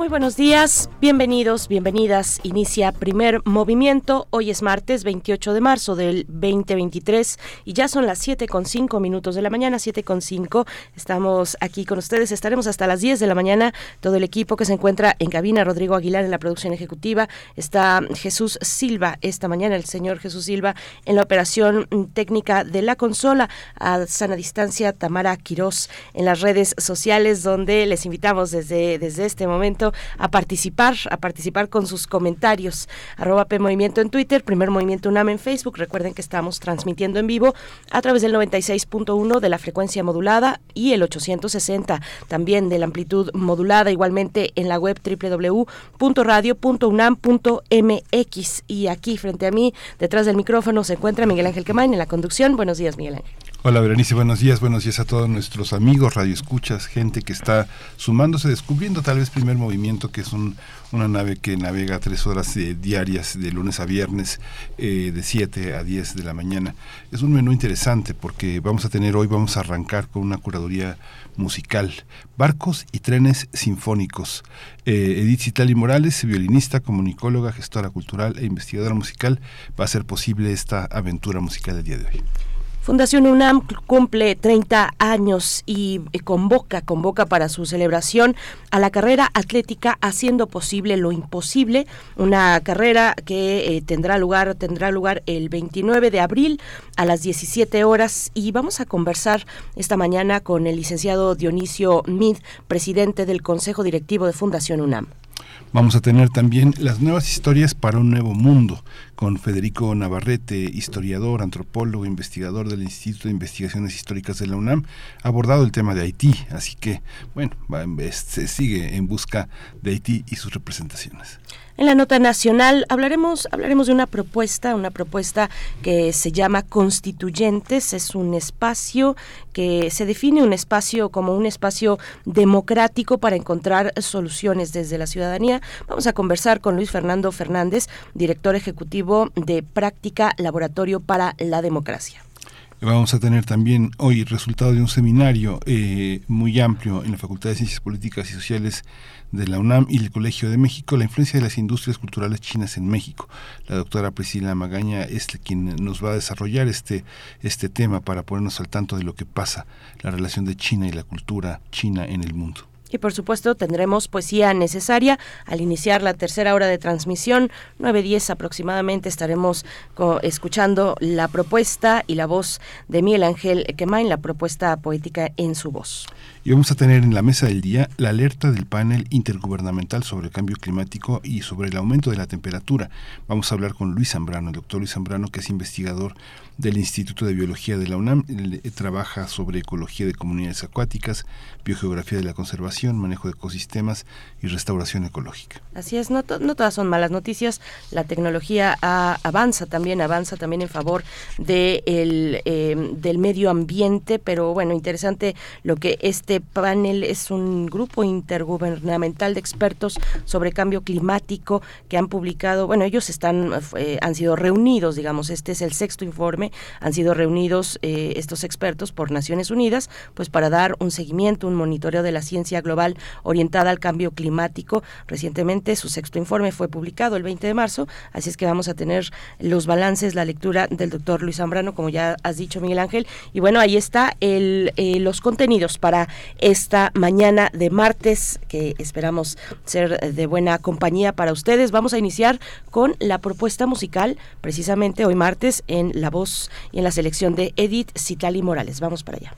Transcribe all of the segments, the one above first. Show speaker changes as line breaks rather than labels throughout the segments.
Muy buenos días, bienvenidos, bienvenidas. Inicia primer movimiento. Hoy es martes 28 de marzo del 2023 y ya son las 7 con 5 minutos de la mañana, 7 con 5. Estamos aquí con ustedes, estaremos hasta las 10 de la mañana. Todo el equipo que se encuentra en cabina, Rodrigo Aguilar en la producción ejecutiva, está Jesús Silva esta mañana, el señor Jesús Silva en la operación técnica de la consola, a sana distancia Tamara Quirós en las redes sociales donde les invitamos desde, desde este momento a participar, a participar con sus comentarios. Arroba P Movimiento en Twitter, Primer Movimiento UNAM en Facebook. Recuerden que estamos transmitiendo en vivo a través del 96.1 de la frecuencia modulada y el 860 también de la amplitud modulada, igualmente en la web www.radio.unam.mx. Y aquí frente a mí, detrás del micrófono, se encuentra Miguel Ángel Quemain en la conducción. Buenos días, Miguel Ángel.
Hola Berenice, buenos días, buenos días a todos nuestros amigos, radioescuchas, gente que está sumándose, descubriendo tal vez primer movimiento, que es una nave que navega tres horas eh, diarias de lunes a viernes, eh, de 7 a 10 de la mañana. Es un menú interesante porque vamos a tener hoy, vamos a arrancar con una curaduría musical, barcos y trenes sinfónicos. Eh, Edith Citali Morales, violinista, comunicóloga, gestora cultural e investigadora musical, va a hacer posible esta aventura musical del día de hoy.
Fundación UNAM cumple 30 años y eh, convoca, convoca para su celebración a la carrera atlética haciendo posible lo imposible, una carrera que eh, tendrá lugar tendrá lugar el 29 de abril a las 17 horas y vamos a conversar esta mañana con el licenciado Dionisio Mid, presidente del Consejo Directivo de Fundación UNAM.
Vamos a tener también las nuevas historias para un nuevo mundo con Federico Navarrete, historiador, antropólogo, investigador del Instituto de Investigaciones Históricas de la UNAM, ha abordado el tema de Haití, así que, bueno, se sigue en busca de Haití y sus representaciones.
En la nota nacional hablaremos, hablaremos de una propuesta, una propuesta que se llama Constituyentes. Es un espacio que se define un espacio como un espacio democrático para encontrar soluciones desde la ciudadanía. Vamos a conversar con Luis Fernando Fernández, director ejecutivo de Práctica Laboratorio para la Democracia.
Vamos a tener también hoy resultado de un seminario eh, muy amplio en la Facultad de Ciencias Políticas y Sociales de la UNAM y el Colegio de México, la influencia de las industrias culturales chinas en México. La doctora Priscila Magaña es quien nos va a desarrollar este, este tema para ponernos al tanto de lo que pasa, la relación de China y la cultura china en el mundo.
Y por supuesto tendremos poesía necesaria al iniciar la tercera hora de transmisión, 9.10 aproximadamente estaremos escuchando la propuesta y la voz de Miguel Ángel Quemain, la propuesta poética en su voz.
Y vamos a tener en la mesa del día la alerta del panel intergubernamental sobre el cambio climático y sobre el aumento de la temperatura. Vamos a hablar con Luis Zambrano, el doctor Luis Zambrano, que es investigador del Instituto de Biología de la UNAM. Eh, trabaja sobre ecología de comunidades acuáticas, biogeografía de la conservación, manejo de ecosistemas y restauración ecológica.
Así es, no, todas son malas noticias. La tecnología avanza también, avanza también en favor de el, eh, del medio ambiente, pero bueno, interesante lo que este panel es un grupo intergubernamental de expertos sobre cambio climático que han publicado, bueno, ellos están, eh, han sido reunidos, digamos, este es el sexto informe, han sido reunidos eh, estos expertos por Naciones Unidas, pues para dar un seguimiento, un monitoreo de la ciencia global orientada al cambio climático. Recientemente su sexto informe fue publicado el 20 de marzo, así es que vamos a tener los balances, la lectura del doctor Luis Zambrano, como ya has dicho Miguel Ángel, y bueno, ahí está el, eh, los contenidos para esta mañana de martes, que esperamos ser de buena compañía para ustedes. Vamos a iniciar con la propuesta musical, precisamente hoy martes, en la voz y en la selección de Edith Citali Morales. Vamos para allá.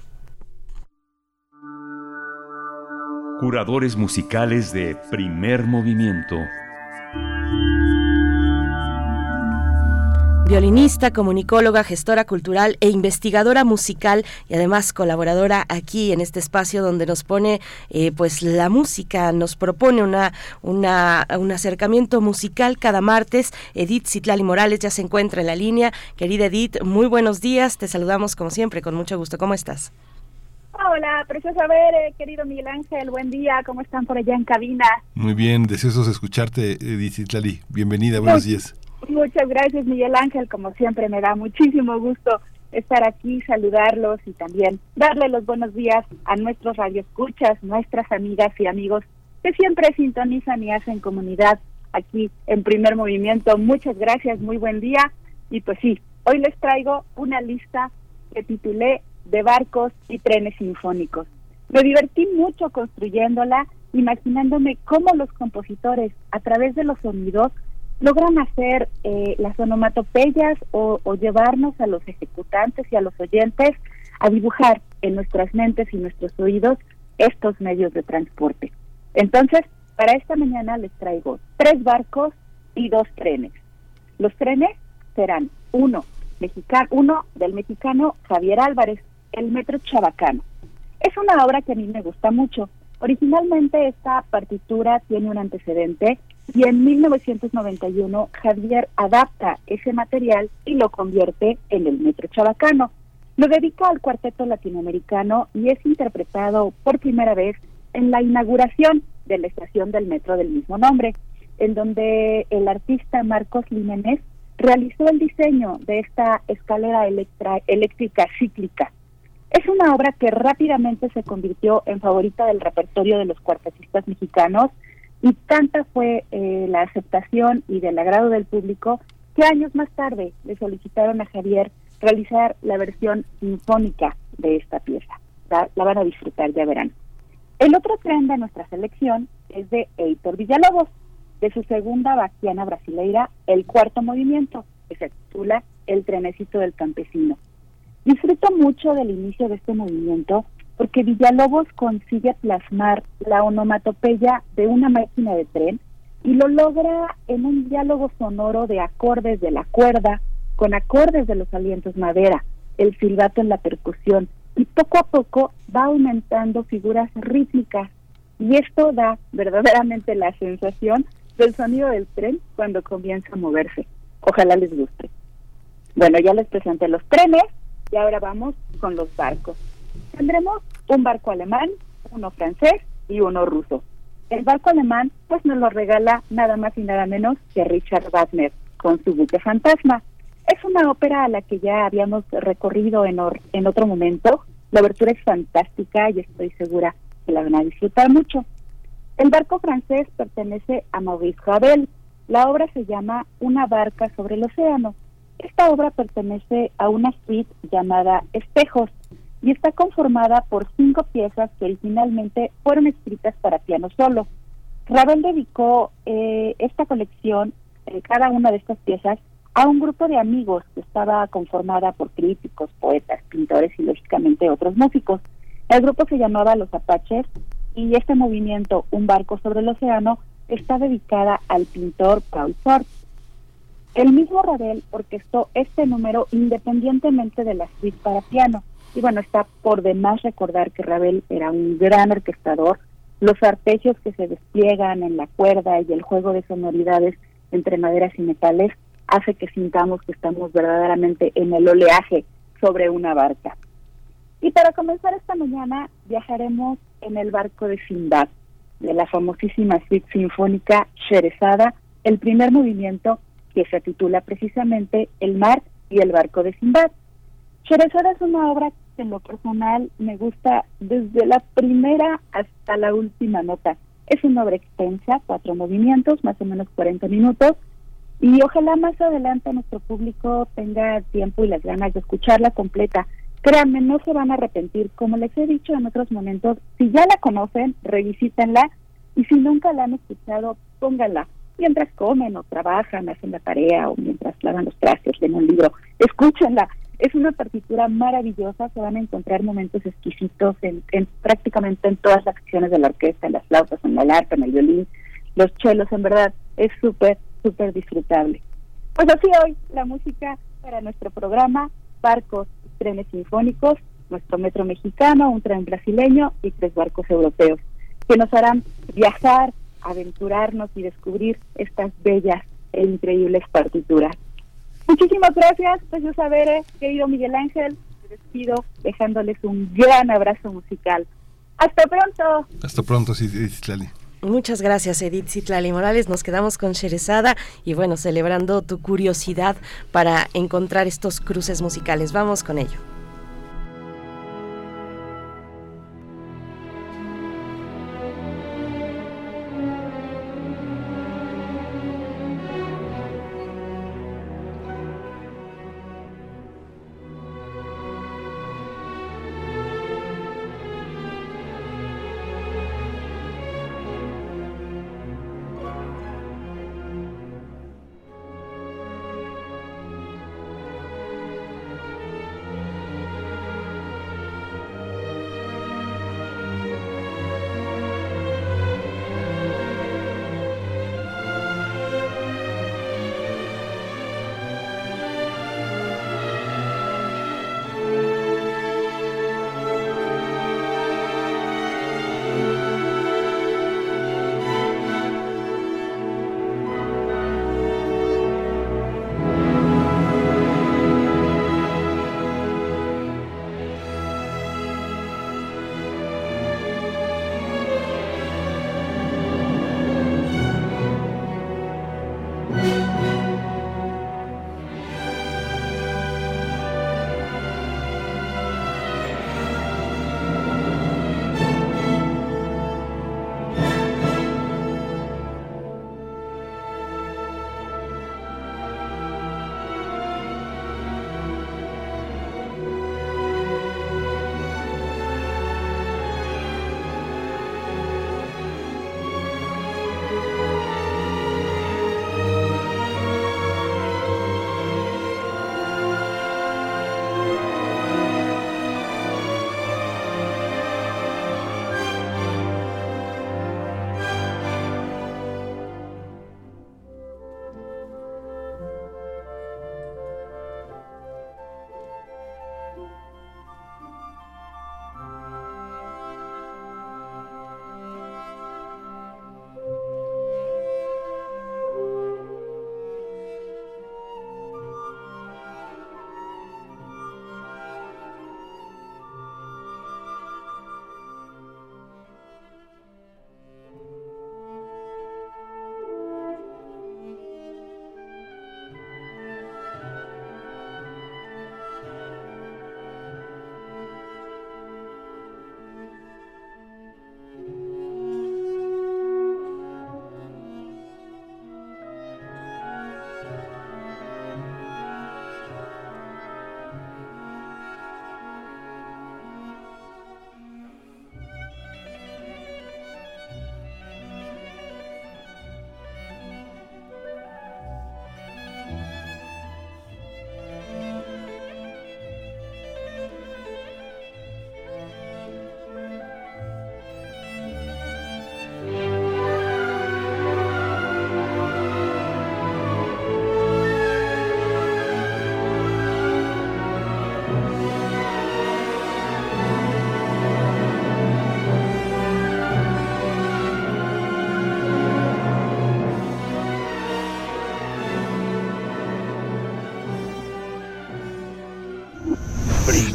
Curadores musicales de primer movimiento.
Violinista, comunicóloga, gestora cultural e investigadora musical y además colaboradora aquí en este espacio donde nos pone eh, pues la música, nos propone una, una, un acercamiento musical cada martes. Edith Citlali Morales ya se encuentra en la línea. Querida Edith, muy buenos días, te saludamos como siempre, con mucho gusto. ¿Cómo estás?
Hola, preciosa ver, eh, querido Miguel Ángel, buen día, ¿cómo están por allá en cabina?
Muy bien, deseosos escucharte, Edith Citlali. Bienvenida, buenos días.
Muchas gracias, Miguel Ángel. Como siempre, me da muchísimo gusto estar aquí, saludarlos y también darle los buenos días a nuestros radioescuchas, nuestras amigas y amigos que siempre sintonizan y hacen comunidad aquí en Primer Movimiento. Muchas gracias, muy buen día. Y pues sí, hoy les traigo una lista que titulé de barcos y trenes sinfónicos. Me divertí mucho construyéndola, imaginándome cómo los compositores, a través de los sonidos, logran hacer eh, las onomatopeyas o, llevarnos a los ejecutantes y a los oyentes a dibujar en nuestras mentes y nuestros oídos estos medios de transporte. Entonces, para esta mañana les traigo tres barcos y dos trenes. Los trenes serán uno, mexicano, uno del mexicano Javier Álvarez, el Metro Chabacano. Es una obra que a mí me gusta mucho. Originalmente esta partitura tiene un antecedente y en 1991 Javier adapta ese material y lo convierte en el Metro Chabacano. Lo dedica al cuarteto latinoamericano y es interpretado por primera vez en la inauguración de la estación del metro del mismo nombre, en donde el artista Marcos Liménez realizó el diseño de esta escalera eléctrica cíclica. Es una obra que rápidamente se convirtió en favorita del repertorio de los cuartetistas mexicanos y tanta fue eh, la aceptación y del agrado del público que años más tarde le solicitaron a Javier realizar la versión sinfónica de esta pieza. La, van a disfrutar, ya verán. El otro tren de nuestra selección es de Heitor Villalobos, de su segunda bastiana brasileira, el cuarto movimiento, que se titula El trenecito del campesino. Disfruto mucho del inicio de este movimiento porque Villalobos consigue plasmar la onomatopeya de una máquina de tren y lo logra en un diálogo sonoro de acordes de la cuerda, con acordes de los alientos madera, el silbato en la percusión, y poco a poco va aumentando figuras rítmicas. Y esto da verdaderamente la sensación del sonido del tren cuando comienza a moverse. Ojalá les guste. Bueno, ya les presenté los trenes y ahora vamos con los barcos. Tendremos un barco alemán, uno francés y uno ruso. El barco alemán pues nos lo regala nada más y nada menos que Richard Wagner con su buque fantasma. Es una ópera a la que ya habíamos recorrido en, en otro momento. La abertura es fantástica y estoy segura que la van a disfrutar mucho. El barco francés pertenece a Maurice Ravel. La obra se llama Una barca sobre el océano. Esta obra pertenece a una suite llamada Espejos y está conformada por cinco piezas que originalmente fueron escritas para piano solo. Ravel dedicó eh, esta colección, eh, cada una de estas piezas, a un grupo de amigos que estaba conformada por críticos, poetas, pintores y lógicamente otros músicos. El grupo se llamaba Los Apaches y este movimiento, Un barco sobre el océano, está dedicada al pintor Paul Fort. El mismo Ravel orquestó este número independientemente de la suite para piano. Y bueno, está por demás recordar que Ravel era un gran orquestador. Los arpegios que se despliegan en la cuerda y el juego de sonoridades entre maderas y metales hace que sintamos que estamos verdaderamente en el oleaje sobre una barca. Y para comenzar esta mañana viajaremos en el barco de Sinbad, de la famosísima suite sinfónica Sherezada, el primer movimiento que se titula precisamente El mar y el barco de Sinbad. Sherezada es una obra en lo personal me gusta desde la primera hasta la última nota. Es una obra extensa, cuatro movimientos, más o menos 40 minutos, y ojalá más adelante nuestro público tenga tiempo y las ganas de escucharla completa. Créanme, no se van a arrepentir. Como les he dicho en otros momentos, si ya la conocen, revisítenla, y si nunca la han escuchado, pónganla. Mientras comen o trabajan, hacen la tarea o mientras lavan los trastes, leen un libro, escúchenla es una partitura maravillosa, se van a encontrar momentos exquisitos en, prácticamente en todas las secciones de la orquesta, en las flautas, en el arpa, en el violín, los chelos, en verdad, es súper, súper disfrutable. Pues así hoy la música para nuestro programa Barcos, Trenes Sinfónicos, nuestro metro mexicano, un tren brasileño y tres barcos europeos, que nos harán viajar, aventurarnos y descubrir estas bellas e increíbles partituras. Muchísimas gracias, pues yo saber, querido Miguel Ángel, me despido dejándoles un gran abrazo musical. Hasta pronto.
Hasta pronto, Citlali.
Muchas gracias, Edith Citlali Morales. Nos quedamos con Sherezada y bueno, celebrando tu curiosidad para encontrar estos cruces musicales. Vamos con ello.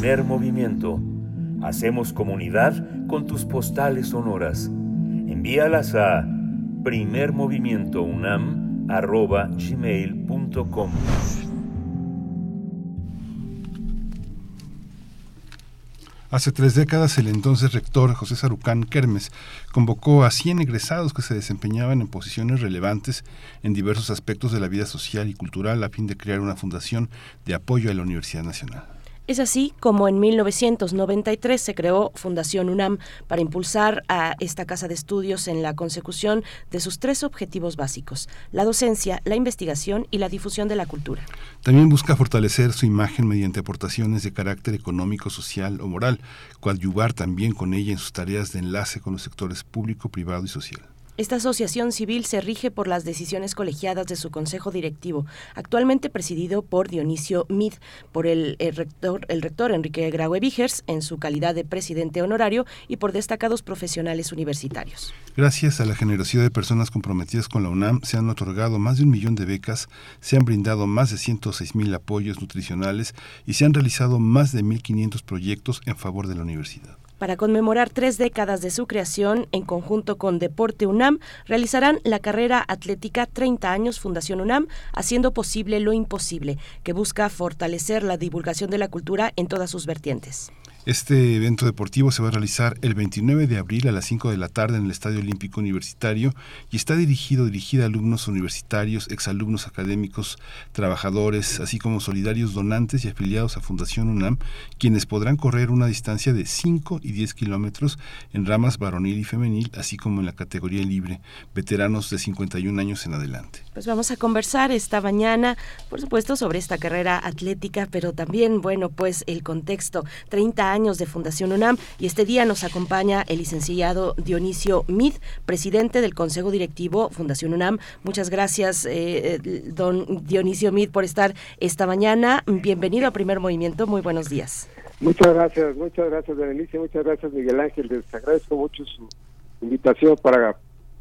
Primer movimiento. Hacemos comunidad con tus postales sonoras. Envíalas a primermovimientounam.gmail.com
Hace tres décadas, el entonces rector José Sarucán Kermes convocó a 100 egresados que se desempeñaban en posiciones relevantes en diversos aspectos de la vida social y cultural a fin de crear una fundación de apoyo a la Universidad Nacional.
Es así como en 1993 se creó Fundación UNAM para impulsar a esta casa de estudios en la consecución de sus tres objetivos básicos, la docencia, la investigación y la difusión de la cultura.
También busca fortalecer su imagen mediante aportaciones de carácter económico, social o moral, coadyuvar también con ella en sus tareas de enlace con los sectores público, privado y social.
Esta asociación civil se rige por las decisiones colegiadas de su consejo directivo, actualmente presidido por Dionisio Mid, por el, rector, Enrique Graue Vigers en su calidad de presidente honorario y por destacados profesionales universitarios.
Gracias a la generosidad de personas comprometidas con la UNAM, se han otorgado más de un millón de becas, se han brindado más de 106 mil apoyos nutricionales y se han realizado más de 1.500 proyectos en favor de la universidad.
Para conmemorar tres décadas de su creación, en conjunto con Deporte UNAM, realizarán la carrera atlética 30 años Fundación UNAM, haciendo posible lo imposible, que busca fortalecer la divulgación de la cultura en todas sus vertientes.
Este evento deportivo se va a realizar el 29 de abril a las 5 de la tarde en el Estadio Olímpico Universitario y está dirigido dirigida a alumnos universitarios, exalumnos académicos, trabajadores, así como solidarios donantes y afiliados a Fundación UNAM, quienes podrán correr una distancia de 5 y 10 kilómetros en ramas varonil y femenil, así como en la categoría libre, veteranos de 51 años en adelante.
Pues vamos a conversar esta mañana, por supuesto, sobre esta carrera atlética, pero también, bueno, pues el contexto, 30 años de Fundación UNAM y este día nos acompaña el licenciado Dionisio Mid, presidente del Consejo Directivo Fundación UNAM. Muchas gracias, eh, eh, don Dionisio Mid, por estar esta mañana. Bienvenido a Primer Movimiento. Muy buenos días.
Muchas gracias, muchas gracias, Berenice, muchas gracias, Miguel Ángel. Les agradezco mucho su invitación para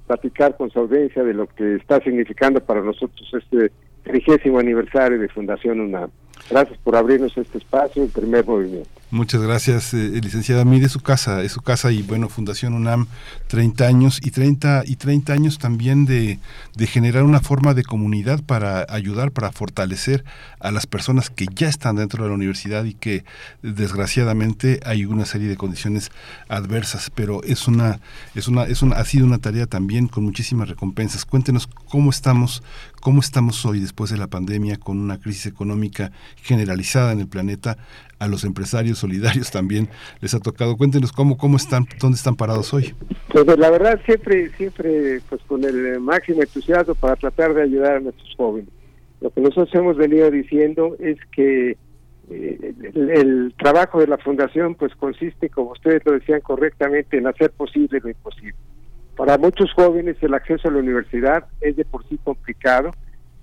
platicar con su audiencia de lo que está significando para nosotros este trigésimo aniversario de Fundación UNAM. Gracias por abrirnos este espacio, el primer movimiento.
Muchas gracias, eh, licenciada. Mire su casa, es su casa y bueno, Fundación UNAM, 30 años y 30 y 30 años también de, de generar una forma de comunidad para ayudar, para fortalecer a las personas que ya están dentro de la universidad y que desgraciadamente hay una serie de condiciones adversas, pero es una es una es una ha sido una tarea también con muchísimas recompensas. Cuéntenos cómo estamos cómo estamos hoy después de la pandemia con una crisis económica generalizada en el planeta a los empresarios solidarios también les ha tocado. Cuéntenos cómo, cómo están, dónde están parados hoy.
Pues la verdad siempre, siempre pues con el máximo entusiasmo para tratar de ayudar a nuestros jóvenes. Lo que nosotros hemos venido diciendo es que eh, el, trabajo de la fundación pues consiste, como ustedes lo decían correctamente, en hacer posible lo imposible. Para muchos jóvenes el acceso a la universidad es de por sí complicado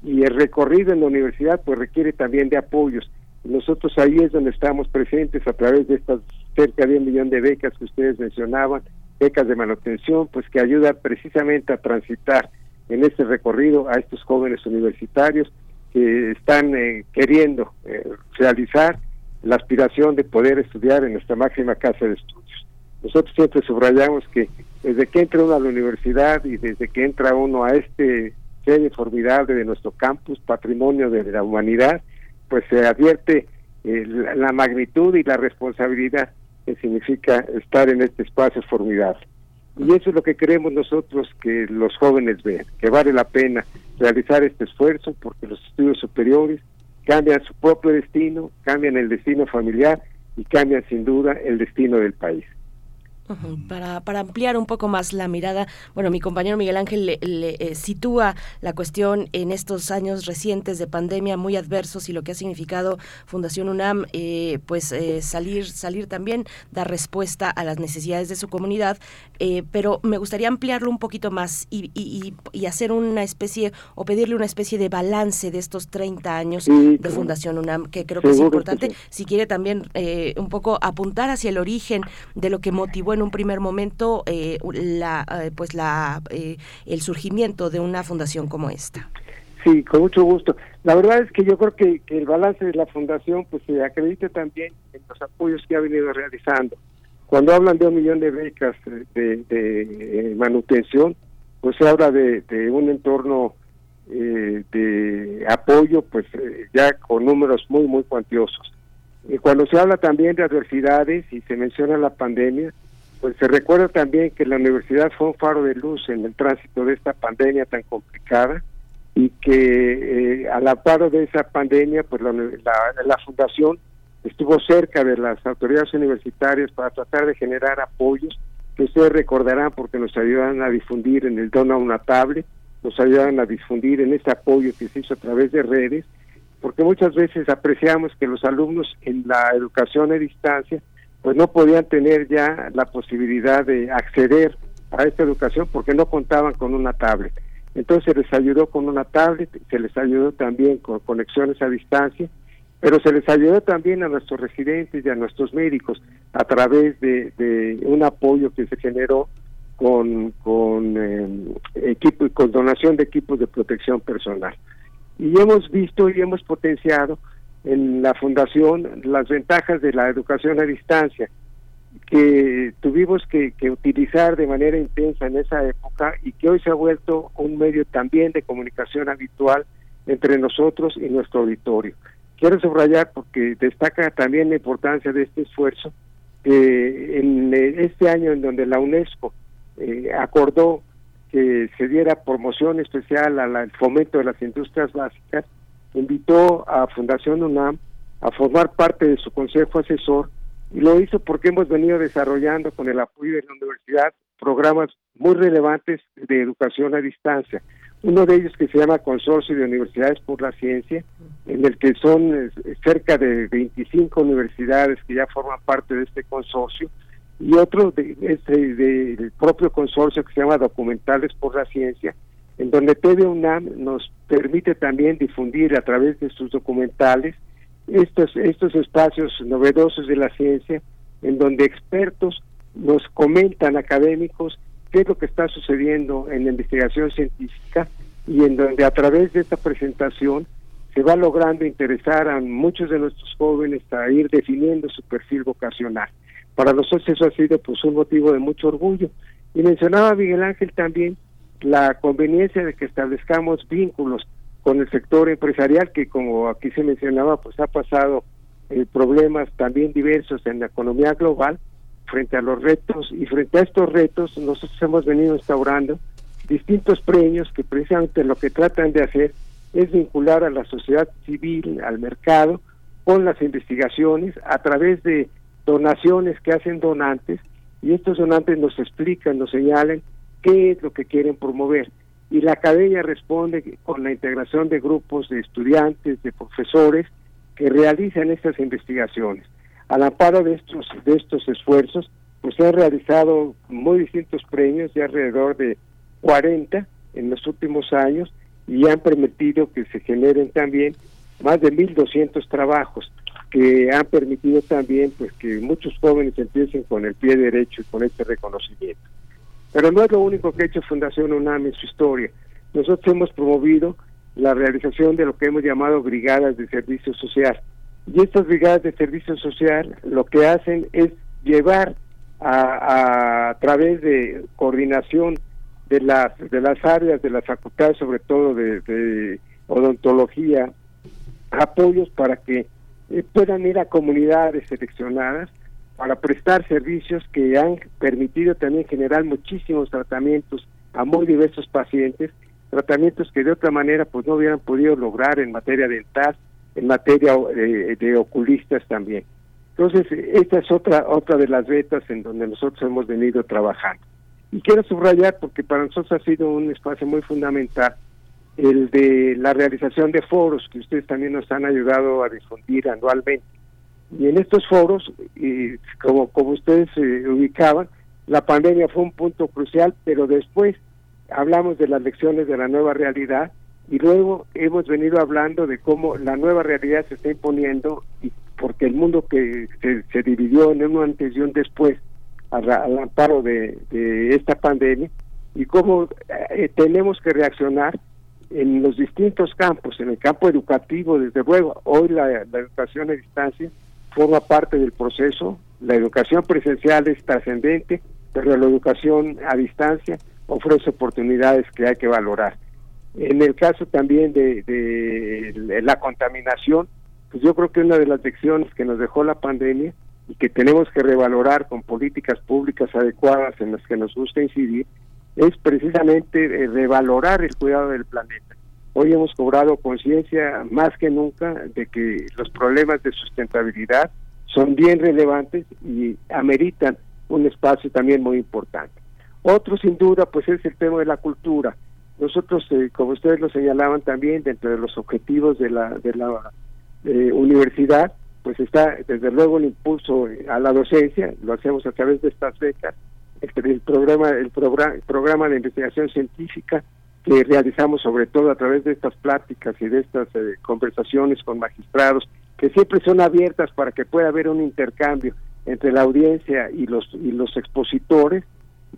y el recorrido en la universidad pues requiere también de apoyos nosotros ahí es donde estamos presentes a través de estas cerca de un millón de becas que ustedes mencionaban, becas de manutención, pues que ayudan precisamente a transitar en este recorrido a estos jóvenes universitarios que están eh, queriendo eh, realizar la aspiración de poder estudiar en nuestra máxima casa de estudios. Nosotros siempre subrayamos que desde que entra uno a la universidad y desde que entra uno a este serie formidable de nuestro campus, patrimonio de la humanidad, pues se advierte eh, la, magnitud y la responsabilidad que significa estar en este espacio formidable. Y eso es lo que queremos nosotros que los jóvenes vean, que vale la pena realizar este esfuerzo porque los estudios superiores cambian su propio destino, cambian el destino familiar y cambian sin duda el destino del país.
Para, para ampliar un poco más la mirada, bueno, mi compañero Miguel Ángel le, eh, sitúa la cuestión en estos años recientes de pandemia muy adversos y lo que ha significado Fundación UNAM, eh, pues eh, salir, salir también, dar respuesta a las necesidades de su comunidad, pero me gustaría ampliarlo un poquito más y, y, y, hacer una especie o pedirle una especie de balance de estos 30 años de Fundación UNAM, que creo que es importante. Si quiere también un poco apuntar hacia el origen de lo que motivó en un primer momento eh, la, eh, pues la, eh, el surgimiento de una fundación como esta.
Sí, con mucho gusto. La verdad es que yo creo que, el balance de la fundación pues se acredita también en los apoyos que ha venido realizando. Cuando hablan de un millón de becas de, manutención, pues se habla de, un entorno de apoyo pues ya con números muy muy cuantiosos. Y cuando se habla también de adversidades y se menciona la pandemia, pues se recuerda también que la universidad fue un faro de luz en el tránsito de esta pandemia tan complicada y que eh, al amparo de esa pandemia, pues la, la, fundación estuvo cerca de las autoridades universitarias para tratar de generar apoyos que ustedes recordarán porque nos ayudan a difundir en el Dona una tablet, nos ayudan a difundir en este apoyo que se hizo a través de redes, porque muchas veces apreciamos que los alumnos en la educación a distancia pues no podían tener ya la posibilidad de acceder a esta educación porque no contaban con una tablet. Entonces se les ayudó con una tablet, se les ayudó también con conexiones a distancia, pero se les ayudó también a nuestros residentes y a nuestros médicos a través de, un apoyo que se generó con, con eh, equipo con donación de equipos de protección personal. Y hemos visto y hemos potenciado en la fundación las ventajas de la educación a distancia que tuvimos que, utilizar de manera intensa en esa época y que hoy se ha vuelto un medio también de comunicación habitual entre nosotros y nuestro auditorio. Quiero subrayar porque destaca también la importancia de este esfuerzo que en este año en donde la UNESCO eh, acordó que se diera promoción especial al fomento de las industrias básicas, invitó a Fundación UNAM a formar parte de su consejo asesor y lo hizo porque hemos venido desarrollando con el apoyo de la universidad programas muy relevantes de educación a distancia. Uno de ellos que se llama Consorcio de Universidades por la Ciencia, en el que son cerca de 25 universidades que ya forman parte de este consorcio, y otro de, este, del propio consorcio que se llama Documentales por la Ciencia, en donde TV UNAM nos permite también difundir a través de sus documentales estos, estos espacios novedosos de la ciencia, en donde expertos nos comentan académicos qué es lo que está sucediendo en la investigación científica y en donde a través de esta presentación se va logrando interesar a muchos de nuestros jóvenes a ir definiendo su perfil vocacional. Para nosotros eso ha sido pues un motivo de mucho orgullo. Y mencionaba Miguel Ángel también la conveniencia de que establezcamos vínculos con el sector empresarial que como aquí se mencionaba pues ha pasado eh, problemas también diversos en la economía global frente a los retos y frente a estos retos nosotros hemos venido instaurando distintos premios que precisamente lo que tratan de hacer es vincular a la sociedad civil, al mercado, con las investigaciones a través de donaciones que hacen donantes y estos donantes nos explican, nos señalen qué es lo que quieren promover y la academia responde con la integración de grupos de estudiantes, de profesores que realizan estas investigaciones. Al amparo de estos, de estos esfuerzos, pues se han realizado muy distintos premios, de alrededor de 40 en los últimos años, y han permitido que se generen también más de 1.200 trabajos que han permitido también pues que muchos jóvenes empiecen con el pie derecho y con este reconocimiento. Pero no es lo único que ha hecho Fundación UNAM en su historia. Nosotros hemos promovido la realización de lo que hemos llamado brigadas de servicio social. Y estas brigadas de servicio social lo que hacen es llevar a, través de coordinación de las de las áreas de la facultad, sobre todo de, odontología, apoyos para que eh, puedan ir a comunidades seleccionadas para prestar servicios que han permitido también generar muchísimos tratamientos a muy diversos pacientes, tratamientos que de otra manera pues no hubieran podido lograr en materia dental, en materia eh, de oculistas también. Entonces, esta es otra otra de las vetas en donde nosotros hemos venido trabajando. Y quiero subrayar porque para nosotros ha sido un espacio muy fundamental el de la realización de foros que ustedes también nos han ayudado a difundir anualmente y en estos foros, y como, como ustedes se ubicaban, la pandemia fue un punto crucial, pero después hablamos de las lecciones de la nueva realidad y luego hemos venido hablando de cómo la nueva realidad se está imponiendo y porque el mundo que se, dividió en un antes y un después al, amparo de, esta pandemia y cómo eh, tenemos que reaccionar en los distintos campos, en el campo educativo, desde luego, hoy la educación a distancia, forma parte del proceso. La educación presencial es trascendente, pero la educación a distancia ofrece oportunidades que hay que valorar. En el caso también de, la contaminación, pues yo creo que una de las lecciones que nos dejó la pandemia y que tenemos que revalorar con políticas públicas adecuadas en las que nos gusta incidir, es precisamente eh, revalorar el cuidado del planeta. Hoy hemos cobrado conciencia más que nunca de que los problemas de sustentabilidad son bien relevantes y ameritan un espacio también muy importante. Otro, sin duda, pues es el tema de la cultura. Nosotros, eh, como ustedes lo señalaban también, dentro de los objetivos de la, de la eh, universidad, pues está desde luego el impulso a la docencia, lo hacemos a través de estas becas, el, programa, el programa de investigación científica que realizamos sobre todo a través de estas pláticas y de estas eh, conversaciones con magistrados, que siempre son abiertas para que pueda haber un intercambio entre la audiencia y los, y los expositores.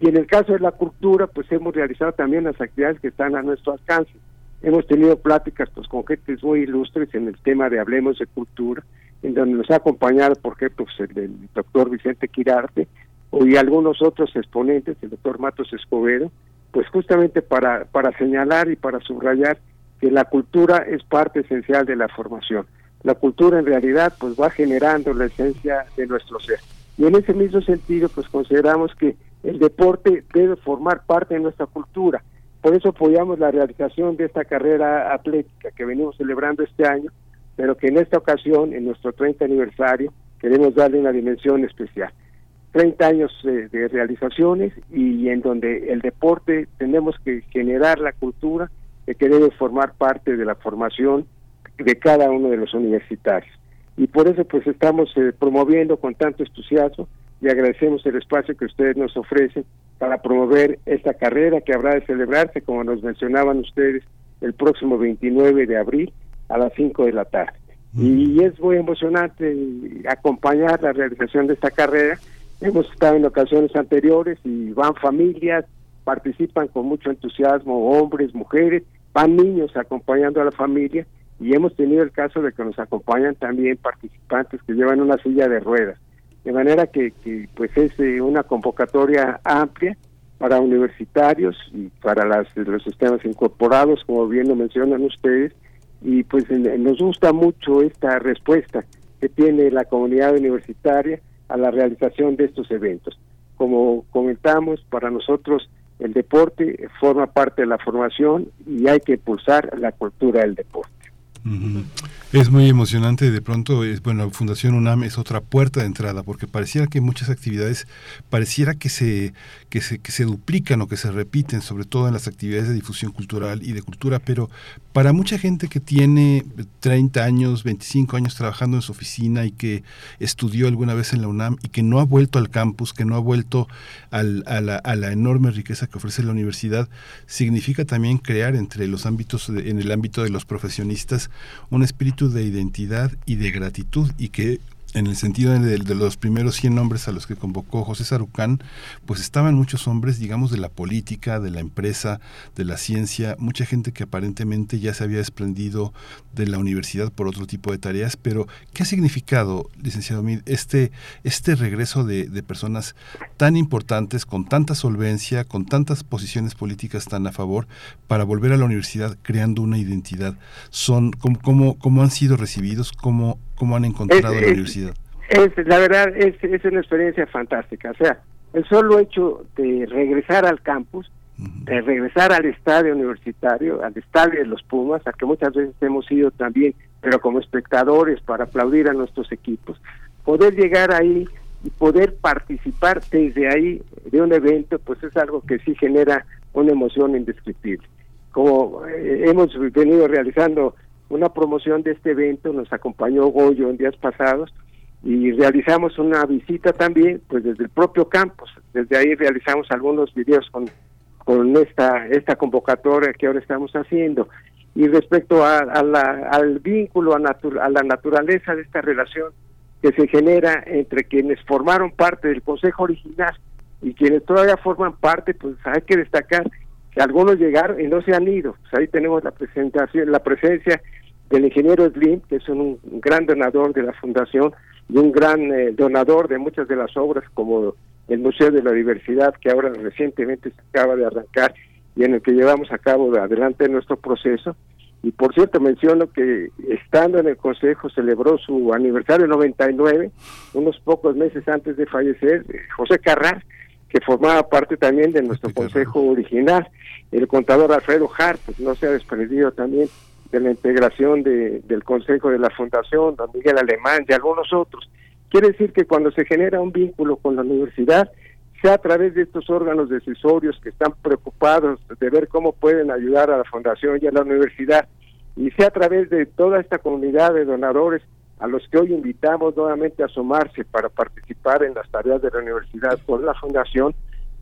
Y en el caso de la cultura, pues hemos realizado también las actividades que están a nuestro alcance. Hemos tenido pláticas pues, con gente muy ilustres en el tema de Hablemos de Cultura, en donde nos ha acompañado, por ejemplo, pues, el, el doctor Vicente Quirarte, y algunos otros exponentes, el doctor Matos Escobedo, pues justamente para, para señalar y para subrayar que la cultura es parte esencial de la formación. La cultura en realidad pues va generando la esencia de nuestro ser. Y en ese mismo sentido pues consideramos que el deporte debe formar parte de nuestra cultura. Por eso apoyamos la realización de esta carrera atlética que venimos celebrando este año, pero que en esta ocasión, en nuestro 30 aniversario, queremos darle una dimensión especial. 30 años de, realizaciones y en donde el deporte tenemos que generar la cultura de que debe formar parte de la formación de cada uno de los universitarios. Y por eso pues estamos eh, promoviendo con tanto entusiasmo y agradecemos el espacio que ustedes nos ofrecen para promover esta carrera que habrá de celebrarse, como nos mencionaban ustedes, el próximo 29 de abril a las 5 de la tarde. Y es muy emocionante acompañar la realización de esta carrera Hemos estado en ocasiones anteriores y van familias, participan con mucho entusiasmo hombres, mujeres, van niños acompañando a la familia y hemos tenido el caso de que nos acompañan también participantes que llevan una silla de ruedas. De manera que, pues es eh, una convocatoria amplia para universitarios y para las, los sistemas incorporados, como bien lo mencionan ustedes, y pues nos gusta mucho esta respuesta que tiene la comunidad universitaria a la realización de estos eventos. Como comentamos, para nosotros el deporte forma parte de la formación y hay que impulsar la cultura del deporte.
Es muy emocionante, de pronto, es, bueno, Fundación UNAM es otra puerta de entrada, porque pareciera que muchas actividades, pareciera que se, que se, que se duplican o que se repiten, sobre todo en las actividades de difusión cultural y de cultura, pero para mucha gente que tiene 30 años, 25 años trabajando en su oficina y que estudió alguna vez en la UNAM y que no ha vuelto al campus, que no ha vuelto a, la, a, la, enorme riqueza que ofrece la universidad, significa también crear entre los ámbitos, en el ámbito de los profesionistas, un espíritu de identidad y de gratitud y que en el sentido de, los primeros 100 nombres a los que convocó José Sarucán, pues estaban muchos hombres, digamos, de la política, de la empresa, de la ciencia, mucha gente que aparentemente ya se había desprendido de la universidad por otro tipo de tareas, pero ¿qué ha significado, licenciado Mid, este, este regreso de, de personas tan importantes, con tanta solvencia, con tantas posiciones políticas tan a favor, para volver a la universidad creando una identidad? Son, ¿Cómo, cómo, cómo han sido recibidos? ¿Cómo cómo han encontrado la universidad.
Es, la verdad, es, es una experiencia fantástica. O sea, el solo hecho de regresar al campus, de regresar al estadio universitario, al estadio de los Pumas, a que muchas veces hemos ido también, pero como espectadores para aplaudir a nuestros equipos, poder llegar ahí y poder participar desde ahí de un evento, pues es algo que sí genera una emoción indescriptible. Como eh, hemos venido realizando una promoción de este evento, nos acompañó Goyo en días pasados y realizamos una visita también, pues desde el propio campus, desde ahí realizamos algunos videos con, con esta, esta convocatoria que ahora estamos haciendo. Y respecto a, la, al vínculo, a, a la naturaleza de esta relación que se genera entre quienes formaron parte del Consejo original y quienes todavía forman parte, pues hay que destacar algunos llegaron y no se han ido. Ahí tenemos la presentación, la presencia del ingeniero Slim, que es un, gran donador de la fundación y un gran eh, donador de muchas de las obras como el Museo de la Diversidad, que ahora recientemente se acaba de arrancar y en el que llevamos a cabo de adelante nuestro proceso. Y por cierto, menciono que estando en el Consejo celebró su aniversario 99, unos pocos meses antes de fallecer, eh, José Carrar, que formaba parte también de nuestro Consejo original, el contador Alfredo Hart, pues no se ha desprendido también de la integración de, del Consejo de la Fundación, don Miguel Alemán y algunos otros. Quiere decir que cuando se genera un vínculo con la universidad, sea a través de estos órganos decisorios que están preocupados de ver cómo pueden ayudar a la Fundación y a la universidad, y sea a través de toda esta comunidad de donadores a los que hoy invitamos nuevamente a sumarse para participar en las tareas de la universidad con la Fundación,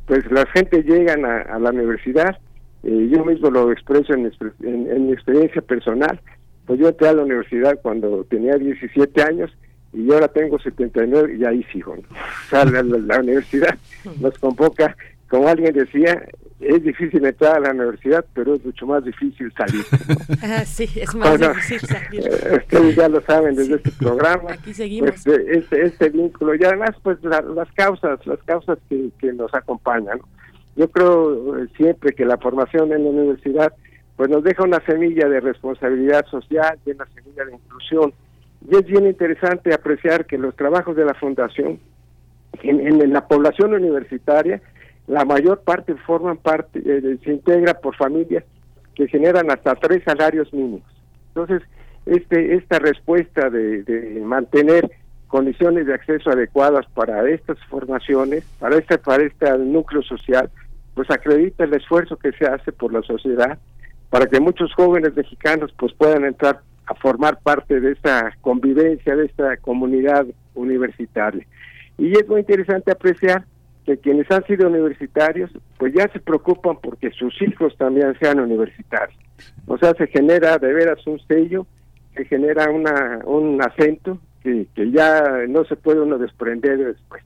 pues la gente llegan a, la universidad, eh, yo mismo lo expreso en, en, mi experiencia personal, pues yo entré a la universidad cuando tenía 17 años y ahora tengo 79 y ahí sigo. O sea, la, universidad nos convoca, como alguien decía, es difícil entrar a la universidad, pero es mucho más difícil salir.
Ah, sí, es más difícil salir.
Eh, ustedes ya lo saben desde este programa.
Aquí seguimos.
Pues, eh, este, este, vínculo y además pues las causas, las causas que, que nos acompañan. Yo creo eh, siempre que la formación en la universidad pues nos deja una semilla de responsabilidad social y una semilla de inclusión. Y es bien interesante apreciar que los trabajos de la Fundación en, en la población universitaria la mayor parte forman parte, eh, se integra por familias que generan hasta tres salarios mínimos. Entonces, este, esta respuesta de, mantener condiciones de acceso adecuadas para estas formaciones, para este, para este núcleo social, pues acredita el esfuerzo que se hace por la sociedad para que muchos jóvenes mexicanos pues puedan entrar a formar parte de esta convivencia, de esta comunidad universitaria. Y es muy interesante apreciar que quienes han sido universitarios, pues ya se preocupan porque sus hijos también sean universitarios. O sea, se genera de veras un sello, se genera una, un acento que, que ya no se puede uno desprender después,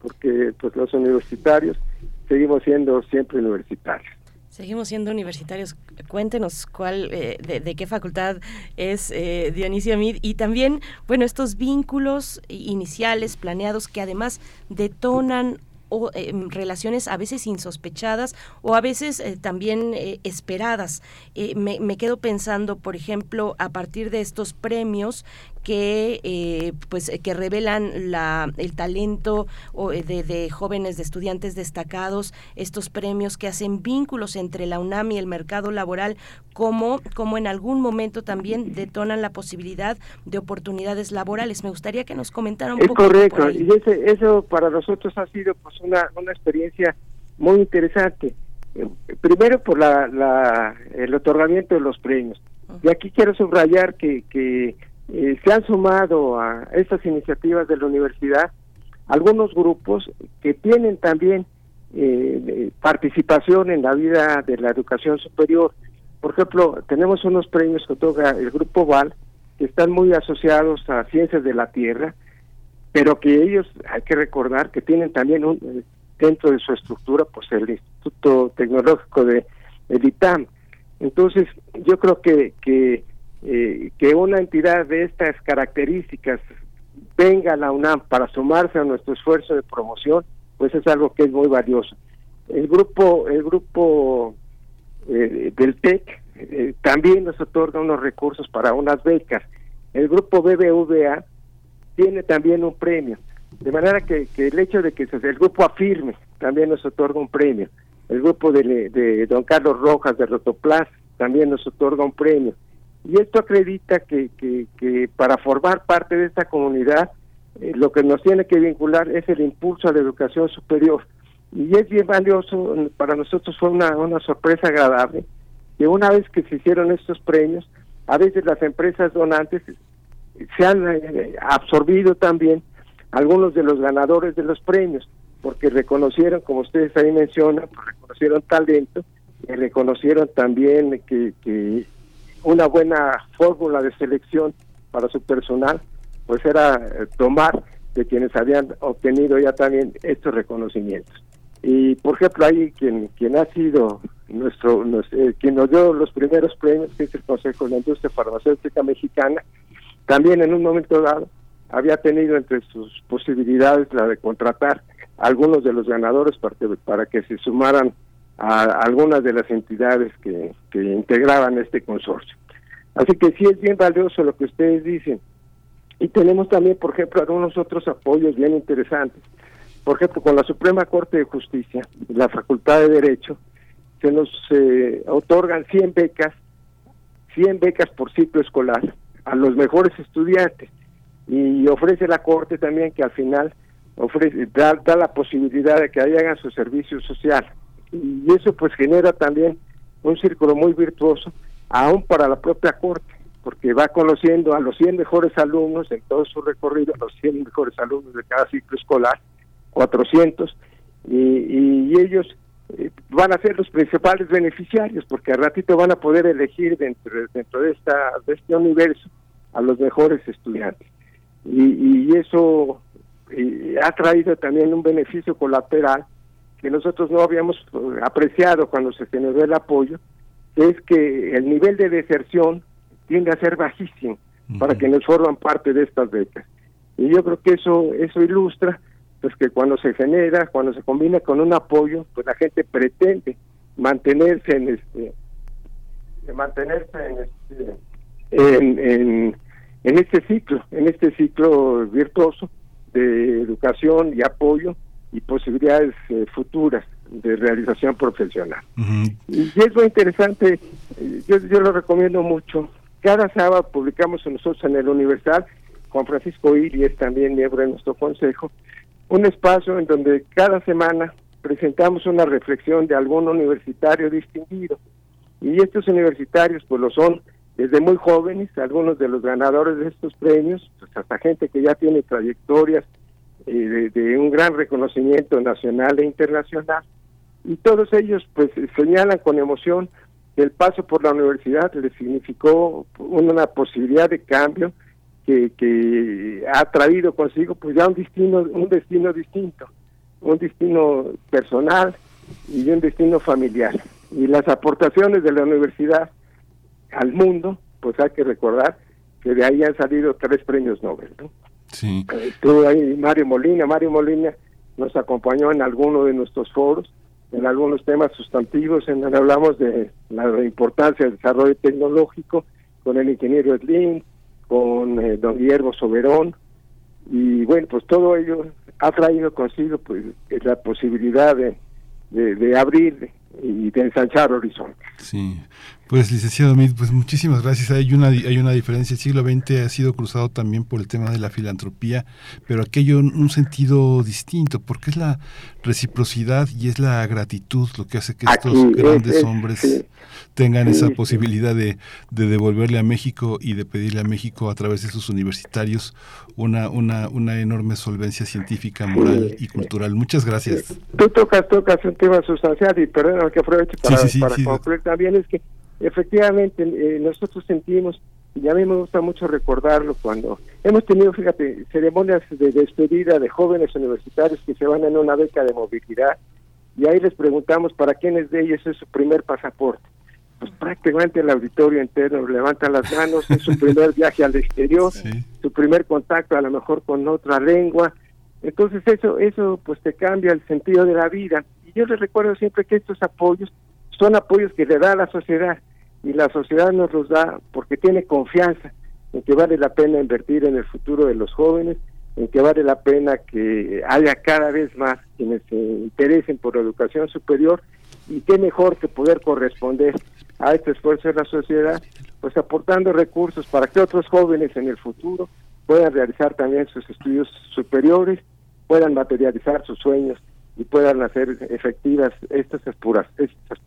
porque pues los universitarios seguimos siendo siempre universitarios.
Seguimos siendo universitarios. Cuéntenos cuál, eh, de, qué facultad es eh, Dionisio Amid y también, bueno, estos vínculos iniciales planeados que además detonan o em, relaciones a veces insospechadas o a veces eh, también eh, esperadas. Eh, me, me, quedo pensando, por ejemplo, a partir de estos premios que eh, pues que revelan la, el talento de, de, jóvenes de estudiantes destacados estos premios que hacen vínculos entre la UNAM y el mercado laboral como como en algún momento también detonan la posibilidad de oportunidades laborales. Me gustaría que nos comentara un
es
poco
correcto y ese, eso para nosotros ha sido pues una, una experiencia muy interesante. Eh, primero por la, la, el otorgamiento de los premios. Y aquí quiero subrayar que, que eh, se han sumado a estas iniciativas de la universidad algunos grupos que tienen también eh, participación en la vida de la educación superior. Por ejemplo, tenemos unos premios que otorga el Grupo VAL, que están muy asociados a ciencias de la Tierra, pero que ellos, hay que recordar, que tienen también un, eh, dentro de su estructura, pues el Instituto Tecnológico de el ITAM. Entonces, yo creo que, que eh, que una entidad de estas características venga a la UNAM para sumarse a nuestro esfuerzo de promoción, pues es algo que es muy valioso. El grupo, el grupo eh, del TEC eh, también nos otorga unos recursos para unas becas. El grupo BBVA tiene también un premio. De manera que, el hecho de que el grupo afirme también nos otorga un premio. El grupo de, de don Carlos Rojas de Rotoplas también nos otorga un premio. Y esto acredita que, que, para formar parte de esta comunidad, eh, lo que nos tiene que vincular es el impulso a la educación superior. Y es bien valioso, para nosotros fue una, una sorpresa agradable, que una vez que se hicieron estos premios, a veces las empresas donantes se han eh, absorbido también algunos de los ganadores de los premios, porque reconocieron, como ustedes ahí mencionan, reconocieron talento y reconocieron también que, que una buena fórmula de selección para su personal, pues era eh, tomar de quienes habían obtenido ya también estos reconocimientos. Y por ejemplo, ahí quien, quien ha sido nuestro, eh, quien nos dio los primeros premios, que es el Consejo de la Industria Farmacéutica Mexicana, también en un momento dado había tenido entre sus posibilidades la de contratar a algunos de los ganadores para para que se sumaran a algunas de las entidades que, que integraban este consorcio. Así que sí es bien valioso lo que ustedes dicen. Y tenemos también, por ejemplo, algunos otros apoyos bien interesantes. Por ejemplo, con la Suprema Corte de Justicia, la Facultad de Derecho, se nos eh, otorgan 100 becas, 100 becas por ciclo escolar a los mejores estudiantes. Y ofrece la Corte también que al final ofrece da, da la posibilidad de que hagan su servicio social y eso pues genera también un círculo muy virtuoso, aún para la propia corte, porque va conociendo a los 100 mejores alumnos en todo su recorrido, los 100 mejores alumnos de cada ciclo escolar, 400, y, ellos eh, van a ser los principales beneficiarios porque al ratito van a poder elegir dentro, dentro de, esta, de este universo a los mejores estudiantes. Y, eso eh, ha traído también un beneficio colateral que nosotros no habíamos eh, apreciado cuando se generó el apoyo, es que el nivel de deserción tiende a ser bajísimo para quienes forman parte de estas becas. Y yo creo que eso eso ilustra pues que cuando se genera, cuando se combina con un apoyo, pues la gente pretende mantenerse en este mantenerse en este en, en, este ciclo, en este ciclo virtuoso de educación y apoyo y posibilidades eh, futuras de realización profesional. Y es muy interesante, eh, yo, yo lo recomiendo mucho. Cada sábado publicamos nosotros en el Universal, Juan Francisco Ili es también miembro de nuestro consejo, un espacio en donde cada semana presentamos una reflexión de algún universitario distinguido. Y estos universitarios pues lo son desde muy jóvenes, algunos de los ganadores de estos premios, pues, hasta gente que ya tiene trayectorias eh, de, un gran reconocimiento nacional e internacional. Y todos ellos pues señalan con emoción que el paso por la universidad les significó una posibilidad de cambio que, ha traído consigo pues ya un destino, un destino distinto, un destino personal y un destino familiar. Y las aportaciones de la universidad al mundo, pues hay que recordar que de ahí han salido tres premios Nobel. ¿no?
Sí.
Estuvo ahí Mario Molina, Mario Molina nos acompañó en alguno de nuestros foros, en algunos temas sustantivos, en donde hablamos de la importancia del desarrollo tecnológico con el ingeniero Edlin, con eh, don Guillermo Soberón, y bueno, pues todo ello ha traído consigo pues la posibilidad de, de abrir y de ensanchar horizontes.
Sí, pues licenciado Mid, pues muchísimas gracias. Hay una hay una diferencia. El siglo XX ha sido cruzado también por el tema de la filantropía, pero aquello en un sentido distinto, porque es la reciprocidad y es la gratitud lo que hace que estos grandes hombres tengan esa posibilidad de, de, devolverle a México y de pedirle a México a través de sus universitarios una una una enorme solvencia científica, moral y cultural. Muchas gracias.
Tú tocas tocas un tema sustancial y perdón que aprovecho para, para concluir también es que efectivamente eh, nosotros sentimos, y a mí me gusta mucho recordarlo cuando hemos tenido, fíjate, ceremonias de despedida de jóvenes universitarios que se van en una beca de movilidad y ahí les preguntamos para quiénes de ellos es su primer pasaporte. Pues prácticamente el auditorio entero levanta las manos, es su primer viaje al exterior, su primer contacto a lo mejor con otra lengua. Entonces eso, eso pues te cambia el sentido de la vida. Y yo les recuerdo siempre que estos apoyos son apoyos que le da a la sociedad y la sociedad nos los da porque tiene confianza en que vale la pena invertir en el futuro de los jóvenes, en que vale la pena que haya cada vez más quienes se interesen por la educación superior y qué mejor que poder corresponder a este esfuerzo de la sociedad, pues aportando recursos para que otros jóvenes en el futuro puedan realizar también sus estudios superiores, puedan materializar sus sueños y puedan hacer efectivas estas, estas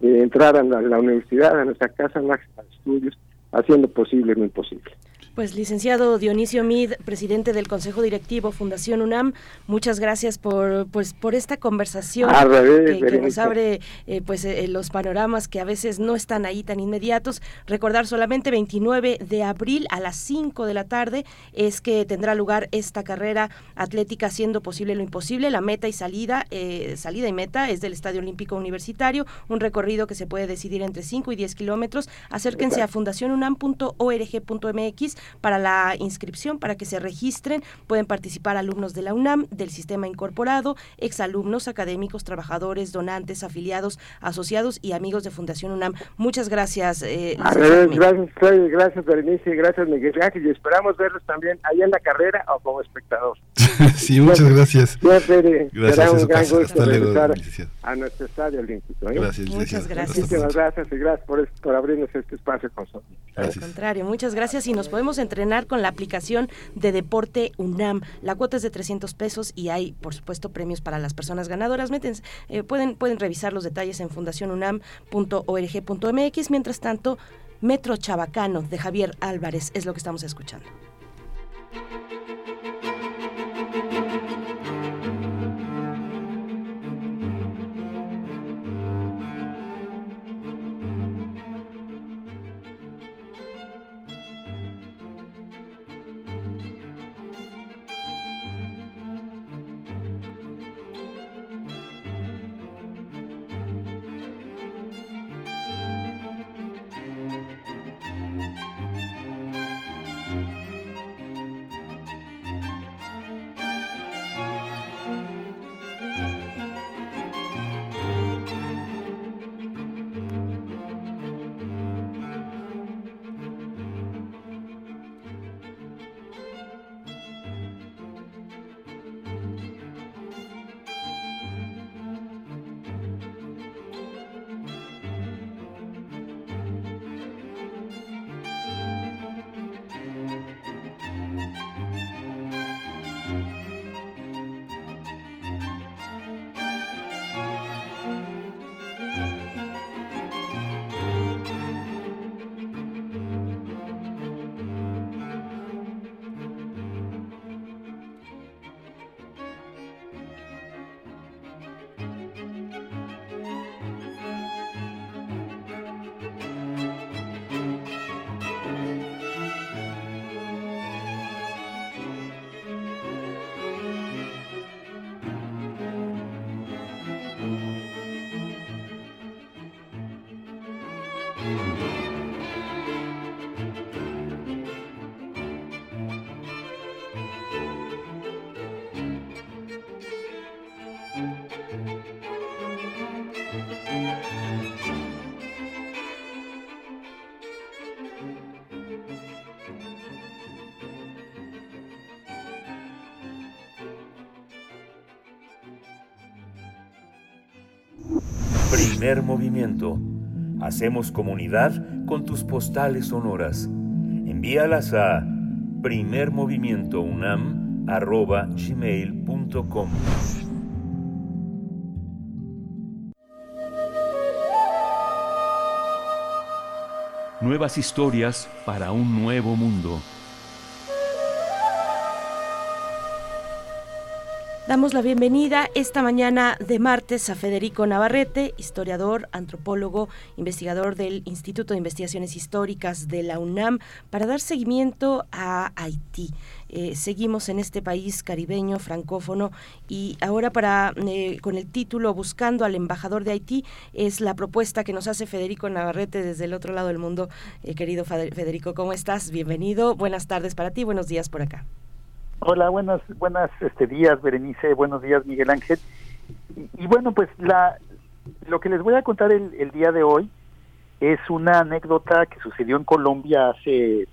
aspiraciones entrar a la, universidad, a nuestra casa máxima de estudios, haciendo posible lo imposible.
Pues licenciado Dionisio Mid, presidente del Consejo Directivo Fundación UNAM, muchas gracias por pues por esta conversación que, nos abre eh, pues eh, los panoramas que a veces no están ahí tan inmediatos. Recordar solamente 29 de abril a las 5 de la tarde es que tendrá lugar esta carrera atlética haciendo posible lo imposible. La meta y salida, eh, salida y meta es del Estadio Olímpico Universitario, un recorrido que se puede decidir entre 5 y 10 kilómetros. Acérquense a fundacionunam.org.mx para la inscripción, para que se registren. Pueden participar alumnos de la UNAM, del sistema incorporado, exalumnos, académicos, trabajadores, donantes, afiliados, asociados y amigos de Fundación UNAM. Muchas gracias.
Eh, gracias, gracias Berenice, gracias Miguel Ángel y esperamos verlos también ahí en la carrera o como espectador.
sí, muchas gracias.
Gracias, un gran gusto a nuestro estadio olímpico.
¿eh? Gracias, muchas gracias.
Muchas gracias y gracias por, por abrirnos este espacio con nosotros.
Al contrario, muchas gracias y nos podemos entrenar con la aplicación de Deporte UNAM. La cuota es de 300 pesos y hay, por supuesto, premios para las personas ganadoras. Eh, pueden, pueden revisar los detalles en fundacionunam.org.mx. Mientras tanto, Metro Chabacano de Javier Álvarez es lo que estamos escuchando.
Hacemos comunidad con tus postales sonoras. Envíalas a primermovimientounam.gmail.com
Nuevas historias para un nuevo mundo.
Damos la bienvenida esta mañana de martes a Federico Navarrete, historiador, antropólogo, investigador del Instituto de Investigaciones Históricas de la UNAM, para dar seguimiento a Haití. Eh, seguimos en este país caribeño, francófono, y ahora para eh, con el título Buscando al embajador de Haití es la propuesta que nos hace Federico Navarrete desde el otro lado del mundo. Eh, querido Federico, ¿cómo estás? Bienvenido. Buenas tardes para ti, buenos días por acá.
Hola, buenas, buenas este, días, Berenice, buenos días, Miguel Ángel. Y, bueno, pues la, lo que les voy a contar el, día de hoy es una anécdota que sucedió en Colombia hace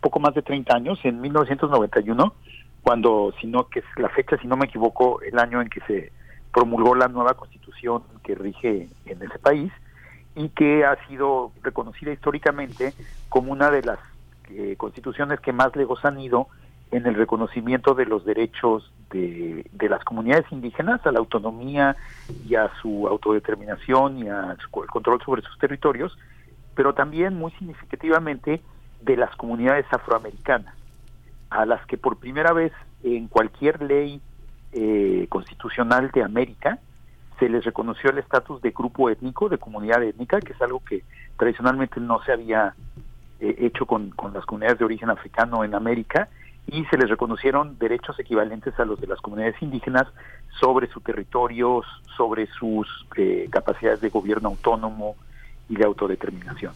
poco más de 30 años, en 1991, cuando, si no, que es la fecha, si no me equivoco, el año en que se promulgó la nueva constitución que rige en ese país y que ha sido reconocida históricamente como una de las eh, constituciones que más lejos han ido en el reconocimiento de los derechos de, de, las comunidades indígenas a la autonomía y a su autodeterminación y al control sobre sus territorios, pero también muy significativamente de las comunidades afroamericanas, a las que por primera vez en cualquier ley eh, constitucional de América se les reconoció el estatus de grupo étnico, de comunidad étnica, que es algo que tradicionalmente no se había eh, hecho con, con las comunidades de origen africano en América, y se les reconocieron derechos equivalentes a los de las comunidades indígenas sobre su territorio, sobre sus eh, capacidades de gobierno autónomo y de autodeterminación.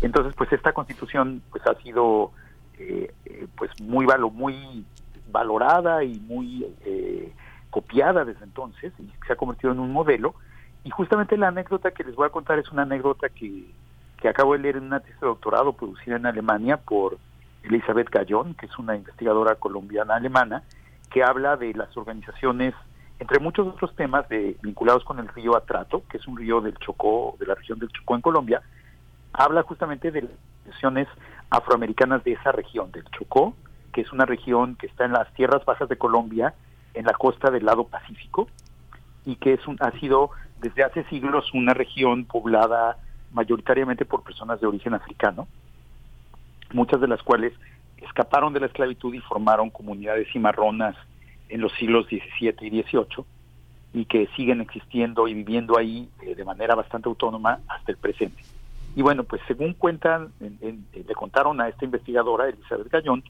Entonces, pues esta constitución pues ha sido eh, eh, pues muy valo, muy valorada y muy copiada desde entonces y se ha convertido en un modelo. Y justamente la anécdota que les voy a contar es una anécdota que, que acabo de leer en una tesis de doctorado producida en Alemania por Elizabeth Gallón, que es una investigadora colombiana alemana, que habla de las organizaciones, entre muchos otros temas de, vinculados con el río Atrato, que es un río del Chocó, de la región del Chocó en Colombia, habla justamente de las organizaciones afroamericanas de esa región, del Chocó, que es una región que está en las tierras bajas de Colombia, en la costa del lado Pacífico, y que es un, ha sido desde hace siglos una región poblada mayoritariamente por personas de origen africano, muchas de las cuales escaparon de la esclavitud y formaron comunidades cimarronas en los siglos XVII y XVIII y que siguen existiendo y viviendo ahí eh, de manera bastante autónoma hasta el presente. Y bueno, pues según cuentan, le contaron a esta investigadora, Elizabeth Gallón,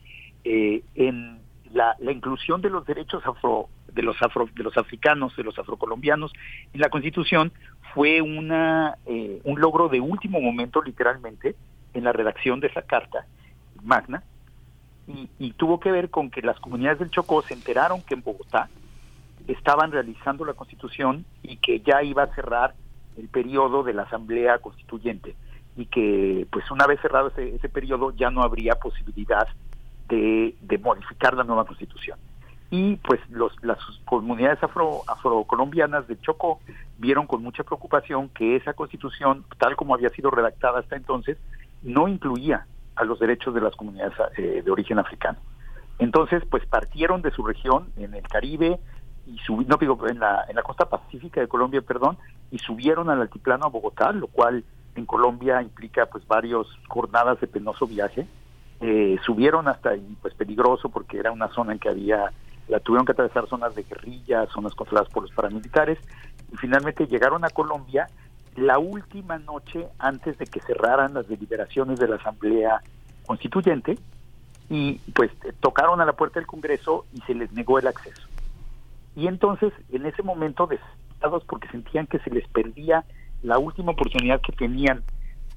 eh, en la, inclusión de los derechos afro, de los afro, de los africanos, de los afrocolombianos en la Constitución fue una eh, un logro de último momento, literalmente, en la redacción de esa carta magna y, tuvo que ver con que las comunidades del Chocó se enteraron que en Bogotá estaban realizando la constitución y que ya iba a cerrar el periodo de la asamblea constituyente y que pues una vez cerrado ese, ese periodo ya no habría posibilidad de, de, modificar la nueva constitución. Y pues los, las comunidades afro, afrocolombianas del Chocó vieron con mucha preocupación que esa constitución tal como había sido redactada hasta entonces no incluía a los derechos de las comunidades eh, de origen africano. Entonces, pues partieron de su región en el Caribe y no digo en la en la costa pacífica de Colombia, perdón, y subieron al altiplano a Bogotá, lo cual en Colombia implica pues varios jornadas de penoso viaje. Eh, subieron hasta ahí, pues peligroso porque era una zona en que había la tuvieron que atravesar zonas de guerrilla, zonas controladas por los paramilitares y finalmente llegaron a Colombia la última noche antes de que cerraran las deliberaciones de la Asamblea Constituyente y pues tocaron a la puerta del Congreso y se les negó el acceso. Y entonces, en ese momento, desesperados porque sentían que se les perdía la última oportunidad que tenían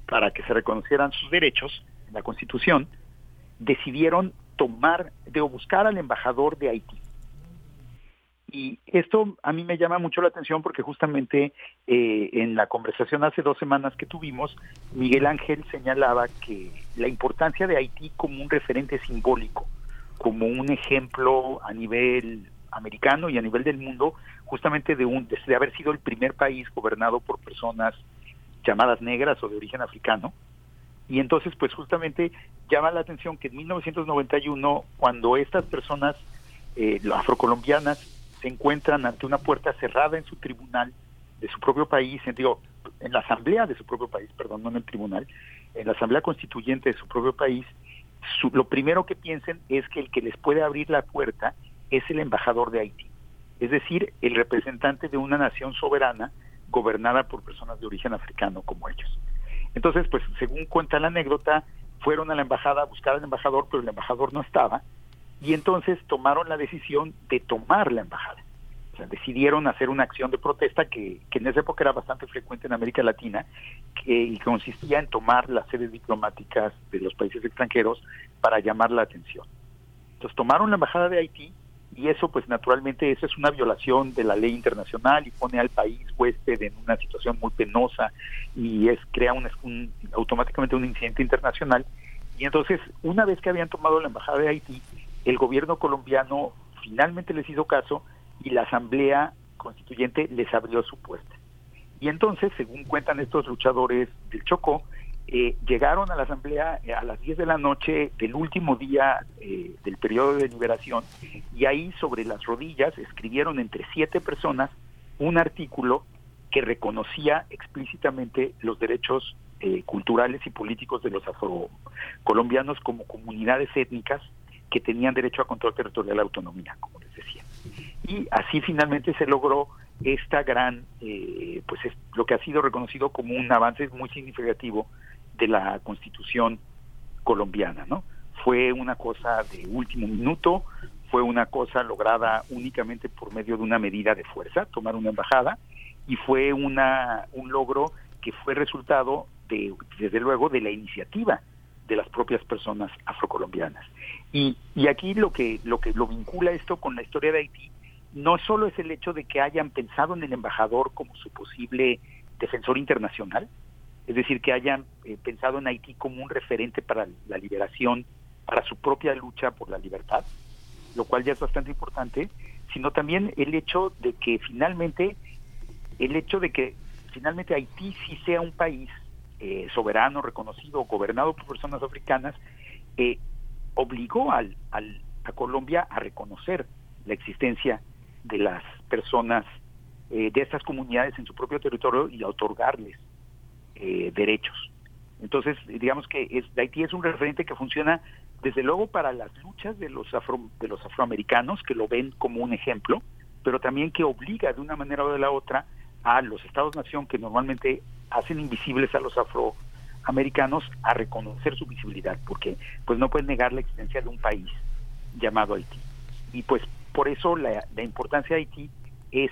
para que se reconocieran sus derechos en la Constitución, decidieron tomar, de buscar al embajador de Haití. Y esto a mí me llama mucho la atención porque justamente eh, en la conversación hace dos semanas que tuvimos, Miguel Ángel señalaba que la importancia de Haití como un referente simbólico, como un ejemplo a nivel americano y a nivel del mundo, justamente de, un, de haber sido el primer país gobernado por personas llamadas negras o de origen africano. Y entonces, pues justamente llama la atención que en 1991, cuando estas personas eh, afrocolombianas se encuentran ante una puerta cerrada en su tribunal de su propio país, en, en la asamblea de su propio país, perdón, no en el tribunal, en la asamblea constituyente de su propio país, lo primero que piensen es que el que les puede abrir la puerta es el embajador de Haití, es decir, el representante de una nación soberana gobernada por personas de origen africano como ellos. Entonces, pues según cuenta la anécdota, fueron a la embajada a buscar al embajador, pero el embajador no estaba, y entonces tomaron la decisión de tomar la embajada. O sea, decidieron hacer una acción de protesta que, que en esa época era bastante frecuente en América Latina que, y consistía en tomar las sedes diplomáticas de los países extranjeros para llamar la atención. Entonces tomaron la embajada de Haití y eso pues naturalmente eso es una violación de la ley internacional y pone al país huésped en una situación muy penosa y es crea un, automáticamente un incidente internacional y entonces una vez que habían tomado la embajada de Haití el gobierno colombiano finalmente les hizo caso y la asamblea constituyente les abrió su puerta. Y entonces según cuentan estos luchadores del Chocó eh, llegaron a la asamblea eh, a las 10 de la noche del último día eh, del periodo de liberación y ahí sobre las rodillas escribieron entre siete personas un artículo que reconocía explícitamente los derechos culturales y políticos de los afrocolombianos como comunidades étnicas que tenían derecho a control territorial y autonomía, como les decía. Y así finalmente se logró esta gran, pues es lo que ha sido reconocido como un avance muy significativo de la constitución colombiana, ¿no? Fue una cosa de último minuto, fue una cosa lograda únicamente por medio de una medida de fuerza, tomar una embajada, y fue una, un logro que fue resultado de, desde luego, de la iniciativa de las propias personas afrocolombianas. Y, y aquí lo que, lo que lo vincula esto con la historia de Haití no solo es el hecho de que hayan pensado en el embajador como su posible defensor internacional, es decir, que hayan eh, pensado en Haití como un referente para la liberación, para su propia lucha por la libertad, lo cual ya es bastante importante, sino también el hecho de que finalmente, el hecho de que finalmente Haití sí sea un país eh, soberano, reconocido, gobernado por personas africanas, eh, obligó al, al, a Colombia a reconocer la existencia de las personas de estas comunidades en su propio territorio y a otorgarles eh, derechos. Entonces, digamos que es, Haití es un referente que funciona desde luego para las luchas de los, afro, de los afroamericanos, que lo ven como un ejemplo, pero también que obliga de una manera o de la otra a los estados-nación que normalmente hacen invisibles a los afroamericanos a reconocer su visibilidad, porque pues no pueden negar la existencia de un país llamado Haití. Y pues por eso la, importancia de Haití es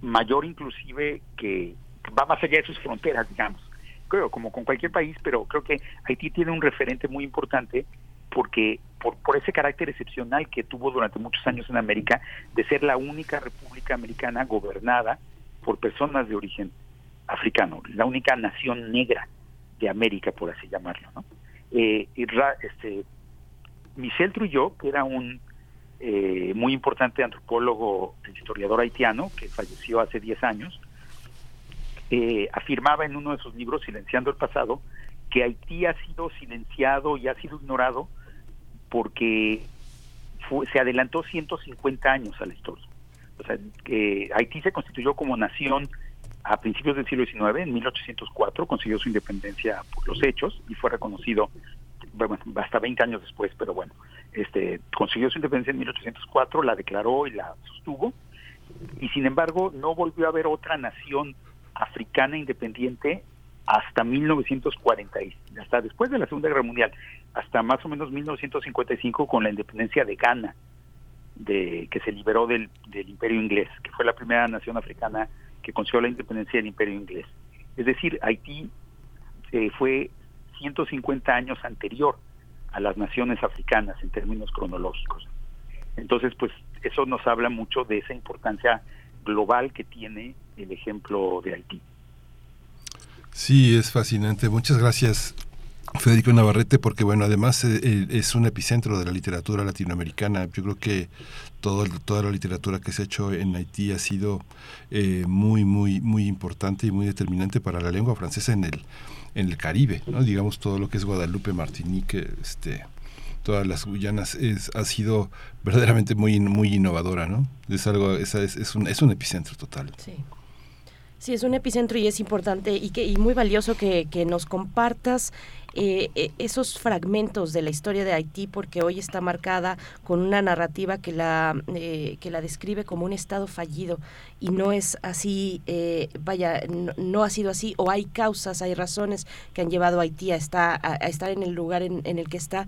mayor inclusive que va más allá de sus fronteras, digamos creo, como con cualquier país, pero creo que Haití tiene un referente muy importante porque por, por ese carácter excepcional que tuvo durante muchos años en América de ser la única república americana gobernada por personas de origen africano, la única nación negra de América, por así llamarlo. ¿no? Eh, este, Michel Trujillo, que era un eh, muy importante antropólogo, historiador haitiano, que falleció hace 10 años, eh, afirmaba en uno de sus libros, Silenciando el Pasado, que Haití ha sido silenciado y ha sido ignorado porque se adelantó 150 años a la. O sea, que Haití se constituyó como nación a principios del siglo XIX, en 1804, consiguió su independencia por los hechos y fue reconocido bueno, hasta 20 años después, pero bueno, este consiguió su independencia en 1804, la declaró y la sostuvo, y sin embargo no volvió a haber otra nación africana independiente hasta 1940, hasta después de la Segunda Guerra Mundial, hasta más o menos 1955 con la independencia de Ghana, de, que se liberó del, Imperio Inglés, que fue la primera nación africana que consiguió la independencia del Imperio Inglés. Es decir, Haití eh, fue 150 años anterior a las naciones africanas en términos cronológicos. Entonces, pues eso nos habla mucho de esa importancia global que tiene el ejemplo de Haití.
Sí, es fascinante. Muchas gracias, Federico Navarrete, porque bueno, además eh, eh, es un epicentro de la literatura latinoamericana. Yo creo que todo, toda la literatura que se ha hecho en Haití ha sido eh, muy, muy, muy importante y muy determinante para la lengua francesa en el, en el Caribe, ¿no? Digamos todo lo que es Guadalupe, Martinique, este, todas las Guyanas es, ha sido verdaderamente muy, muy innovadora, ¿no? Es algo, es, es, un, es un epicentro total.
Sí. Sí, es un epicentro y es importante y, que, y muy valioso que, que nos compartas eh, eh, esos fragmentos de la historia de Haití porque hoy está marcada con una narrativa que la, eh, que la describe como un estado fallido y no es así, vaya, no, ha sido así o hay causas, hay razones que han llevado a Haití a, estar, a, estar en el lugar en, el que está,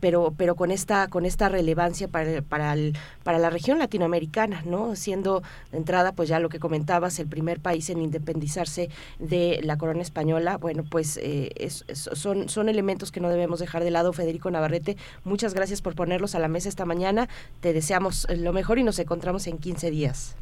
pero, pero con esta, con esta relevancia para, para, el, para la región latinoamericana, ¿no? Siendo de entrada, pues ya lo que comentabas, el primer país en independizarse de la corona española, bueno, pues es son, son elementos que no debemos dejar de lado. Federico Navarrete, muchas gracias por ponerlos a la mesa esta mañana. Te deseamos lo mejor y nos encontramos en 15 días.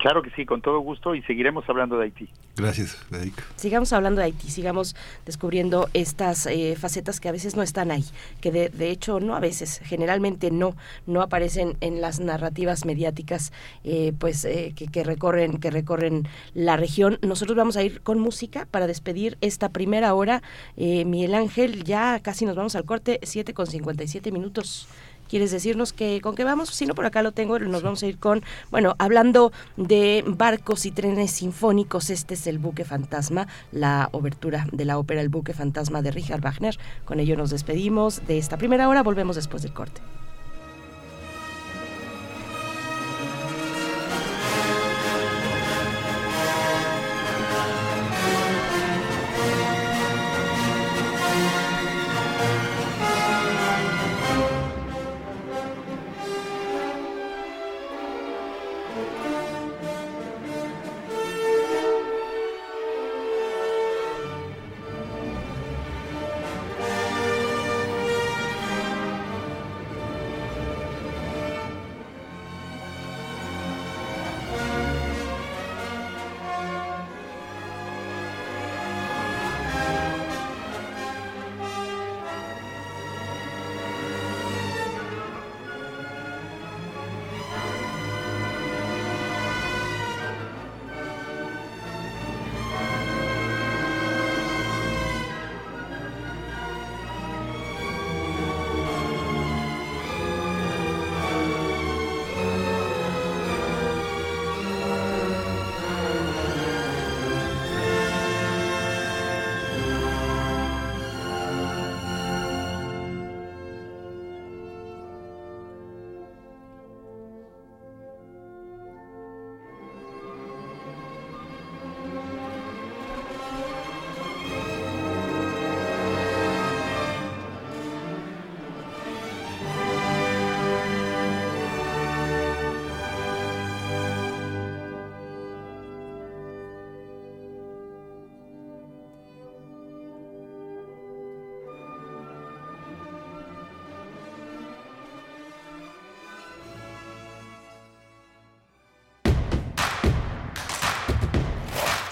Claro que sí, con todo gusto y seguiremos hablando de Haití.
Gracias, Federico.
Sigamos hablando de Haití, sigamos descubriendo estas eh, facetas que a veces no están ahí, que de, de, hecho no a veces, generalmente no, no aparecen en las narrativas mediáticas, eh, pues eh, que, que, recorren, que recorren la región. Nosotros vamos a ir con música para despedir esta primera hora. Miguel Ángel, ya casi nos vamos al corte, 7 con 57 minutos. ¿Quieres decirnos que con qué vamos? Si no, por acá lo tengo, nos vamos a ir con, bueno, hablando de barcos y trenes sinfónicos, este es el buque fantasma, la obertura de la ópera El buque fantasma de Richard Wagner. Con ello nos despedimos de esta primera hora, volvemos después del corte.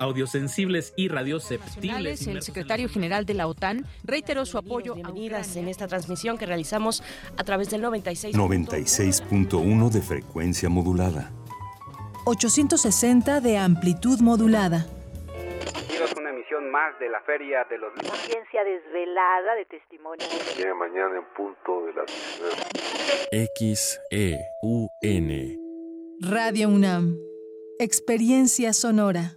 Audiosensibles y radioceptibles.
El secretario general de la OTAN reiteró su apoyo. Bienvenidas en esta transmisión que realizamos a través del 96.
96.1 de frecuencia modulada.
860 de amplitud modulada.
una emisión más de la Feria de los
La ciencia desvelada de testimonio.
Mañana en punto de las
X E U N
Radio UNAM Experiencia sonora.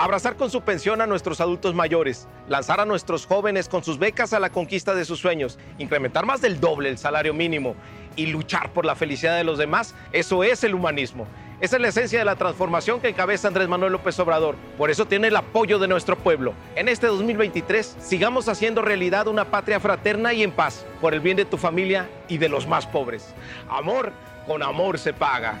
Abrazar con su pensión a nuestros adultos mayores, lanzar a nuestros jóvenes con sus becas a la conquista de sus sueños, incrementar más del doble el salario mínimo y luchar por la felicidad de los demás, eso es el humanismo. Esa es la esencia de la transformación que encabeza Andrés Manuel López Obrador. Por eso tiene el apoyo de nuestro pueblo. En este 2023 sigamos haciendo realidad una patria fraterna y en paz, por el bien de tu familia y de los más pobres. Amor, con amor se paga.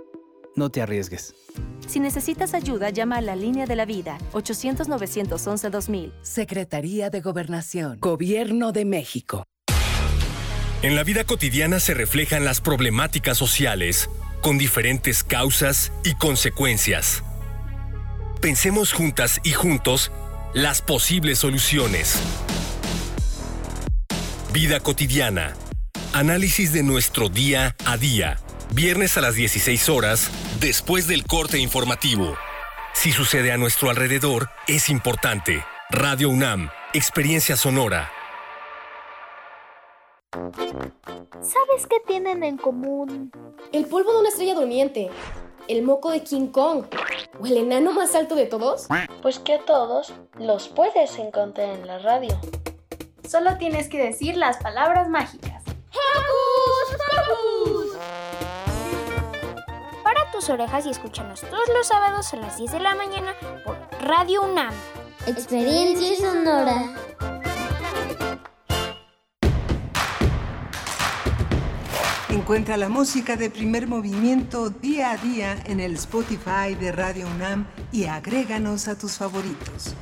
No te arriesgues.
Si necesitas ayuda, llama a la línea de la vida 800-911-2000.
Secretaría de Gobernación. Gobierno de México.
En la vida cotidiana se reflejan las problemáticas sociales, con diferentes causas y consecuencias. Pensemos juntas y juntos las posibles soluciones. Vida cotidiana. Análisis de nuestro día a día. Viernes a las 16 horas, después del corte informativo. Si sucede a nuestro alrededor, es importante. Radio UNAM, Experiencia Sonora.
¿Sabes qué tienen en común?
El polvo de una estrella durmiente, el moco de King Kong o el enano más alto de todos.
Pues que a todos los puedes encontrar en la radio.
Solo tienes que decir las palabras mágicas.
¡Hocus Pocus! Tus orejas y escúchanos todos los sábados a las 10 de la mañana por Radio UNAM.
Experiencia sonora.
Encuentra la música de primer movimiento día a día en el Spotify de Radio UNAM y agréganos a tus favoritos.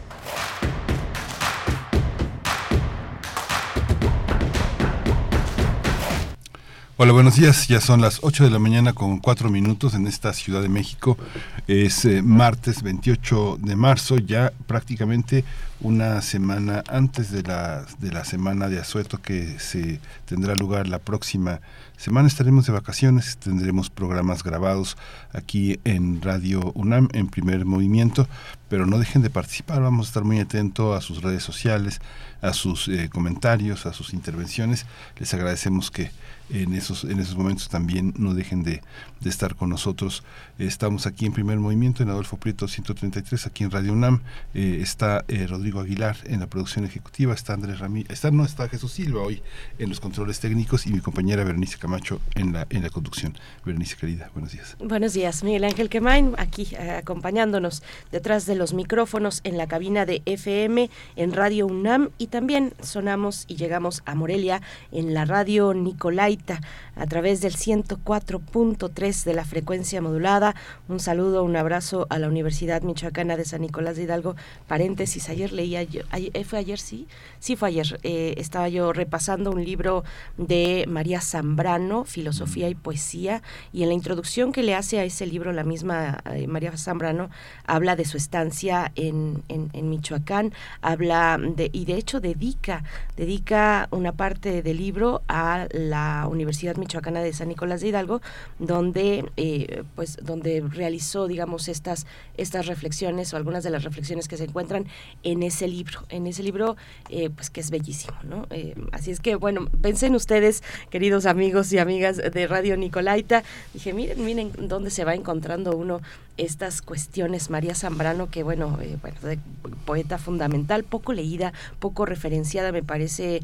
Hola, buenos días. Ya son las 8 de la mañana con 4 minutos en esta Ciudad de México. Es eh, martes 28 de marzo, ya prácticamente una semana antes de la, de la semana de asueto que se tendrá lugar la próxima semana. Estaremos de vacaciones, tendremos programas grabados aquí en Radio UNAM en primer movimiento, pero no dejen de participar. Vamos a estar muy atentos a sus redes sociales, a sus eh, comentarios, a sus intervenciones. Les agradecemos que en esos, en esos momentos también no dejen de, de estar con nosotros. estamos aquí en primer movimiento en Adolfo Prieto 133, aquí en Radio UNAM. Eh, está eh, Rodrigo Aguilar en la producción ejecutiva, está Andrés Ramírez, está, no está Jesús Silva hoy en los controles técnicos y mi compañera Berenice Camacho en la, en la conducción. Berenice, querida, buenos días.
Buenos días, Miguel Ángel Quemain, aquí eh, acompañándonos detrás de los micrófonos en la cabina de FM en Radio UNAM y también sonamos y llegamos a Morelia en la radio A través del 104.3 de la frecuencia modulada. Un saludo, un abrazo a la Universidad Michoacana de San Nicolás de Hidalgo. Paréntesis, ayer leía yo, ayer, ¿fue ayer sí? Sí, fue ayer. Eh, estaba yo repasando un libro de María Zambrano, Filosofía y Poesía, y en la introducción que le hace a ese libro, la misma eh, María Zambrano habla de su estancia en, en, en Michoacán, habla de, y de hecho dedica, dedica una parte del libro a la Universidad Michoacana de San Nicolás de Hidalgo, donde, eh, pues, donde realizó, digamos, estas, estas reflexiones o algunas de las reflexiones que se encuentran en ese libro, en ese libro eh, pues que es bellísimo, ¿no? Eh, así es que bueno, pensé ustedes, queridos amigos y amigas de Radio Nicolaita, dije, miren, miren dónde se va encontrando uno estas cuestiones. María Zambrano, que bueno, bueno poeta fundamental, poco leída, poco referenciada, me parece,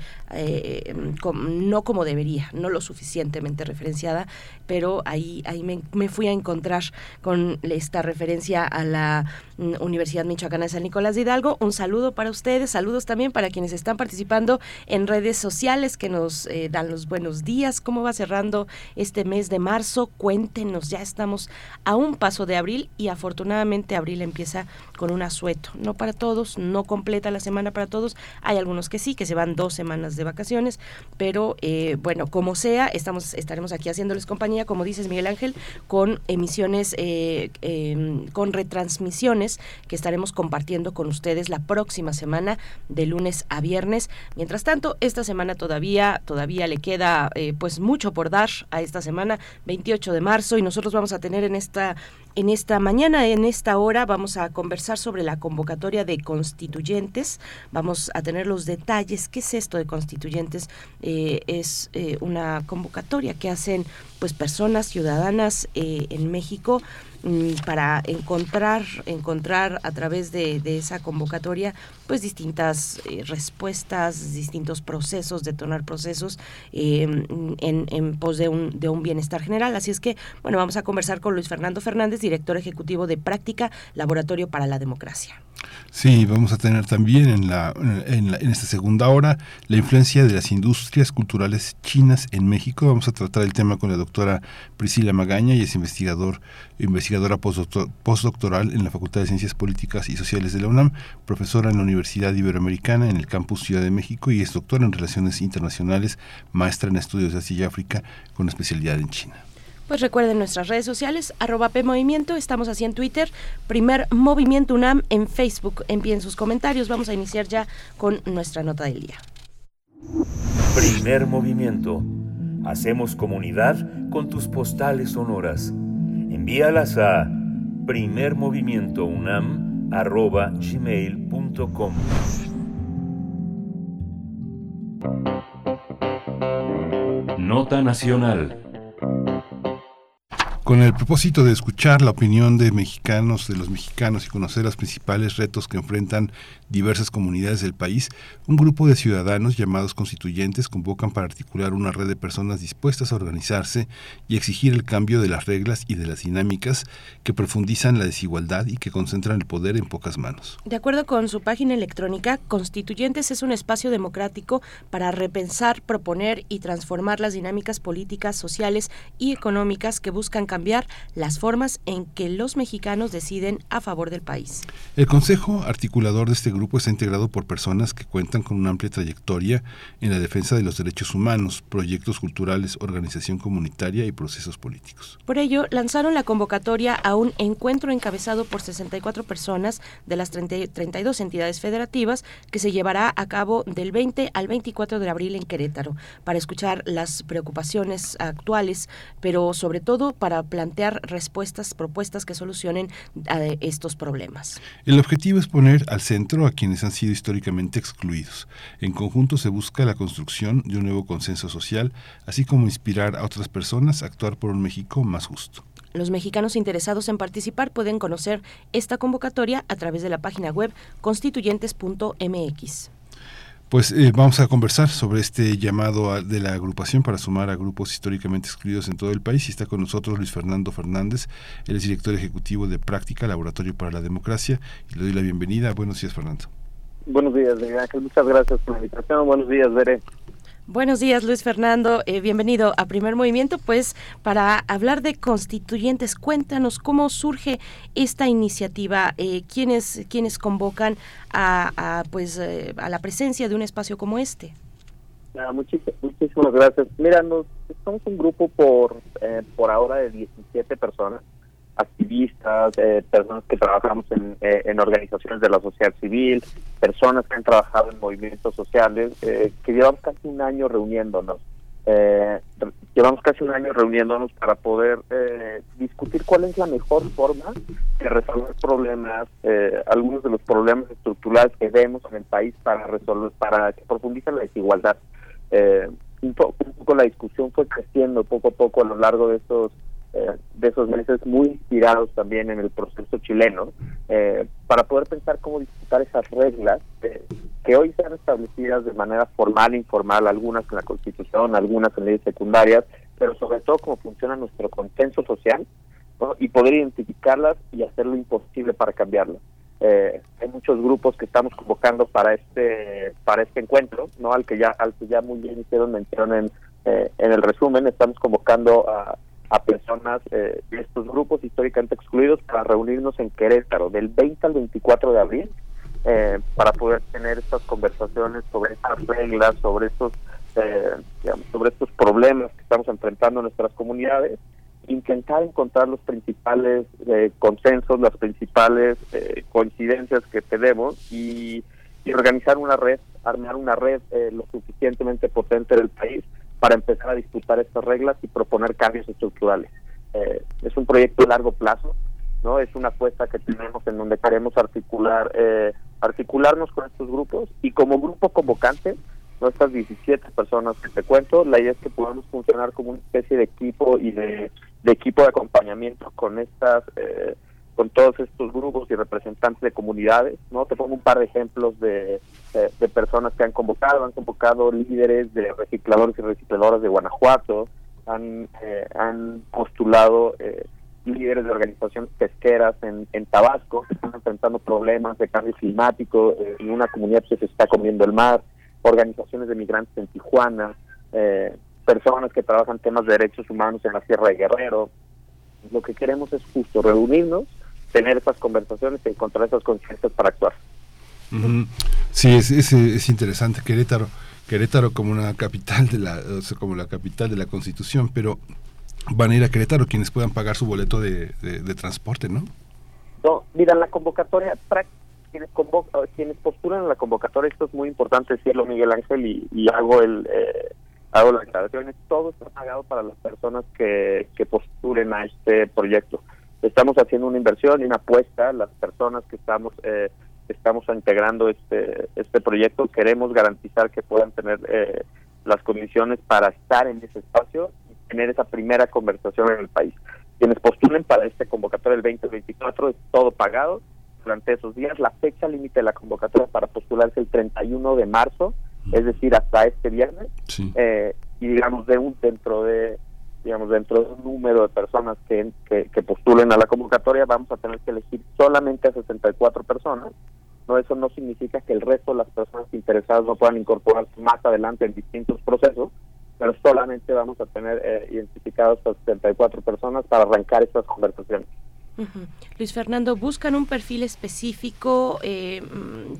no como debería, no lo suficientemente referenciada, pero ahí, ahí me, fui a encontrar con esta referencia a la mm, Universidad Michoacana de San Nicolás de Hidalgo. Un saludo para ustedes, saludos también para quienes están participando en redes sociales que nos eh, dan los buenos días. ¿Cómo va cerrando este mes de marzo? Cuéntenos, ya estamos a un paso de abril y afortunadamente abril empieza con un asueto. No para todos, no completa la semana para todos. Hay algunos que sí, que se van dos semanas de vacaciones, pero eh, bueno, como sea, estamos estaremos aquí haciéndoles compañía, como dices Miguel Ángel, con emisiones, eh, em, con retransmisiones que estaremos compartiendo con ustedes la próxima semana de lunes a viernes. Mientras tanto, esta semana todavía, todavía le queda eh, pues mucho por dar a esta semana, 28 de marzo, y nosotros vamos a tener en esta en esta mañana, en esta hora, vamos a conversar sobre la convocatoria de constituyentes. Vamos a tener los detalles. ¿Qué es esto de constituyentes? Eh, es una convocatoria que hacen pues personas ciudadanas eh, en México para encontrar encontrar a través de, esa convocatoria pues distintas eh, respuestas distintos procesos detonar procesos em, en, pos de un, de un bienestar general así es que bueno vamos a conversar con Luis Fernando Fernández director ejecutivo de práctica laboratorio para la democracia
Sí, vamos a tener también en, la, en, en, esta segunda hora la influencia de las industrias culturales chinas en México. Vamos a tratar el tema con la doctora Priscila Magaña y es investigador, investigadora postdoctoral en la Facultad de Ciencias Políticas y Sociales de la UNAM, profesora en la Universidad Iberoamericana en el campus Ciudad de México y es doctora en Relaciones Internacionales, maestra en Estudios de Asia y África con especialidad en China.
Pues recuerden nuestras redes sociales, arroba PMovimiento, estamos así en Twitter, primer Movimiento UNAM en Facebook. Envíen sus comentarios, vamos a iniciar ya con nuestra nota del día.
Primer movimiento. Hacemos comunidad con tus postales sonoras. Envíalas a primermovimientounam.gmail.com
Nota Nacional.
Con el propósito de escuchar la opinión de mexicanos, de los mexicanos y conocer los principales retos que enfrentan diversas comunidades del país, un grupo de ciudadanos llamados constituyentes convocan para articular una red de personas dispuestas a organizarse y exigir el cambio de las reglas y de las dinámicas que profundizan la desigualdad y que concentran el poder en pocas manos.
De acuerdo con su página electrónica, Constituyentes es un espacio democrático para repensar, proponer y transformar las dinámicas políticas, sociales y económicas que buscan cambiar las formas en que los mexicanos deciden a favor del país.
El Consejo Articulador de este grupo está integrado por personas que cuentan con una amplia trayectoria en la defensa de los derechos humanos, proyectos culturales, organización comunitaria y procesos políticos.
Por ello, lanzaron la convocatoria a un encuentro encabezado por 64 personas de las 32 entidades federativas que se llevará a cabo del 20 al 24 de abril en Querétaro para escuchar las preocupaciones actuales, pero sobre todo para plantear respuestas, propuestas que solucionen eh, estos problemas.
El objetivo es poner al centro a quienes han sido históricamente excluidos. En conjunto se busca la construcción de un nuevo consenso social, así como inspirar a otras personas a actuar por un México más justo.
Los mexicanos interesados en participar pueden conocer esta convocatoria a través de la página web constituyentes.mx.
Pues eh, vamos a conversar sobre este llamado de la agrupación para sumar a grupos históricamente excluidos en todo el país. Y está con nosotros Luis Fernando Fernández, él es director ejecutivo de Práctica, Laboratorio para la Democracia. Y le doy la bienvenida. Buenos días, Fernando.
Buenos días. Muchas gracias por la invitación. Buenos días, Veré.
Buenos días, Luis Fernando. Eh, bienvenido a Primer Movimiento. Pues para hablar de constituyentes, cuéntanos cómo surge esta iniciativa, eh, quiénes, quiénes convocan a, pues eh, a la presencia de un espacio como este.
Ah, muchísimas, gracias. Mira, nos, somos un grupo por eh, por ahora de 17 personas activistas, eh, personas que trabajamos en, eh, en, organizaciones de la sociedad civil, personas que han trabajado en movimientos sociales, eh, que llevamos casi un año reuniéndonos. llevamos casi un año reuniéndonos para poder eh, discutir cuál es la mejor forma de resolver problemas, eh, algunos de los problemas estructurales que vemos en el país para resolver, para que profundice la desigualdad. Eh, un, un poco la discusión fue creciendo poco a poco a lo largo de estos de esos meses muy inspirados también en el proceso chileno para poder pensar cómo disputar esas reglas que hoy sean establecidas de manera formal e informal, algunas en la Constitución, algunas en leyes secundarias, pero sobre todo cómo funciona nuestro consenso social y poder identificarlas y hacer lo imposible para cambiarlas. Eh, hay muchos grupos que estamos convocando para este para este encuentro, no al que ya al que ya muy bien hicieron mención en, eh, en el resumen, estamos convocando a, a personas eh, de estos grupos históricamente excluidos para reunirnos en Querétaro del 20 al 24 de abril eh, para poder tener estas conversaciones sobre estas reglas, sobre estos, eh, sobre estos problemas que estamos enfrentando en nuestras comunidades, intentar encontrar los principales eh, consensos, las principales coincidencias que tenemos y, y, organizar una red, armar una red lo suficientemente potente del país para empezar a disputar estas reglas y proponer cambios estructurales. es un proyecto a largo plazo, no es una apuesta que tenemos en donde queremos articular eh, articularnos con estos grupos y como grupo convocante, nuestras 17 personas que te cuento, la idea es que podamos funcionar como una especie de equipo y de, equipo de acompañamiento con estas, eh, con todos estos grupos y representantes de comunidades, ¿no? Te pongo un par de ejemplos de, de, personas que han convocado, han convocado líderes de recicladores y recicladoras de Guanajuato, han, eh, han postulado eh, líderes de organizaciones pesqueras en, en Tabasco que están enfrentando problemas de cambio climático eh, en una comunidad que se está comiendo el mar, organizaciones de migrantes en Tijuana, eh, personas que trabajan temas de derechos humanos en la Sierra de Guerrero. Lo que queremos es justo reunirnos, tener esas conversaciones y encontrar esas conciencias para actuar.
Sí, es, es, es interesante Querétaro. Querétaro como una capital de la como la capital de la Constitución, pero van a ir a Querétaro quienes puedan pagar su boleto de, transporte, ¿no?
No, mira, la convocatoria, quienes, quienes postulan la convocatoria, esto es muy importante decirlo, Miguel Ángel, y, hago el eh, hago la declaración, todo está pagado para las personas que, que postulen a este proyecto. Estamos haciendo una inversión y una apuesta, las personas que estamos eh, estamos integrando este este proyecto, queremos garantizar que puedan tener eh, las condiciones para estar en ese espacio tener esa primera conversación en el país. Quienes postulen para este convocatoria el 2024 es todo pagado durante esos días. La fecha límite de la convocatoria para postular es el 31 de marzo, es decir, hasta este viernes. Eh, y digamos, de un dentro de digamos dentro de un número de personas que, que, postulen a la convocatoria vamos a tener que elegir solamente a 64 personas no eso no significa que el resto de las personas interesadas no puedan incorporarse más adelante en distintos procesos pero solamente vamos a tener eh, identificados a 74 personas para arrancar estas conversaciones.
Luis Fernando, ¿buscan un perfil específico eh,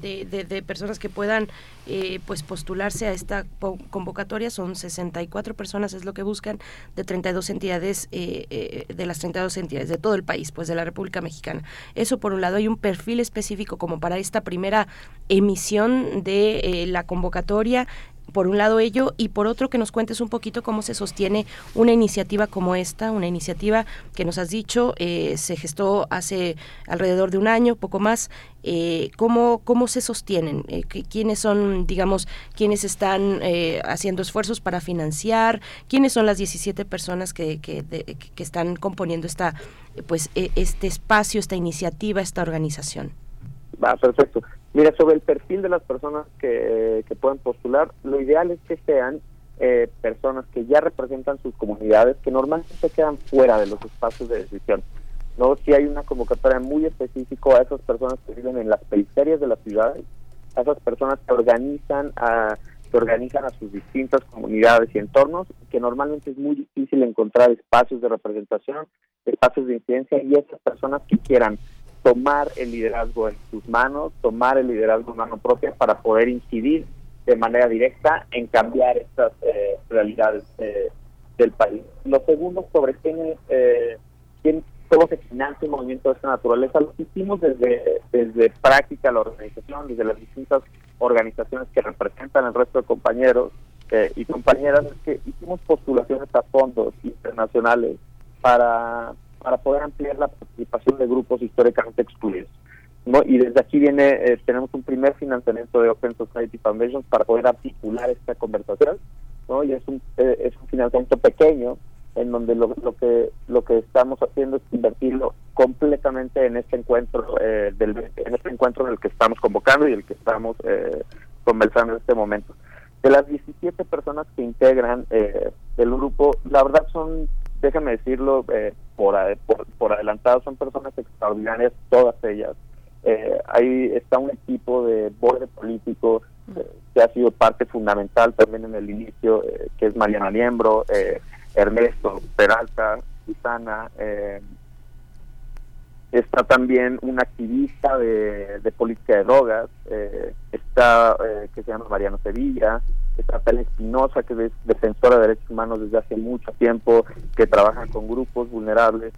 de, de, personas que puedan eh, pues postularse a esta convocatoria? Son 64 personas, es lo que buscan, de 32 entidades, eh, de las 32 entidades de todo el país, pues de la República Mexicana. Eso por un lado, hay un perfil específico como para esta primera emisión de la convocatoria por un lado ello y por otro que nos cuentes un poquito cómo se sostiene una iniciativa como esta, una iniciativa que nos has dicho eh, se gestó hace alrededor de un año, poco más. Eh, ¿cómo, ¿Cómo se sostienen? Eh, ¿Quiénes son, digamos, quiénes están eh, haciendo esfuerzos para financiar? ¿Quiénes son las 17 personas que, que, que están componiendo esta, pues, e, este espacio, esta iniciativa, esta organización?
Va, perfecto. Mira, sobre el perfil de las personas que, que pueden postular, lo ideal es que sean eh, personas que ya representan sus comunidades, que normalmente se quedan fuera de los espacios de decisión. No, si hay una convocatoria muy específica a esas personas que viven en las periferias de las ciudades, a esas personas que organizan a que organizan a sus distintas comunidades y entornos, que normalmente es muy difícil encontrar espacios de representación, espacios de incidencia y esas personas que quieran tomar el liderazgo en sus manos, tomar el liderazgo en mano propia para poder incidir de manera directa en cambiar estas eh, realidades eh, del país. Lo segundo, sobre quién, eh, quién, cómo se financia un movimiento de esta naturaleza, lo hicimos desde, desde práctica la organización, desde las distintas organizaciones que representan al resto de compañeros, eh, y compañeras es que hicimos postulaciones a fondos internacionales para, para poder ampliar la participación de grupos históricamente excluidos. ¿no? Y desde aquí viene, eh, tenemos un primer financiamiento de Open Society Foundation para poder articular esta conversación, ¿no? Y es un, eh, es un financiamiento pequeño en donde lo, lo que lo que estamos haciendo es invertirlo completamente en este encuentro eh, del en este encuentro en el que estamos convocando y el que estamos conversando en este momento. De las 17 personas que integran el grupo, la verdad son, déjame decirlo por, por, por adelantado, son personas extraordinarias, todas ellas. Eh, ahí está un equipo de borde político eh, que ha sido parte fundamental también en el inicio, eh, que es Mariana Miembro, Ernesto Peralta, Susana. está también un activista de, política de drogas, está que se llama Mariano Sevilla, está Pele Espinosa, que es defensora de derechos humanos desde hace mucho tiempo, que trabaja con grupos vulnerables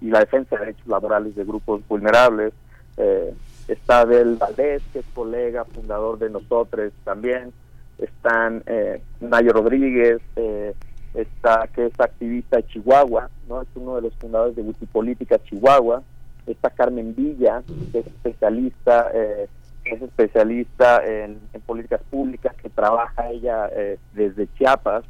y la defensa de derechos laborales de grupos vulnerables. Eh, está Abel Valdés, que es colega, fundador de nosotros también, están eh, Nayo Rodríguez, eh, está que es activista de Chihuahua, no es uno de los fundadores de Wikipolítica Chihuahua, está Carmen Villa, que es especialista, eh, es especialista en, políticas públicas, que trabaja ella eh, desde Chiapas,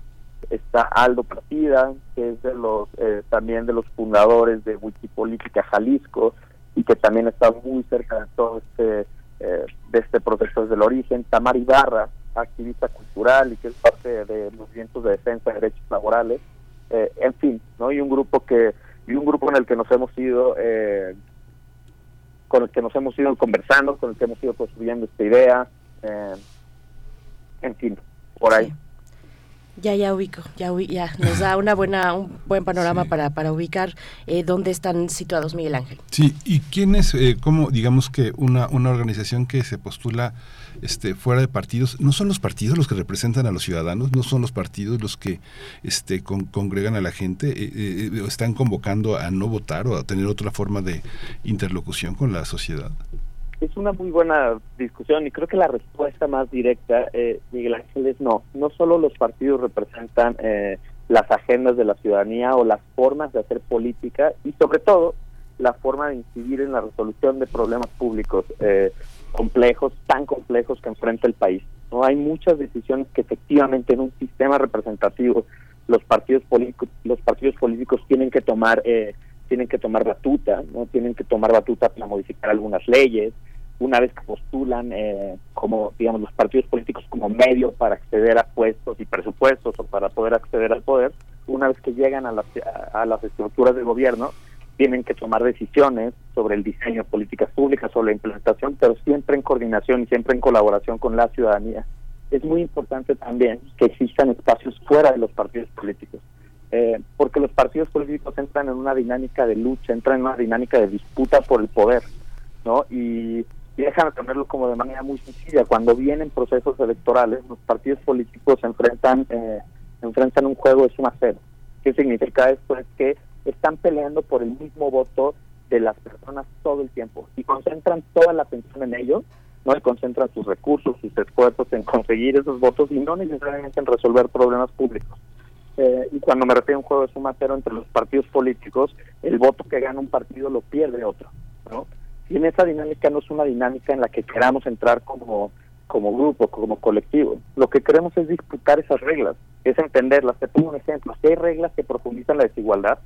está Aldo Partida, que es de los también de los fundadores de Wikipolítica Jalisco, y que también está muy cerca de todo este eh, de este proceso desde el origen. Tamar Ibarra, activista cultural y que es parte de movimientos de defensa de derechos laborales. Eh, en fin, ¿no? Y un grupo que y un grupo en el que nos hemos ido eh, con el que nos hemos ido conversando, con el que hemos ido construyendo esta idea. en fin, por ahí.
Ya, ya ubico, ya, ya nos da una buena, un buen panorama para, para ubicar eh, dónde están situados Miguel Ángel.
Sí, y quién es, eh, como digamos que una, una organización que se postula este, fuera de partidos, no son los partidos los que representan a los ciudadanos, no son los partidos los que este, congregan a la gente, eh, eh, están convocando a no votar o a tener otra forma de interlocución con la sociedad.
Es una muy buena discusión y creo que la respuesta más directa, eh, Miguel Ángel, es no. No solo los partidos representan eh, las agendas de la ciudadanía o las formas de hacer política y sobre todo la forma de incidir en la resolución de problemas públicos eh, complejos, tan complejos que enfrenta el país. No hay muchas decisiones que efectivamente en un sistema representativo los partidos políticos los partidos políticos tienen que tomar eh, tienen que tomar batuta, no tienen que tomar batuta para modificar algunas leyes, una vez que postulan eh, como, digamos, los partidos políticos como medio para acceder a puestos y presupuestos o para poder acceder al poder, una vez que llegan a las, a las estructuras de gobierno, tienen que tomar decisiones sobre el diseño de políticas públicas, sobre la implementación, pero siempre en coordinación y siempre en colaboración con la ciudadanía. Es muy importante también que existan espacios fuera de los partidos políticos, eh, porque los partidos políticos entran en una dinámica de lucha, entran en una dinámica de disputa por el poder, ¿no? Y y déjame ponerlo como de manera muy sencilla, cuando vienen procesos electorales, los partidos políticos enfrentan, eh, enfrentan un juego de suma cero. ¿Qué significa esto? Es que están peleando por el mismo voto de las personas todo el tiempo y concentran toda la atención en ello, no y concentran sus recursos, sus esfuerzos en conseguir esos votos y no necesariamente en resolver problemas públicos. Eh, y cuando me refiero a un juego de suma cero entre los partidos políticos, el voto que gana un partido lo pierde otro, ¿no? Y en esa dinámica no es una dinámica en la que queramos entrar como, como grupo, como colectivo. Lo que queremos es disputar esas reglas, es entenderlas. Te pongo un ejemplo. Si hay reglas que profundizan la desigualdad,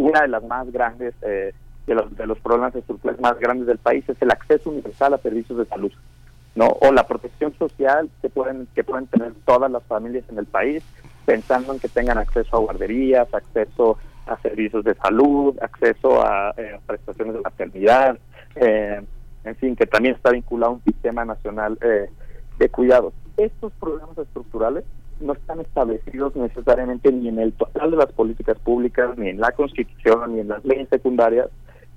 una de las más grandes, eh, de, los, de los problemas estructurales más grandes del país es el acceso universal a servicios de salud. ¿no? o la protección social que pueden que pueden tener todas las familias en el país pensando en que tengan acceso a guarderías, acceso a servicios de salud, acceso a eh, prestaciones de maternidad, eh, en fin, que también está vinculado a un sistema nacional eh, de cuidados. Estos problemas estructurales no están establecidos necesariamente ni en el total de las políticas públicas, ni en la Constitución, ni en las leyes secundarias,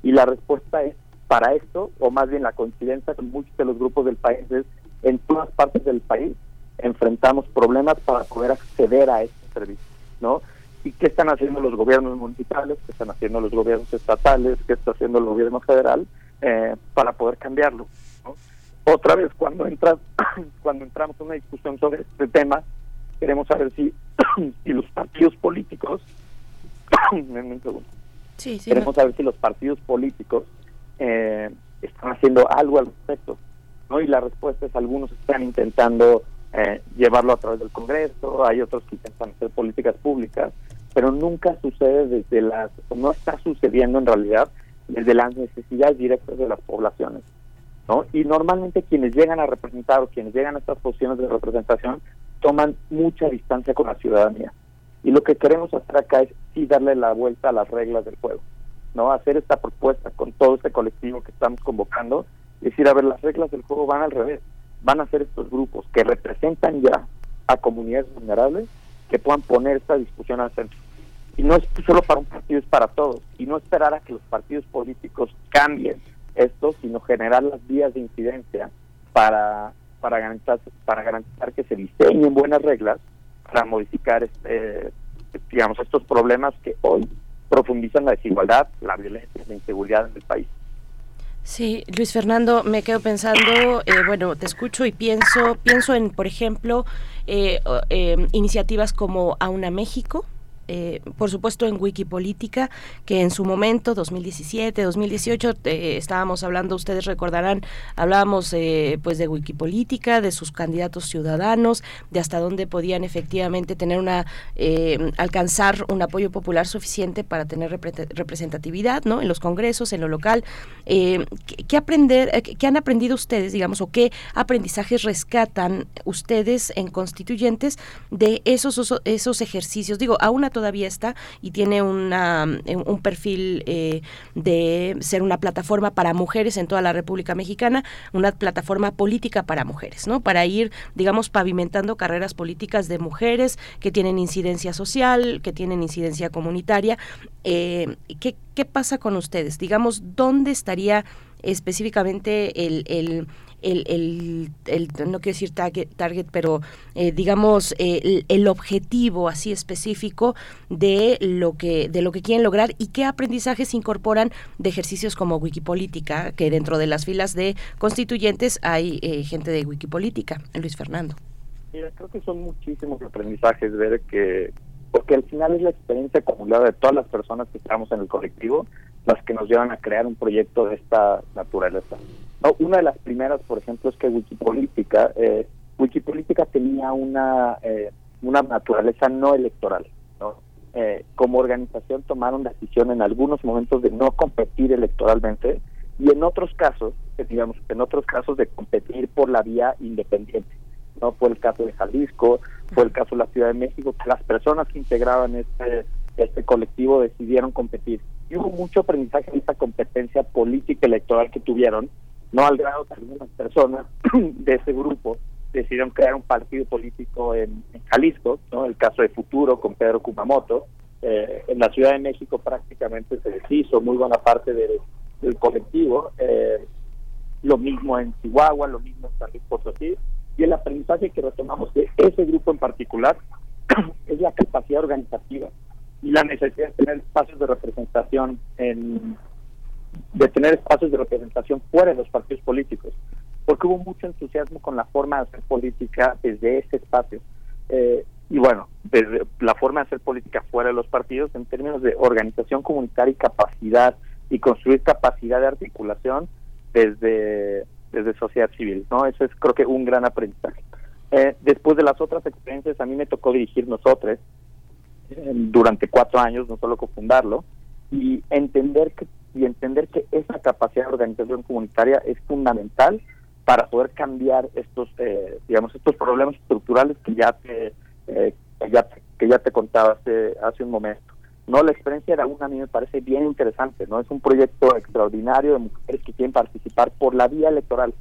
y la respuesta es para esto, o más bien la coincidencia con muchos de los grupos del país es en todas partes del país enfrentamos problemas para poder acceder a estos servicios, ¿no? ¿Y qué están haciendo los gobiernos municipales? ¿Qué están haciendo los gobiernos estatales? ¿Qué está haciendo el gobierno federal? Eh, para poder cambiarlo. Otra vez, cuando entras, cuando entramos en una discusión sobre este tema, queremos saber si, si los partidos políticos,
sí, sí,
queremos saber si los partidos políticos eh, están haciendo algo al respecto. ¿no? Y la respuesta es algunos están intentando eh, llevarlo a través del Congreso, hay otros que intentan hacer políticas públicas, pero nunca sucede desde las, no está sucediendo en realidad desde las necesidades directas de las poblaciones. ¿no? Y normalmente quienes llegan a representar o quienes llegan a estas posiciones de representación toman mucha distancia con la ciudadanía. Y lo que queremos hacer acá es sí darle la vuelta a las reglas del juego, ¿no? Hacer esta propuesta con todo este colectivo que estamos convocando, decir, a ver, las reglas del juego van al revés, van a ser estos grupos que representan ya a comunidades vulnerables que puedan poner esta discusión al centro. Y no es solo para un partido, es para todos. Y no esperar a que los partidos políticos cambien esto, sino generar las vías de incidencia para, para, garantizar, para garantizar que se diseñen buenas reglas para modificar este, digamos estos problemas que hoy profundizan la desigualdad, la violencia, la inseguridad en el país.
Sí, Luis Fernando, me quedo pensando, eh, bueno, te escucho y pienso, pienso en, por ejemplo, eh, eh, iniciativas como Auna México, eh, por supuesto en Wikipolítica, que en su momento, 2017, 2018, eh, estábamos hablando, ustedes recordarán, hablábamos eh, pues de Wikipolítica, de sus candidatos ciudadanos, de hasta dónde podían efectivamente tener una, alcanzar un apoyo popular suficiente para tener representatividad, ¿no? En los congresos, en lo local. ¿qué, aprender, qué han aprendido ustedes, digamos, o qué aprendizajes rescatan ustedes en constituyentes de esos, esos ejercicios? Digo, a una todavía está y tiene una, eh, un perfil eh, de ser una plataforma para mujeres en toda la República Mexicana, una plataforma política para mujeres, ¿no? Para ir, digamos, pavimentando carreras políticas de mujeres que tienen incidencia social, que tienen incidencia comunitaria. Eh, ¿qué, ¿Qué pasa con ustedes? Digamos, ¿dónde estaría específicamente el, el el, el, no quiero decir target, target pero eh, digamos eh, el, objetivo así específico de lo que de lo que quieren lograr y qué aprendizajes incorporan de ejercicios como Wikipolítica, que dentro de las filas de constituyentes hay eh, gente de Wikipolítica, Luis Fernando.
Mira, creo que son muchísimos aprendizajes ver que porque al final es la experiencia acumulada de todas las personas que estamos en el colectivo las que nos llevan a crear un proyecto de esta naturaleza. una de las primeras, por ejemplo, es que Wikipolítica, eh, Wikipolítica tenía una, eh, una naturaleza no electoral. ¿no? Eh, como organización tomaron decisión en algunos momentos de no competir electoralmente y en otros casos, eh, digamos, en otros casos de competir por la vía independiente. no Fue el caso de Jalisco, fue el caso de la Ciudad de México, que las personas que integraban este, este colectivo decidieron competir hubo mucho aprendizaje en esta competencia política electoral que tuvieron, no al grado que algunas personas de ese grupo decidieron crear un partido político en, Jalisco, ¿no? el caso de Futuro con Pedro Kumamoto, eh, en la Ciudad de México prácticamente se deshizo muy buena parte del, colectivo, eh, lo mismo en Chihuahua, lo mismo en San Luis Potosí, y el aprendizaje que retomamos de ese grupo en particular es la capacidad organizativa y la necesidad de tener espacios de representación en de tener espacios de representación fuera de los partidos políticos, porque hubo mucho entusiasmo con la forma de hacer política desde ese espacio. Eh, y bueno, la forma de hacer política fuera de los partidos en términos de organización comunitaria y capacidad y construir capacidad de articulación desde, desde sociedad civil, ¿no? Eso es creo que un gran aprendizaje. Eh, después de las otras experiencias, a mí me tocó dirigir nosotros, durante cuatro años, no solo cofundarlo, y entender que y entender que esa capacidad de organización comunitaria es fundamental para poder cambiar estos eh, digamos estos problemas estructurales que ya te eh, que ya que ya te contaba hace hace un momento. No la experiencia era una a mí me parece bien interesante no es un proyecto extraordinario de mujeres que quieren participar por la vía electoral.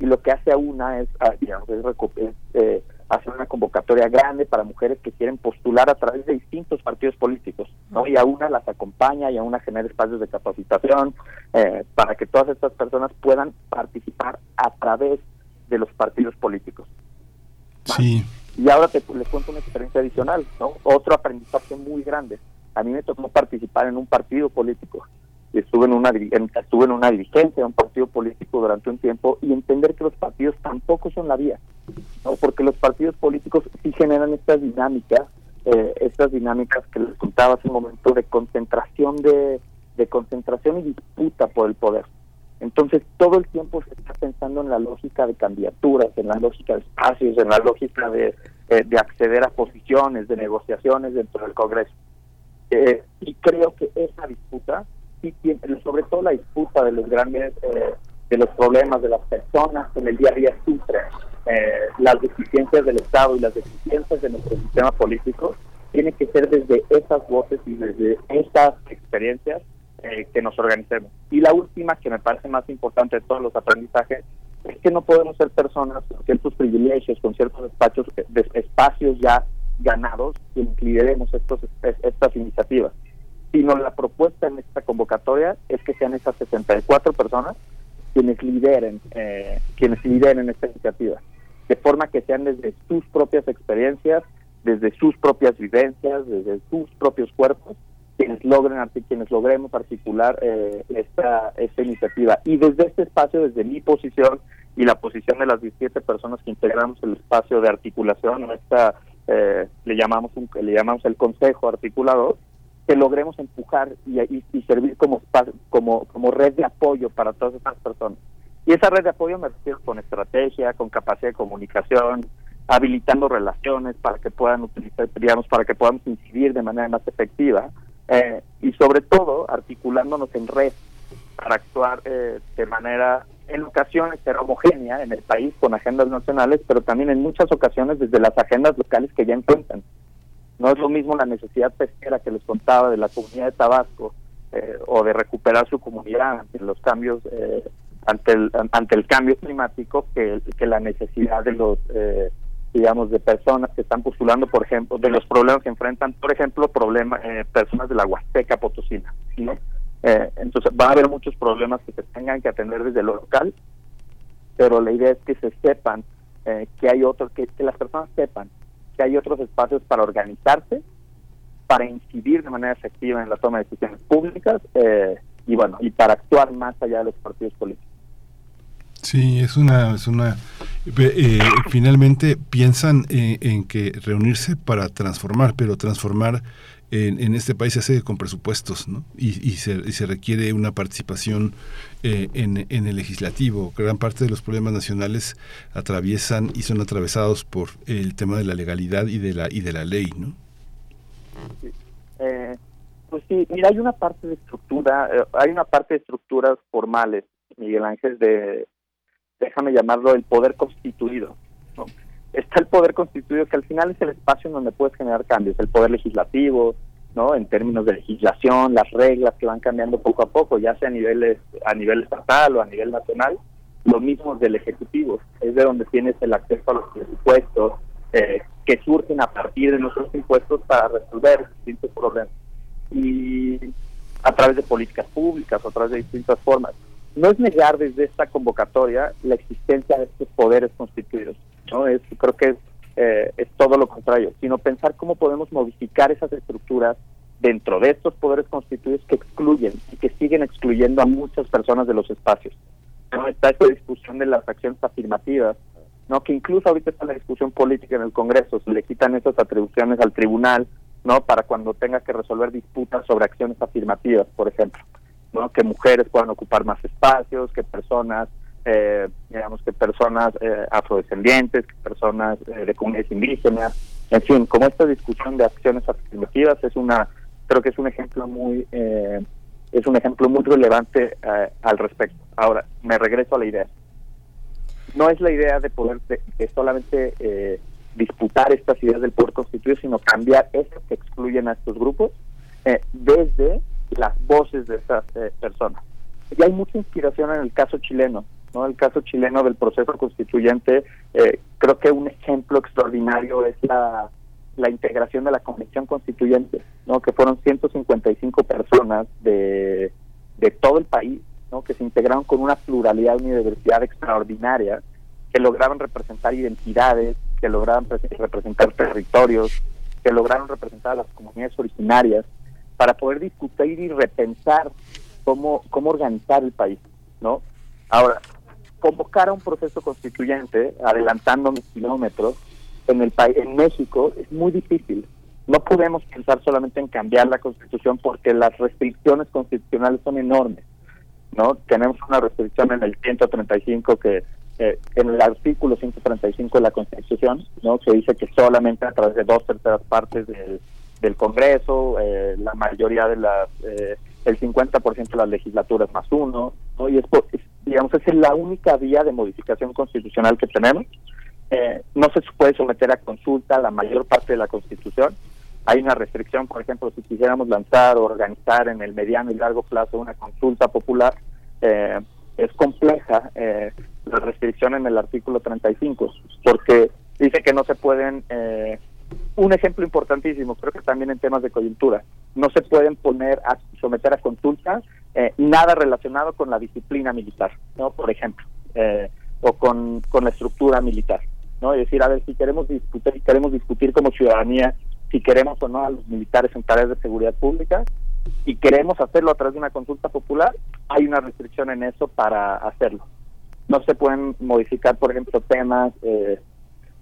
Y lo que hace a una es, ah, digamos, eh, hacer una convocatoria grande para mujeres que quieren postular a través de distintos partidos políticos, ¿no? Y a una las acompaña y a una genera espacios de capacitación eh, para que todas estas personas puedan participar a través de los partidos políticos.
Sí.
Y ahora te, les cuento una experiencia adicional, ¿no? Otro aprendizaje muy grande. A mí me tocó participar en un partido político estuve en una estuve en una dirigencia de un partido político durante un tiempo y entender que los partidos tampoco son la vía, ¿no? porque los partidos políticos sí generan estas dinámicas, eh, estas dinámicas que les contaba hace un momento de concentración de, de concentración y disputa por el poder. Entonces todo el tiempo se está pensando en la lógica de candidaturas, en la lógica de espacios, en la lógica de, eh, de acceder a posiciones, de negociaciones dentro del Congreso. Eh, y creo que esa disputa sobre todo la disputa de los grandes, eh, de los problemas de las personas que en el día a día sufren, eh, las deficiencias del Estado y las deficiencias de nuestro sistema político, tiene que ser desde esas voces y desde esas experiencias eh, que nos organicemos. Y la última, que me parece más importante de todos los aprendizajes, es que no podemos ser personas con ciertos privilegios, con ciertos espacios, espacios ya ganados, que lideremos estos, estas iniciativas sino la propuesta en esta convocatoria es que sean esas 64 personas quienes lideren, eh, quienes lideren esta iniciativa, de forma que sean desde sus propias experiencias, desde sus propias vivencias, desde sus propios cuerpos, quienes logren quienes logremos articular eh, esta, esta iniciativa. Y desde este espacio, desde mi posición y la posición de las 17 personas que integramos el espacio de articulación, esta, eh, le llamamos un, le llamamos el Consejo Articulador, que logremos empujar y, servir como, como, como red de apoyo para todas estas personas. Y esa red de apoyo me refiero con estrategia, con capacidad de comunicación, habilitando relaciones para que puedan utilizar, digamos, para que podamos incidir de manera más efectiva eh, y sobre todo articulándonos en red para actuar eh, de manera, en ocasiones, ser homogénea en el país con agendas nacionales, pero también en muchas ocasiones desde las agendas locales que ya encuentran. No es lo mismo la necesidad pesquera que les contaba de la comunidad de Tabasco eh, o de recuperar su comunidad ante los cambios, eh, ante, el, ante el cambio climático que, que la necesidad de los, eh, digamos, de personas que están postulando, por ejemplo, de los problemas que enfrentan, por ejemplo, problemas, personas de la Huasteca Potosina. ¿no? entonces, va a haber muchos problemas que se tengan que atender desde lo local, pero la idea es que se sepan que hay otros, que, que las personas sepan que hay otros espacios para organizarse, para incidir de manera efectiva en la toma de decisiones públicas eh, y bueno, y para actuar más allá de los partidos políticos.
Sí, es una, es una. Eh, finalmente piensan eh, en que reunirse para transformar, pero transformar en, este país se hace con presupuestos, ¿no? Y, se, se, requiere una participación eh, en, el legislativo. Gran parte de los problemas nacionales atraviesan y son atravesados por el tema de la legalidad y de la y de la ley, ¿no?
Eh, pues sí, mira, hay una parte de estructura, eh, hay una parte de estructuras formales, Miguel Ángel, de, déjame llamarlo, el poder constituido. Está el poder constituido que al final es el espacio en donde puedes generar cambios, el poder legislativo, ¿no? En términos de legislación, las reglas que van cambiando poco a poco, ya sea a niveles a nivel estatal o a nivel nacional, lo mismo del ejecutivo, es de donde tienes el acceso a los presupuestos eh, que surgen a partir de nuestros impuestos para resolver distintos problemas y a través de políticas públicas a través de distintas formas. No es negar desde esta convocatoria la existencia de estos poderes constituidos ¿no? Es, creo que eh, es, todo lo contrario, sino pensar cómo podemos modificar esas estructuras dentro de estos poderes constituidos que excluyen y que siguen excluyendo a muchas personas de los espacios. ¿no? Está esta discusión de las acciones afirmativas, no que incluso ahorita está la discusión política en el Congreso, se le quitan esas atribuciones al tribunal, no para cuando tenga que resolver disputas sobre acciones afirmativas, por ejemplo, no que mujeres puedan ocupar más espacios, que personas eh, digamos que personas eh, afrodescendientes, personas eh, de comunidades indígenas, en fin, como esta discusión de acciones afirmativas es una, creo que es un ejemplo muy, eh, es un ejemplo muy relevante al respecto. Ahora, me regreso a la idea. No es la idea de poder de, solamente disputar estas ideas del poder constituido, sino cambiar esas que excluyen a estos grupos desde las voces de estas personas. Y hay mucha inspiración en el caso chileno. ¿no? El caso chileno del proceso constituyente, eh, creo que un ejemplo extraordinario es la, la integración de la Convención Constituyente, ¿no? que fueron 155 personas de, de todo el país, ¿no? que se integraron con una pluralidad, una diversidad extraordinaria, que lograron representar identidades, que lograron representar territorios, que lograron representar a las comunidades originarias, para poder discutir y repensar cómo, cómo organizar el país, ¿no? Ahora, convocar a un proceso constituyente, adelantando mis kilómetros, en el país, en México, es muy difícil. No podemos pensar solamente en cambiar la constitución porque las restricciones constitucionales son enormes, ¿no? Tenemos una restricción en el 135 que eh, en el artículo 135 de la Constitución, ¿no? Se dice que solamente a través de dos terceras partes del, del Congreso, eh, la mayoría de las, eh, el 50% de las legislaturas más uno, ¿no? Y es, digamos, es la única vía de modificación constitucional que tenemos. Eh, no se puede someter a consulta la mayor parte de la Constitución. Hay una restricción, por ejemplo, si quisiéramos lanzar o organizar en el mediano y largo plazo una consulta popular, eh, es compleja eh, la restricción en el artículo 35, porque dice que no se pueden, eh, un ejemplo importantísimo, creo que también en temas de coyuntura, no se pueden poner a someter a consulta eh, nada relacionado con la disciplina militar, ¿no? Por ejemplo, eh, o con, con la estructura militar, ¿no? Es decir, a ver, si queremos discutir, queremos discutir como ciudadanía si queremos o no a los militares en tareas de seguridad pública, y queremos hacerlo a través de una consulta popular, hay una restricción en eso para hacerlo. No se pueden modificar, por ejemplo, temas eh,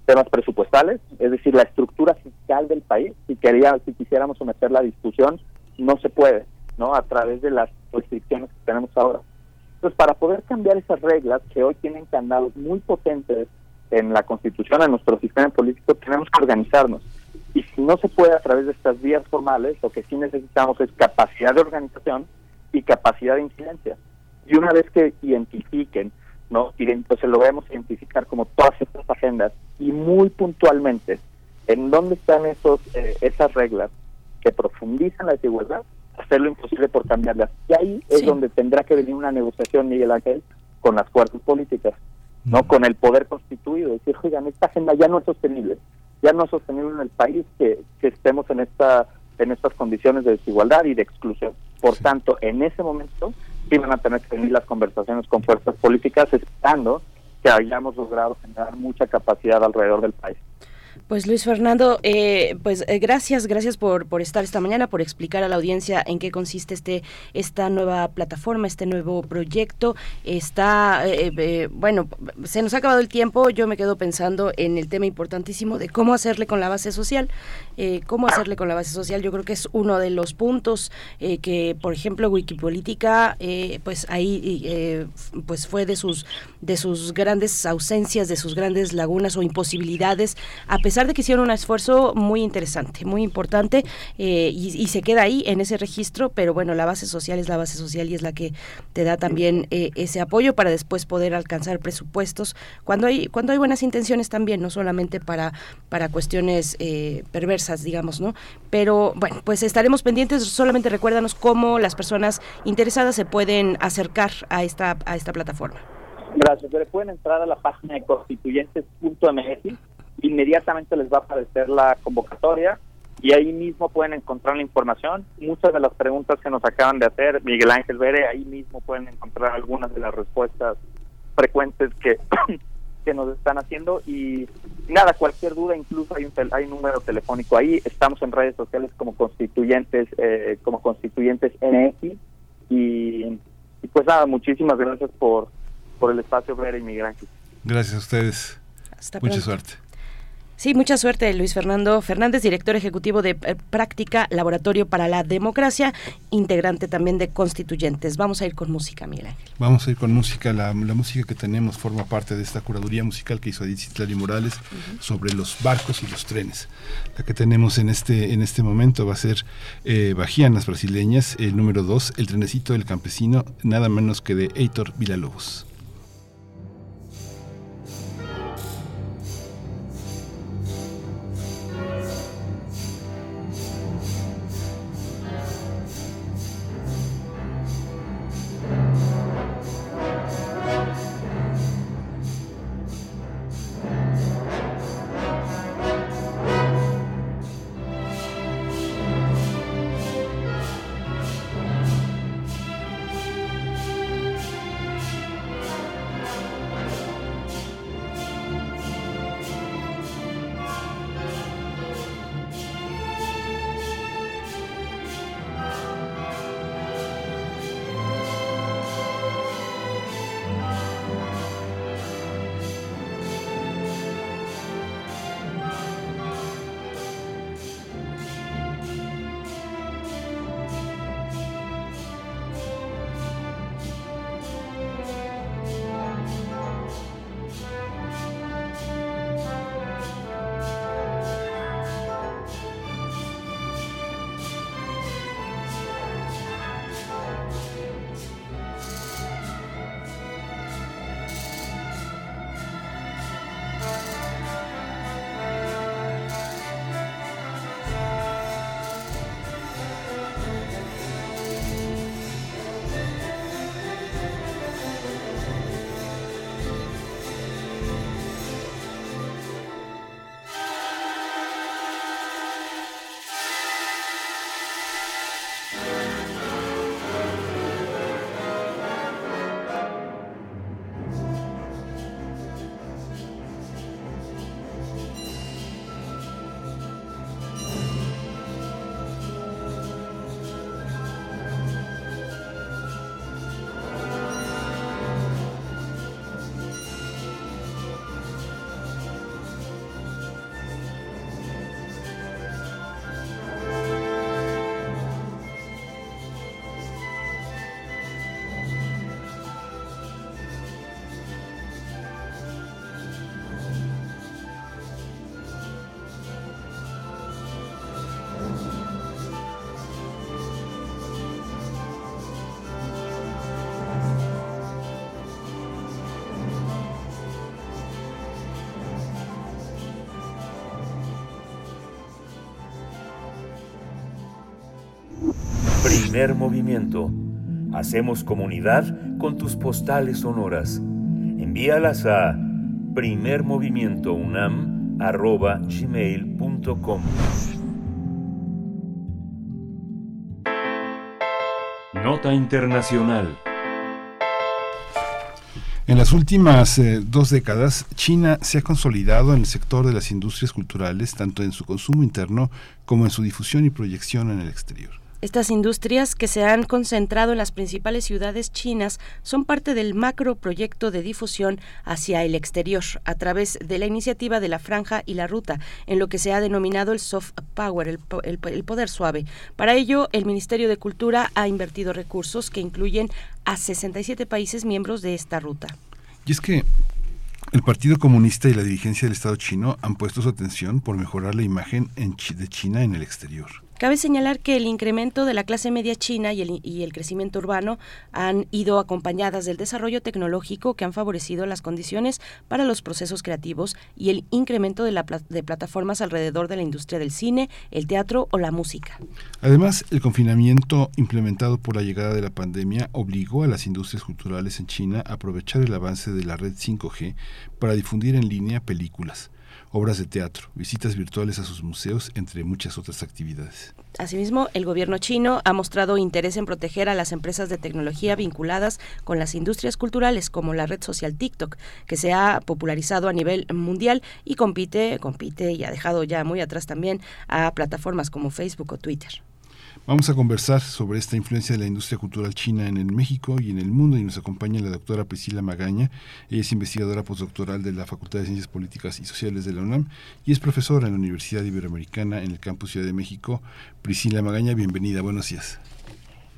temas presupuestales, es decir, la estructura fiscal del país. Si quería, si quisiéramos someter la discusión, no se puede, ¿no? A través de las restricciones que tenemos ahora. Entonces, para poder cambiar esas reglas que hoy tienen candados muy potentes en la Constitución, en nuestro sistema político, tenemos que organizarnos y si no se puede a través de estas vías formales, lo que sí necesitamos es capacidad de organización y capacidad de incidencia. Y una vez que identifiquen, ¿no? Y entonces lo vamos a identificar como todas estas agendas y muy puntualmente en dónde están esos eh, esas reglas que profundizan la desigualdad, hacer lo imposible por cambiarlas. Y ahí es donde tendrá que venir una negociación, Miguel Ángel, con las fuerzas políticas, no con el poder constituido. Decir, oigan, esta agenda ya no es sostenible ya no es sostenible en el país que, estemos en esta en estas condiciones de desigualdad y de exclusión. Por tanto, en ese momento sí van a tener que venir las conversaciones con fuerzas políticas esperando que hayamos logrado generar mucha capacidad alrededor del país.
Pues Luis Fernando, eh, pues eh, gracias, gracias por, por estar esta mañana, por explicar a la audiencia en qué consiste este esta nueva plataforma, este nuevo proyecto. Está, eh, bueno, se nos ha acabado el tiempo. Yo me quedo pensando en el tema importantísimo de cómo hacerle con la base social, cómo hacerle con la base social. Yo creo que es uno de los puntos que, por ejemplo, Wikipolítica, pues ahí, pues fue de sus de sus grandes ausencias, de sus grandes lagunas o imposibilidades. A pesar de que hicieron un esfuerzo muy interesante, muy importante, eh, y, se queda ahí en ese registro, pero bueno, la base social es la base social y es la que te da también eh, ese apoyo para después poder alcanzar presupuestos cuando hay cuando hay buenas intenciones también, no solamente para para cuestiones eh, perversas, digamos, ¿no? Pero bueno, pues estaremos pendientes. Solamente recuérdanos cómo las personas interesadas se pueden acercar a esta a esta plataforma.
Gracias. Pueden entrar a la página de constituyentes.mx inmediatamente les va a aparecer la convocatoria y ahí mismo pueden encontrar la información. Muchas de las preguntas que nos acaban de hacer Miguel Ángel Vere, ahí mismo pueden encontrar algunas de las respuestas frecuentes que, que nos están haciendo y nada, cualquier duda, incluso hay un, hay un número telefónico ahí, estamos en redes sociales como constituyentes, eh, como constituyentes NX y, y, pues nada, muchísimas gracias por, por el espacio Vere y Miguel Ángel.
Gracias a ustedes. Mucha suerte.
Sí, mucha suerte, Luis Fernando Fernández, director ejecutivo de eh, Práctica Laboratorio para la Democracia, integrante también de Constituyentes. Vamos a ir con música, Miguel Ángel.
Vamos a ir con música. La, música que tenemos forma parte de esta curaduría musical que hizo Edith Citlali Morales sobre los barcos y los trenes. La que tenemos en este, en este momento va a ser eh, Bajianas Brasileñas, el número 2, El trenecito del campesino, nada menos que de Heitor Villalobos.
Primer movimiento. Hacemos comunidad con tus postales sonoras. Envíalas a primermovimientounam.gmail.com
Nota Internacional.
En las últimas eh, dos décadas, China se ha consolidado en el sector de las industrias culturales, tanto en su consumo interno como en su difusión y proyección en el exterior.
Estas industrias que se han concentrado en las principales ciudades chinas son parte del macro proyecto de difusión hacia el exterior a través de la iniciativa de la franja y la ruta, en lo que se ha denominado el soft power, el, el poder suave. Para ello, el Ministerio de Cultura ha invertido recursos que incluyen a 67 países miembros de esta ruta.
Y es que el Partido Comunista y la dirigencia del Estado chino han puesto su atención por mejorar la imagen de China en el exterior.
Cabe señalar que el incremento de la clase media china y el, crecimiento urbano han ido acompañadas del desarrollo tecnológico que han favorecido las condiciones para los procesos creativos y el incremento de, la, de plataformas alrededor de la industria del cine, el teatro o la música.
Además, el confinamiento implementado por la llegada de la pandemia obligó a las industrias culturales en China a aprovechar el avance de la red 5G para difundir en línea películas obras de teatro, visitas virtuales a sus museos, entre muchas otras actividades.
Asimismo, el gobierno chino ha mostrado interés en proteger a las empresas de tecnología vinculadas con las industrias culturales, como la red social TikTok, que se ha popularizado a nivel mundial y compite, compite y ha dejado ya muy atrás también a plataformas como Facebook o Twitter.
Vamos a conversar sobre esta influencia de la industria cultural china en el México y en el mundo y nos acompaña la doctora Priscila Magaña. Ella es investigadora postdoctoral de la Facultad de Ciencias Políticas y Sociales de la UNAM y es profesora en la Universidad Iberoamericana en el Campus Ciudad de México. Priscila Magaña, bienvenida, buenos días.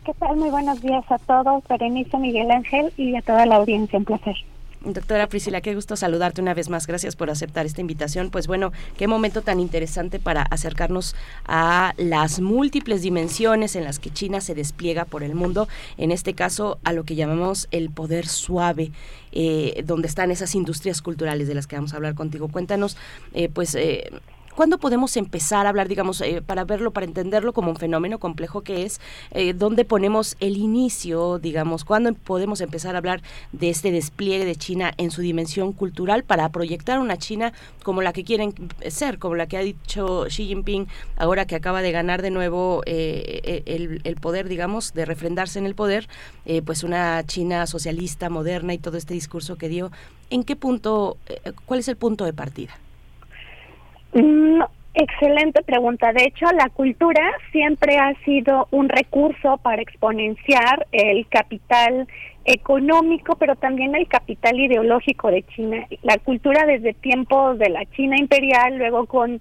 ¿Qué tal? Muy buenos días a todos, Berenice, Miguel Ángel y a toda la audiencia. Un placer.
Doctora Priscila, qué gusto saludarte una vez más. Gracias por aceptar esta invitación. Pues bueno, qué momento tan interesante para acercarnos a las múltiples dimensiones en las que China se despliega por el mundo, en este caso a lo que llamamos el poder suave, eh, donde están esas industrias culturales de las que vamos a hablar contigo. Cuéntanos, eh, pues... Eh, ¿Cuándo podemos empezar a hablar, digamos, eh, para verlo, para entenderlo como un fenómeno complejo que es, eh, dónde ponemos el inicio, digamos, cuándo podemos empezar a hablar de este despliegue de China en su dimensión cultural para proyectar una China como la que quieren ser, como la que ha dicho Xi Jinping ahora que acaba de ganar de nuevo eh, el, el, poder, digamos, de refrendarse en el poder, eh, pues una China socialista, moderna y todo este discurso que dio. ¿En qué punto, eh, cuál es el punto de partida?
No, excelente pregunta. De hecho, la cultura siempre ha sido un recurso para exponenciar el capital económico, pero también el capital ideológico de China. La cultura desde tiempos de la China imperial, luego con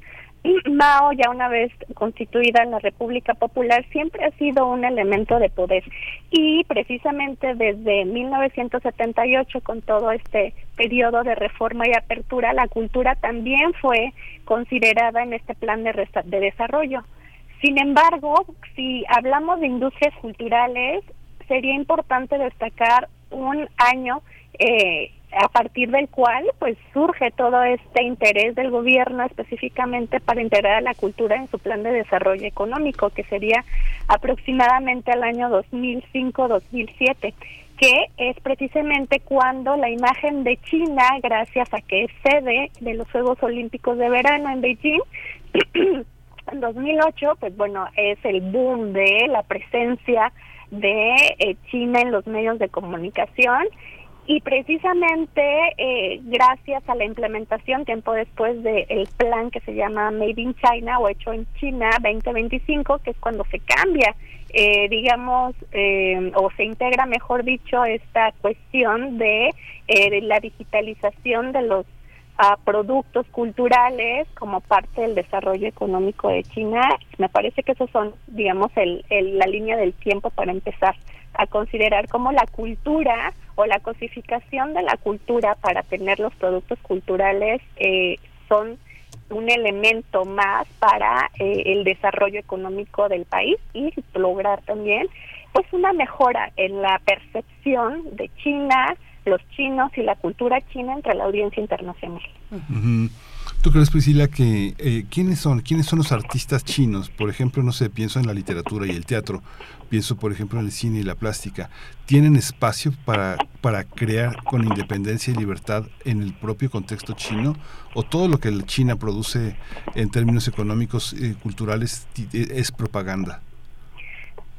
Mao, ya una vez constituida en la República Popular, siempre ha sido un elemento de poder. Y precisamente desde 1978, con todo este periodo de reforma y apertura, la cultura también fue considerada en este plan de, de desarrollo. Sin embargo, si hablamos de industrias culturales, sería importante destacar un año eh, a partir del cual pues surge todo este interés del gobierno específicamente para integrar a la cultura en su plan de desarrollo económico que sería aproximadamente al año 2005-2007 que es precisamente cuando la imagen de China gracias a que es sede de los Juegos Olímpicos de Verano en Beijing en 2008 pues bueno es el boom de la presencia de eh, China en los medios de comunicación y precisamente eh, gracias a la implementación tiempo después del plan que se llama Made in China o hecho en China 2025, que es cuando se cambia, eh, digamos, eh, o se integra, mejor dicho, esta cuestión de, de la digitalización de los a productos culturales como parte del desarrollo económico de China. Me parece que esos son, digamos, el, la línea del tiempo para empezar a considerar cómo la cultura o la cosificación de la cultura para tener los productos culturales eh, son un elemento más para eh, el desarrollo económico del país y lograr también pues una mejora en la percepción de China, los chinos y la cultura china entre la audiencia internacional.
¿Tú crees, Priscila, que eh, quiénes son quiénes son los artistas chinos? Por ejemplo, no sé, pienso en la literatura y el teatro, pienso, por ejemplo, en el cine y la plástica. ¿Tienen espacio para, para crear con independencia y libertad en el propio contexto chino? ¿O todo lo que China produce en términos económicos y culturales es propaganda?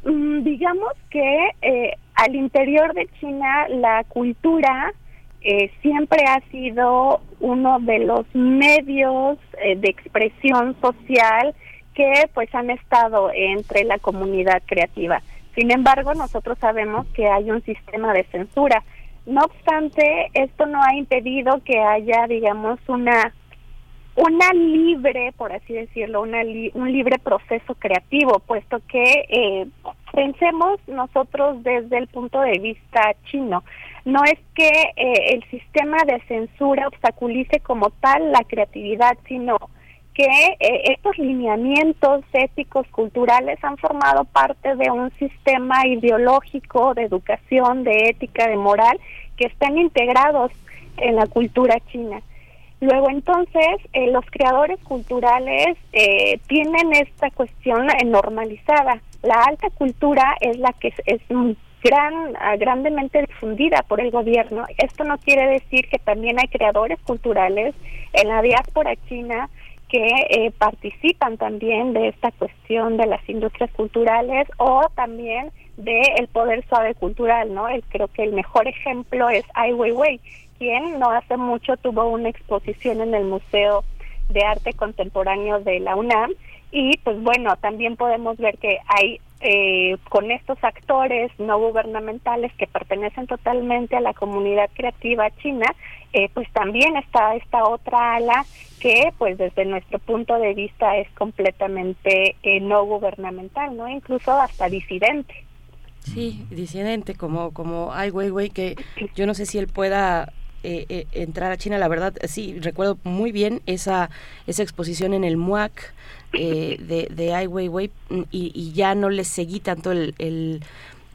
Mm, digamos que eh, al interior de China la cultura eh, siempre ha sido uno de los medios eh, de expresión social que pues han estado entre la comunidad creativa. Sin embargo, nosotros sabemos que hay un sistema de censura. No obstante, esto no ha impedido que haya, digamos, una una libre, por así decirlo, una un libre proceso creativo, puesto que eh, pensemos nosotros desde el punto de vista chino. No es que eh, el sistema de censura obstaculice como tal la creatividad, sino que eh, estos lineamientos éticos culturales han formado parte de un sistema ideológico de educación, de ética, de moral, que están integrados en la cultura china. Luego entonces eh, los creadores culturales eh, tienen esta cuestión normalizada. La alta cultura es la que es, gran, ah, grandemente difundida por el gobierno. Esto no quiere decir que también hay creadores culturales en la diáspora china que participan también de esta cuestión de las industrias culturales o también del poder suave cultural, ¿no? El, creo que el mejor ejemplo es Ai Weiwei, quien no hace mucho tuvo una exposición en el Museo de Arte Contemporáneo de la UNAM y pues bueno, también podemos ver que hay eh, con estos actores no gubernamentales que pertenecen totalmente a la comunidad creativa china, eh, pues también está esta otra ala que pues desde nuestro punto de vista es completamente eh, no gubernamental, no incluso hasta disidente.
Sí, disidente como como Ai Weiwei que yo no sé si él pueda eh, eh, entrar a China, la verdad, sí, recuerdo muy bien esa, esa exposición en el MUAC eh, de, de Ai Weiwei y, y, ya no les seguí tanto el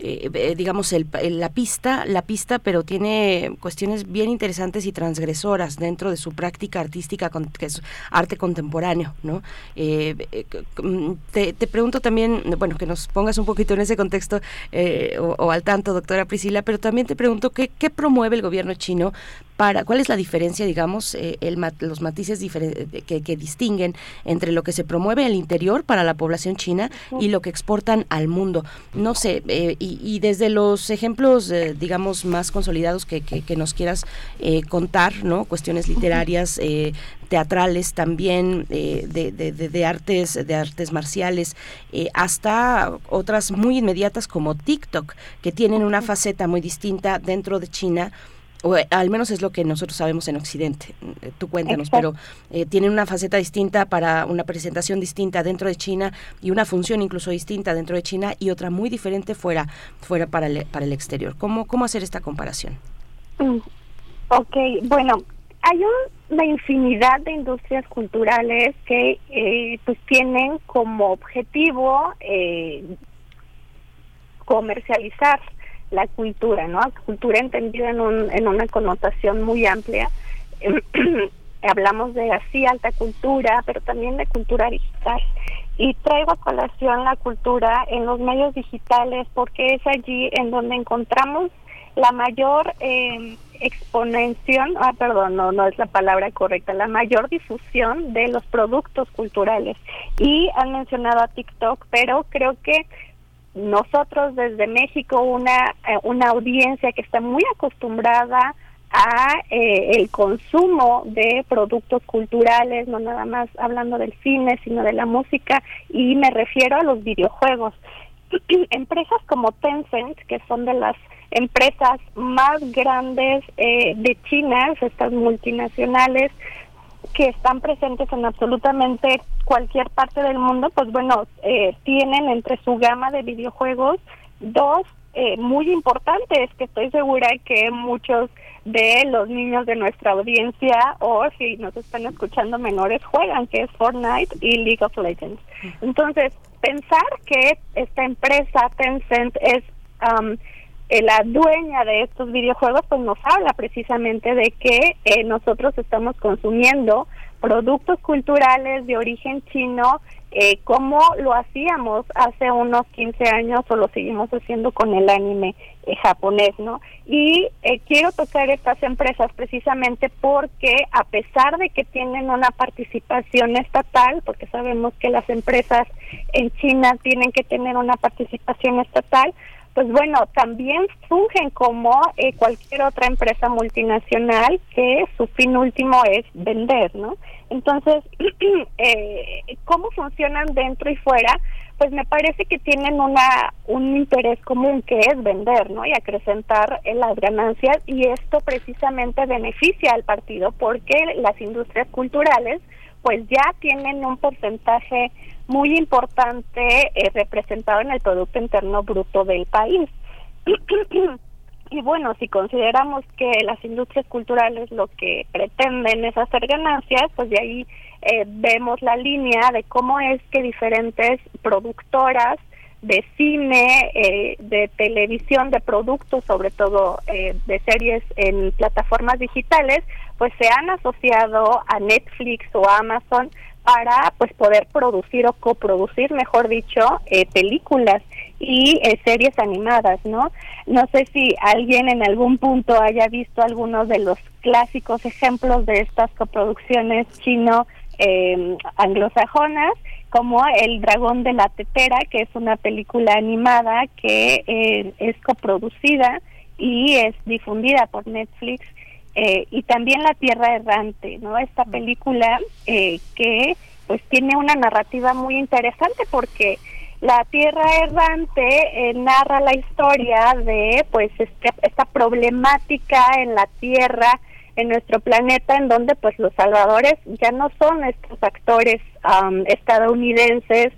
eh, eh, digamos, el, la pista, la pista, pero tiene cuestiones bien interesantes y transgresoras dentro de su práctica artística, que es arte contemporáneo, ¿no? Eh, mm, te, pregunto también, bueno, que nos pongas un poquito en ese contexto o, al tanto, doctora Priscila, pero también te pregunto qué promueve el gobierno chino para, cuál es la diferencia, digamos, el, los matices que, que distinguen entre lo que se promueve en el interior para la población china y lo que exportan al mundo. No sé, y y, desde los ejemplos, eh, digamos, más consolidados que, que, nos quieras eh, contar, ¿no? Cuestiones literarias, eh, teatrales también, de, de, de, artes, de artes marciales, hasta otras muy inmediatas como TikTok, que tienen una faceta muy distinta dentro de China o eh, al menos es lo que nosotros sabemos en Occidente. Eh, tú cuéntanos, pero eh, tienen una faceta distinta para una presentación distinta dentro de China y una función incluso distinta dentro de China y otra muy diferente fuera, fuera para, el, para el exterior. ¿Cómo, ¿Cómo hacer esta comparación?
Mm, ok, bueno, hay una infinidad de industrias culturales que pues tienen como objetivo comercializar la cultura, ¿no? Cultura entendida en, un, en una connotación muy amplia. Hablamos de así alta cultura, pero también de cultura digital. Y traigo a colación la cultura en los medios digitales porque es allí en donde encontramos la mayor eh, ah, perdón, no, no es la palabra correcta, la mayor difusión de los productos culturales. Y han mencionado a TikTok, pero creo que nosotros desde México una eh, una audiencia que está muy acostumbrada a eh, el consumo de productos culturales, no nada más hablando del cine, sino de la música y me refiero a los videojuegos. Empresas como Tencent, que son de las empresas más grandes eh, de China, estas multinacionales, que están presentes en absolutamente cualquier parte del mundo, pues bueno, eh, tienen entre su gama de videojuegos dos eh, muy importantes que estoy segura que muchos de los niños de nuestra audiencia o si nos están escuchando menores juegan, que es Fortnite y League of Legends. Entonces, pensar que esta empresa Tencent es um, eh, la dueña de estos videojuegos pues nos habla precisamente de que eh, nosotros estamos consumiendo productos culturales de origen chino eh, como lo hacíamos hace unos 15 años o lo seguimos haciendo con el anime eh, japonés, ¿no? Y eh, quiero tocar estas empresas precisamente porque a pesar de que tienen una participación estatal, porque sabemos que las empresas en China tienen que tener una participación estatal, pues bueno, también fungen como eh, cualquier otra empresa multinacional que su fin último es vender, ¿no? Entonces, eh, ¿cómo funcionan dentro y fuera? Pues me parece que tienen una un interés común que es vender, ¿no? Y acrecentar eh, las ganancias y esto precisamente beneficia al partido porque las industrias culturales pues ya tienen un porcentaje muy importante eh, representado en el Producto Interno Bruto del país. y bueno, si consideramos que las industrias culturales lo que pretenden es hacer ganancias, pues de ahí eh, vemos la línea de cómo es que diferentes productoras de cine, eh, de televisión, de productos, sobre todo de series en plataformas digitales, pues se han asociado a Netflix o Amazon para pues poder producir o coproducir, mejor dicho, eh, películas y eh, series animadas, ¿no? No sé si alguien en algún punto haya visto algunos de los clásicos ejemplos de estas coproducciones chino eh, anglosajonas, como El Dragón de la Tetera, que es una película animada que eh, es coproducida y es difundida por Netflix eh, y también La Tierra Errante, ¿no? Esta película eh, que pues tiene una narrativa muy interesante porque La Tierra Errante eh, narra la historia de pues este, esta problemática en la Tierra, en nuestro planeta, en donde pues los salvadores ya no son estos actores estadounidenses,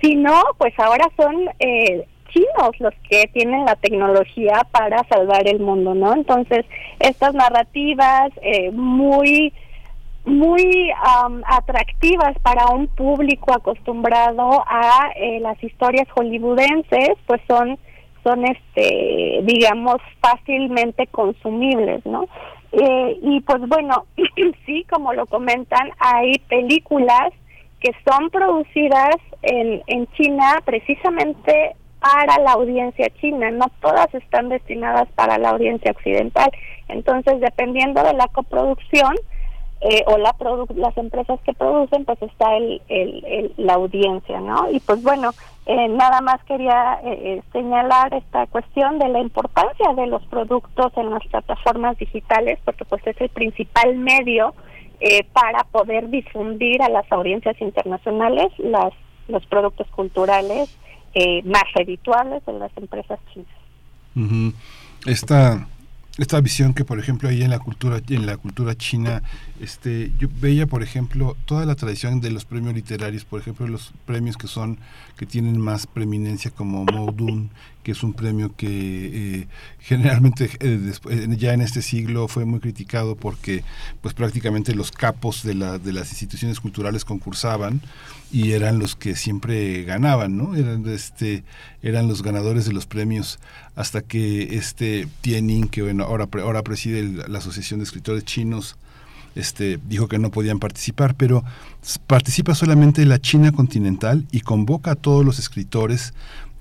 sino pues ahora son eh, chinos los que tienen la tecnología para salvar el mundo, ¿no? Entonces, estas narrativas eh, muy muy atractivas para un público acostumbrado a eh, las historias hollywoodenses, pues son son este digamos fácilmente consumibles, ¿no? Eh, y pues bueno, sí, como lo comentan, hay películas que son producidas en, en China precisamente para la audiencia china, no todas están destinadas para la audiencia occidental. Entonces, dependiendo de la coproducción eh, o la las empresas que producen, pues está el, la audiencia, ¿no? Y pues bueno, eh, nada más quería eh, señalar esta cuestión de la importancia de los productos en las plataformas digitales, porque pues es el principal medio para poder difundir a las audiencias internacionales las los productos culturales eh, más redituables en las empresas chinas.
Esta esta visión que por ejemplo hay en la cultura en la cultura china este yo veía por ejemplo toda la tradición de los premios literarios por ejemplo los premios que son que tienen más preeminencia como Moudun que es un premio que eh, generalmente eh, ya en este siglo fue muy criticado porque pues prácticamente los capos de la de las instituciones culturales concursaban y eran los que siempre ganaban, ¿no? Eran este eran los ganadores de los premios hasta que este Tienin, que bueno, ahora ahora preside la Asociación de Escritores Chinos, este dijo que no podían participar, pero participa solamente la China continental y convoca a todos los escritores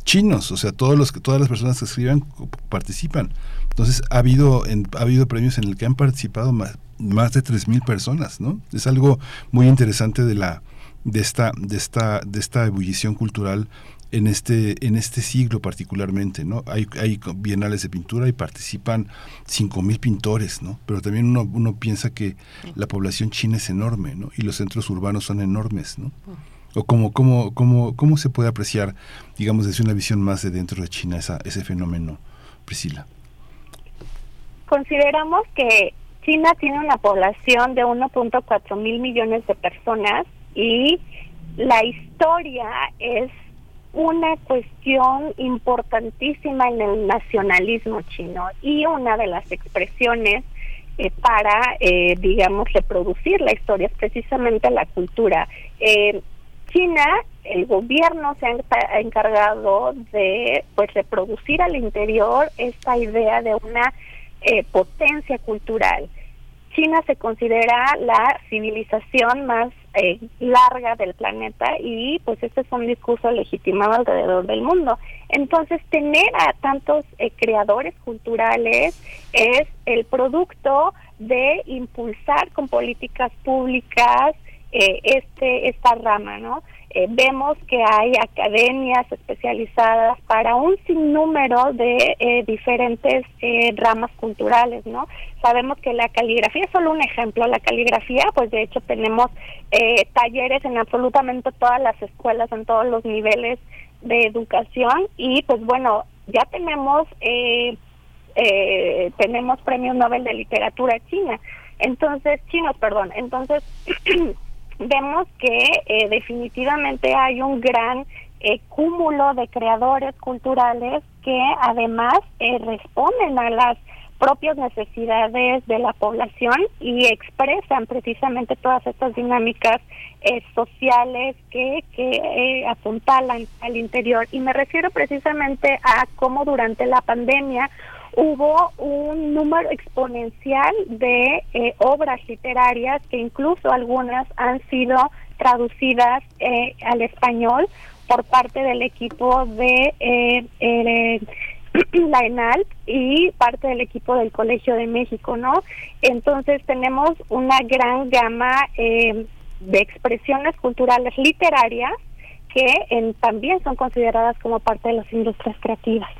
chinos, o sea, todos los todas las personas que escriban participan. Entonces ha habido ha habido premios en el que han participado más, más de 3000 personas, ¿no? Es algo muy interesante de la de esta, de esta, de esta ebullición cultural en este, en este siglo particularmente, ¿no? Hay, hay bienales de pintura y participan 5.000 pintores, ¿no? Pero también uno, uno piensa que la población china es enorme, ¿no? Y los centros urbanos son enormes, ¿no? O cómo, cómo, cómo, cómo se puede apreciar, digamos, desde una visión más de dentro de China esa, ese fenómeno, Priscila.
Consideramos que China tiene una población de 1.4 mil millones de personas y la historia es una cuestión importantísima en el nacionalismo chino y una de las expresiones eh, para, eh, digamos, reproducir la historia es precisamente la cultura. Eh, China, el gobierno se ha encargado de pues reproducir al interior esta idea de una potencia cultural China se considera la civilización más eh, larga del planeta y pues este es un discurso legitimado alrededor del mundo. Entonces tener a tantos eh, creadores culturales es el producto de impulsar con políticas públicas eh, este esta rama, ¿no? Eh, vemos que hay academias especializadas para un sinnúmero de eh, diferentes eh, ramas culturales, ¿no? Sabemos que la caligrafía es solo un ejemplo. La caligrafía, pues de hecho tenemos talleres en absolutamente todas las escuelas, en todos los niveles de educación y pues bueno, ya tenemos tenemos premios Nobel de literatura china. Entonces, chinos, perdón. Entonces vemos que eh, definitivamente hay un gran eh, cúmulo de creadores culturales que además eh, responden a las propias necesidades de la población y expresan precisamente todas estas dinámicas sociales que, que apuntalan al interior. Y me refiero precisamente a cómo durante la pandemia hubo un número exponencial de eh, obras literarias que incluso algunas han sido traducidas eh, al español por parte del equipo de eh, la ENAL y parte del equipo del Colegio de México, ¿no? Entonces tenemos una gran gama de expresiones culturales literarias que también son consideradas como parte de las industrias creativas.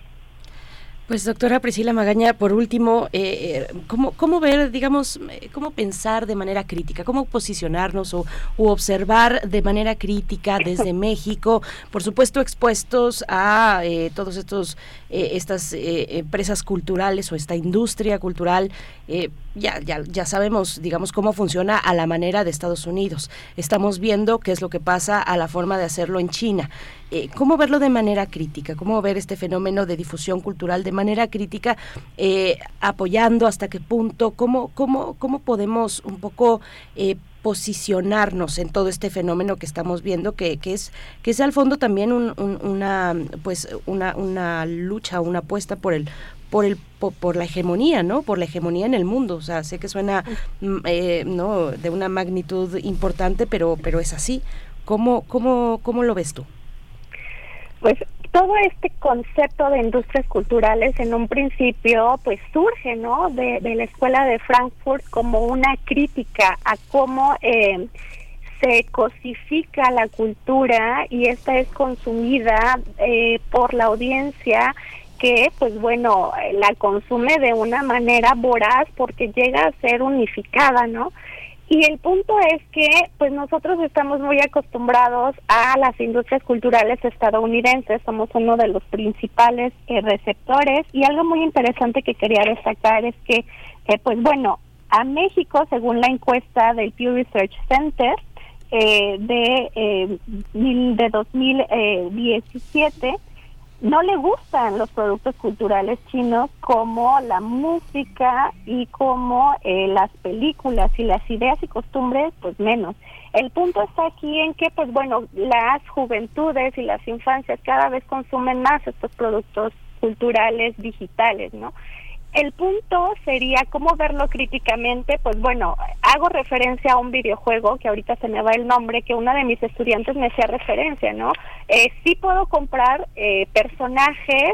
Pues doctora Priscila Magaña, por último, eh, eh, ¿cómo, ¿cómo, ver, digamos, eh, cómo pensar de manera crítica, cómo posicionarnos o observar de manera crítica desde México, por supuesto expuestos a todos estos estas empresas culturales o esta industria cultural? ya, ya, ya sabemos, digamos, cómo funciona a la manera de Estados Unidos. Estamos viendo qué es lo que pasa a la forma de hacerlo en China. Eh, ¿Cómo verlo de manera crítica? ¿Cómo ver este fenómeno de difusión cultural de manera crítica, eh, apoyando hasta qué punto? ¿Cómo, cómo, cómo podemos un poco eh, posicionarnos en todo este fenómeno que estamos viendo que, que es que es al fondo también una pues una, una lucha una apuesta por el por el por, la hegemonía no por la hegemonía en el mundo. O sea sé que suena mm, no de una magnitud importante pero pero es así. Cómo cómo cómo lo ves tú
pues todo este concepto de industrias culturales en un principio pues surge no de, la escuela de Frankfurt como una crítica a cómo eh, se cosifica la cultura y esta es consumida eh, por la audiencia que pues bueno la consume de una manera voraz porque llega a ser unificada no y el punto es que pues nosotros estamos muy acostumbrados a las industrias culturales estadounidenses, somos uno de los principales eh, receptores. Y algo muy interesante que quería destacar es que eh, pues bueno, a México, según la encuesta del Pew Research Center eh, de, de 2017, no le gustan los productos culturales chinos como la música y como eh, las películas y las ideas y costumbres, pues menos. El punto está aquí en que, pues bueno, las juventudes y las infancias cada vez consumen más estos productos culturales digitales, ¿no? El punto sería cómo verlo críticamente, pues bueno, hago referencia a un videojuego que ahorita se me va el nombre, que una de mis estudiantes me hacía referencia, ¿no? Eh, sí puedo comprar eh, personajes,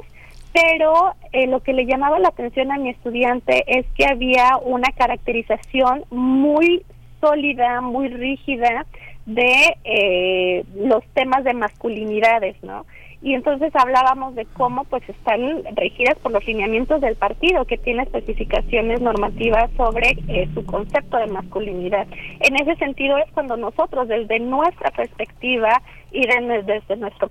pero eh, lo que le llamaba la atención a mi estudiante es que había una caracterización muy sólida, muy rígida de eh, los temas de masculinidades, ¿no? Y entonces hablábamos de cómo pues están regidas por los lineamientos del partido que tiene especificaciones normativas sobre eh, su concepto de masculinidad. En ese sentido es cuando nosotros desde nuestra perspectiva y desde nuestro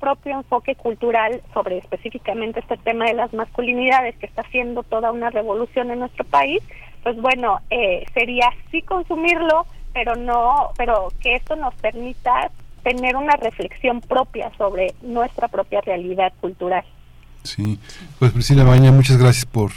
propio enfoque cultural sobre específicamente este tema de las masculinidades que está haciendo toda una revolución en nuestro país, pues bueno, eh, sería sí consumirlo, pero no, pero que esto nos permita tener una reflexión propia sobre nuestra propia realidad cultural.
Sí, pues Priscila Baña, muchas gracias por,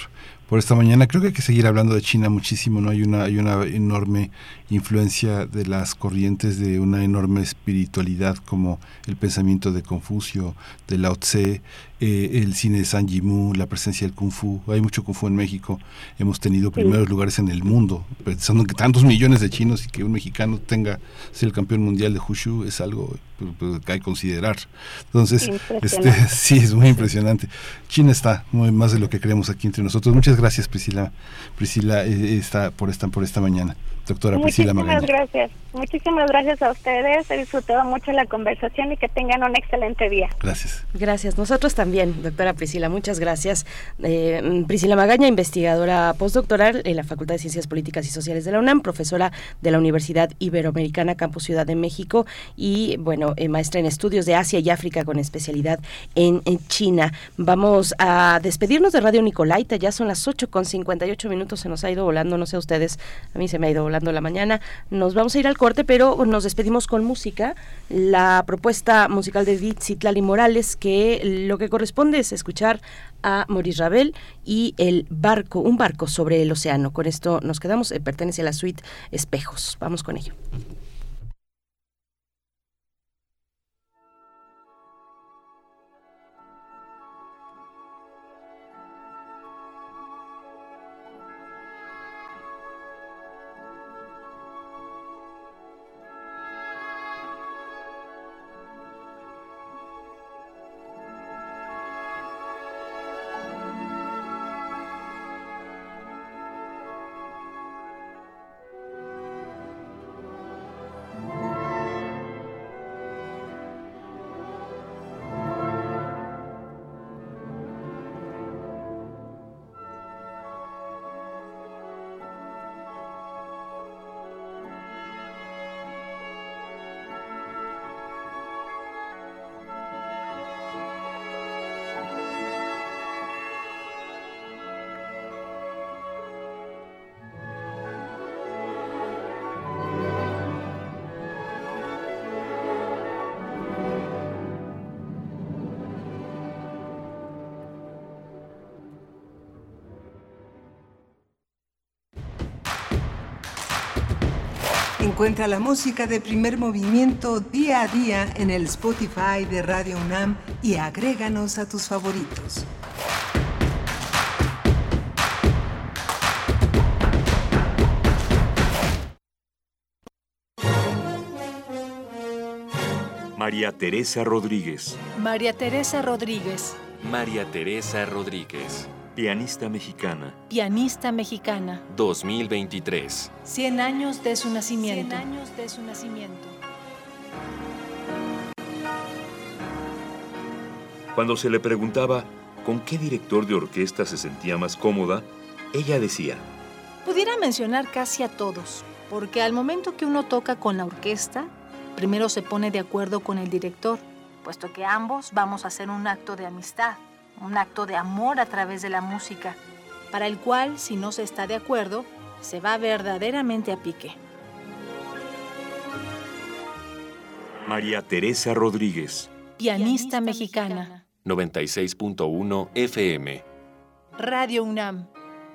por esta mañana. Creo que hay que seguir hablando de China muchísimo, ¿no? Hay una, hay una enorme influencia de las corrientes de una enorme espiritualidad como el pensamiento de Confucio, de Lao Tse, eh, el cine de San Jimu, la presencia del Kung Fu. Hay mucho Kung Fu en México. Hemos tenido primeros lugares en el mundo. Pensando que tantos millones de chinos y que un mexicano tenga ser el campeón mundial de Wushu es algo pues, pues, que hay que considerar. Entonces, este, sí, es muy impresionante. China está muy más de lo que creemos aquí entre nosotros. Muchas gracias, Priscila. Priscila eh, está por esta, por esta mañana doctora Priscila
Muchísimas gracias. Muchísimas gracias a ustedes. He disfrutado mucho la conversación y que tengan un excelente día.
Gracias.
Gracias. Nosotros también, doctora Priscila. Muchas gracias. Eh, Priscila Magaña, investigadora postdoctoral en la Facultad de Ciencias Políticas y Sociales de la UNAM, profesora de la Universidad Iberoamericana Campus Ciudad de México y, bueno, eh, maestra en estudios de Asia y África con especialidad en, China. Vamos a despedirnos de Radio Nicolaita. Ya son las 8 con 58 minutos. Se nos ha ido volando, no sé a ustedes. A mí se me ha ido volando la mañana. Nos vamos a ir al corte, pero nos despedimos con música. La propuesta musical de Citlali Morales, que lo que corresponde es escuchar a Maurice Ravel y el barco, un barco sobre el océano. Con esto nos quedamos, eh, pertenece a la suite Espejos. Vamos con ello.
Encuentra la música de primer movimiento día a día en el Spotify de Radio UNAM y agréganos a tus favoritos.
María Teresa Rodríguez.
María Teresa Rodríguez.
María Teresa Rodríguez. Pianista mexicana.
Pianista mexicana.
2023.
100 años de su nacimiento. 100 años de su nacimiento.
Cuando se le preguntaba con qué director de orquesta se sentía más cómoda, ella decía,
Pudiera mencionar casi a todos, porque al momento que uno toca con la orquesta, primero se pone de acuerdo con el director, puesto que ambos vamos a hacer un acto de amistad un acto de amor a través de la música, para el cual, si no se está de acuerdo, se va verdaderamente a pique.
María Teresa Rodríguez.
Pianista mexicana.
96.1 FM.
Radio UNAM.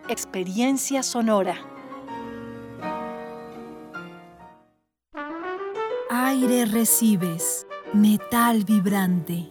Experiencia sonora.
Aire recibes. Metal vibrante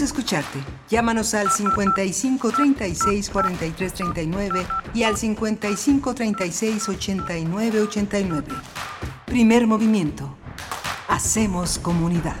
Escucharte. Llámanos al 55 36 43 39 y al 55 36 89 89. Primer movimiento. Hacemos comunidad.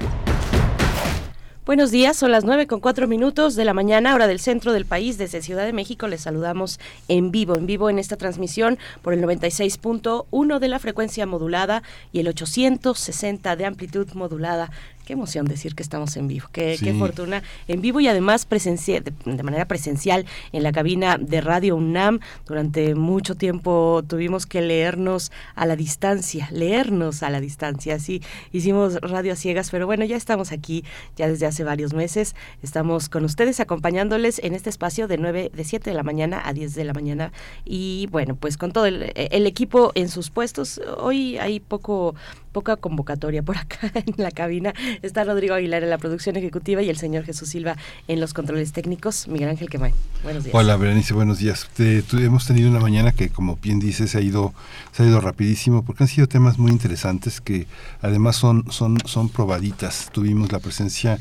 Buenos días, son las 9 con 4 minutos de la mañana, hora del centro del país, desde Ciudad de México. Les saludamos en vivo, en vivo en esta transmisión por el 96.1 de la frecuencia modulada y el 860 de amplitud modulada qué emoción decir que estamos en vivo, qué, qué fortuna en vivo y además presencial, de, manera presencial en la cabina de Radio UNAM. Durante mucho tiempo tuvimos que leernos a la distancia, leernos a la distancia. Así hicimos radio a ciegas, pero bueno, ya estamos aquí ya desde hace varios meses. Estamos con ustedes acompañándoles en este espacio de 9, de 7 de la mañana a 10 de la mañana y bueno, pues con todo el, el equipo en sus puestos. Hoy hay poco poca convocatoria por acá en la cabina. Está Rodrigo Aguilar en la producción ejecutiva y el señor Jesús Silva en los controles técnicos. Miguel Ángel Quemay. Buenos días.
Hola, Berenice, buenos días. hemos tenido una mañana que, como bien dices, se ha ido, se ha ido rapidísimo porque han sido temas muy interesantes que además son, son, son probaditas. Tuvimos la presencia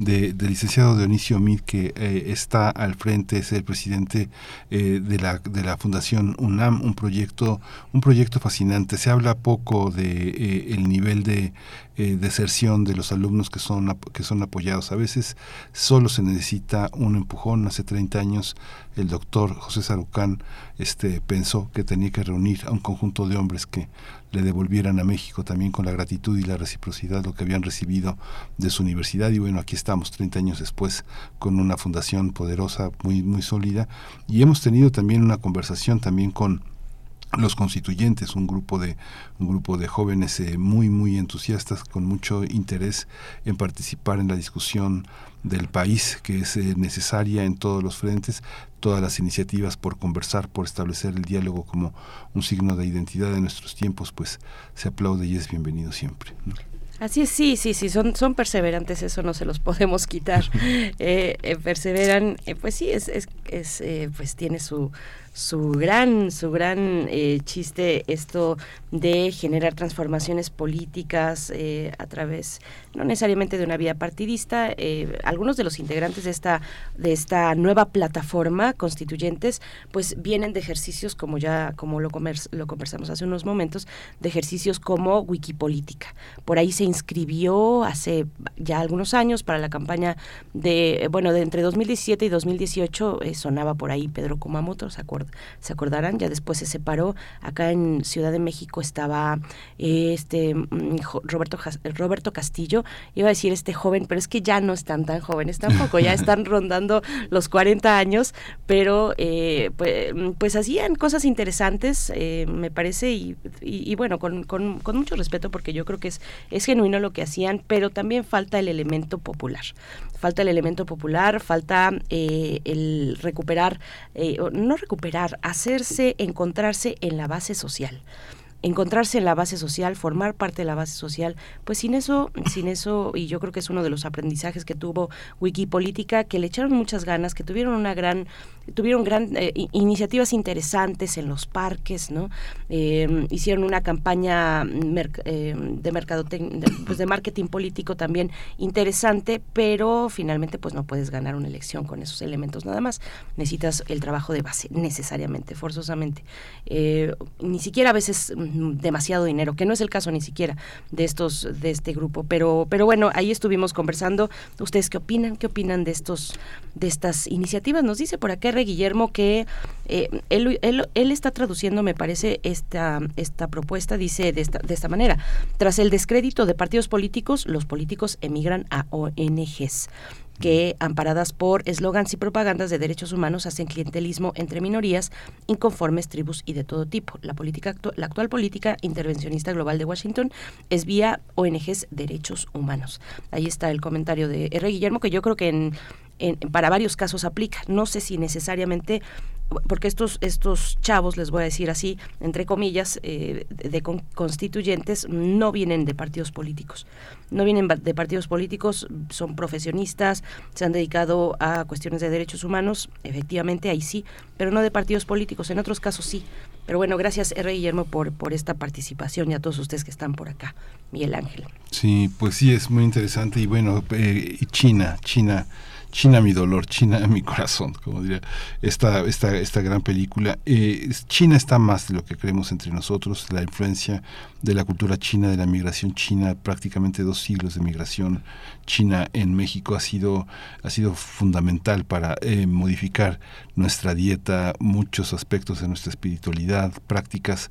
de, del licenciado Dionisio Mid, que eh, está al frente, es el presidente eh, de, la, de la Fundación UNAM, un proyecto, un proyecto fascinante. Se habla poco de eh, el nivel de deserción de los alumnos que son, que son apoyados. A veces solo se necesita un empujón. Hace 30 años el doctor José Sarucán este, pensó que tenía que reunir a un conjunto de hombres que le devolvieran a México también con la gratitud y la reciprocidad lo que habían recibido de su universidad y bueno aquí estamos 30 años después con una fundación poderosa muy muy sólida y hemos tenido también una conversación también con los constituyentes, un grupo de un grupo de jóvenes eh, muy muy entusiastas con mucho interés en participar en la discusión del país que es eh, necesaria en todos los frentes, todas las iniciativas por conversar, por establecer el diálogo como un signo de identidad de nuestros tiempos, pues se aplaude y es bienvenido siempre.
Así es, sí, sí, sí, son, son perseverantes, eso no se los podemos quitar. Eh, perseveran, pues sí, es, es, es pues tiene su, su gran, su gran eh, chiste esto de generar transformaciones políticas eh, a través, no necesariamente de una vía partidista. Eh, algunos de los integrantes de esta, de esta nueva plataforma constituyentes, pues vienen de ejercicios como ya, como lo, lo conversamos hace unos momentos, de ejercicios como Wikipolítica. Por ahí se inscribió hace ya algunos años para la campaña de, bueno, de entre 2017 y 2018 sonaba por ahí Pedro Kumamoto, ¿se acuerdan? Se acordarán, ya después se separó. Acá en Ciudad de México estaba este mm, Roberto, Roberto Castillo, iba a decir este joven, pero es que ya no están tan jóvenes tampoco, ya están rondando los 40 años, pero eh, pues, pues, hacían cosas interesantes, eh, me parece, y, bueno, con, con, mucho respeto, porque yo creo que es, es genuino lo que hacían, pero también falta el elemento popular. Falta el elemento popular, falta eh, el recuperar, no recuperar, hacerse, encontrarse en la base social. Encontrarse en la base social, formar parte de la base social, pues sin eso, sin eso, y yo creo que es uno de los aprendizajes que tuvo Wikipolítica, que le echaron muchas ganas, que tuvieron una gran tuvieron gran, eh, iniciativas interesantes en los parques, ¿no? Em, hicieron una campaña eh, de mercado pues de marketing político también interesante, pero finalmente pues no puedes ganar una elección con esos elementos nada más. Necesitas el trabajo de base necesariamente, forzosamente. Eh, ni siquiera a veces mm, demasiado dinero, que no es el caso ni siquiera de estos de este grupo, pero pero bueno, ahí estuvimos conversando. ¿Ustedes qué opinan? ¿Qué opinan de estos de estas iniciativas? Nos dice por acá Guillermo que eh, él, está traduciendo, me parece, esta, esta propuesta, dice de esta, de esta manera. Tras el descrédito de partidos políticos, los políticos emigran a ONGs que, amparadas por eslogans y propagandas de derechos humanos, hacen clientelismo entre minorías, inconformes, tribus y de todo tipo. La, política la actual política intervencionista global de Washington es vía ONGs derechos humanos. Ahí está el comentario de R. Guillermo, que yo creo que en, para varios casos aplica. No sé si necesariamente porque estos estos chavos les voy a decir así entre comillas eh, de, constituyentes no vienen de partidos políticos. No vienen de partidos políticos son profesionistas se han dedicado a cuestiones de derechos humanos efectivamente ahí sí pero no de partidos políticos en otros casos sí. Pero bueno gracias R. Guillermo por por esta participación y a todos ustedes que están por acá. Miguel Ángel.
Sí pues sí es muy interesante y bueno eh, China China China mi dolor, China mi corazón, como diría esta, esta, esta gran película. Eh, China está más de lo que creemos entre nosotros, la influencia de la cultura china, de la migración china, prácticamente dos siglos de migración china en México ha sido, ha sido fundamental para eh, modificar nuestra dieta, muchos aspectos de nuestra espiritualidad, prácticas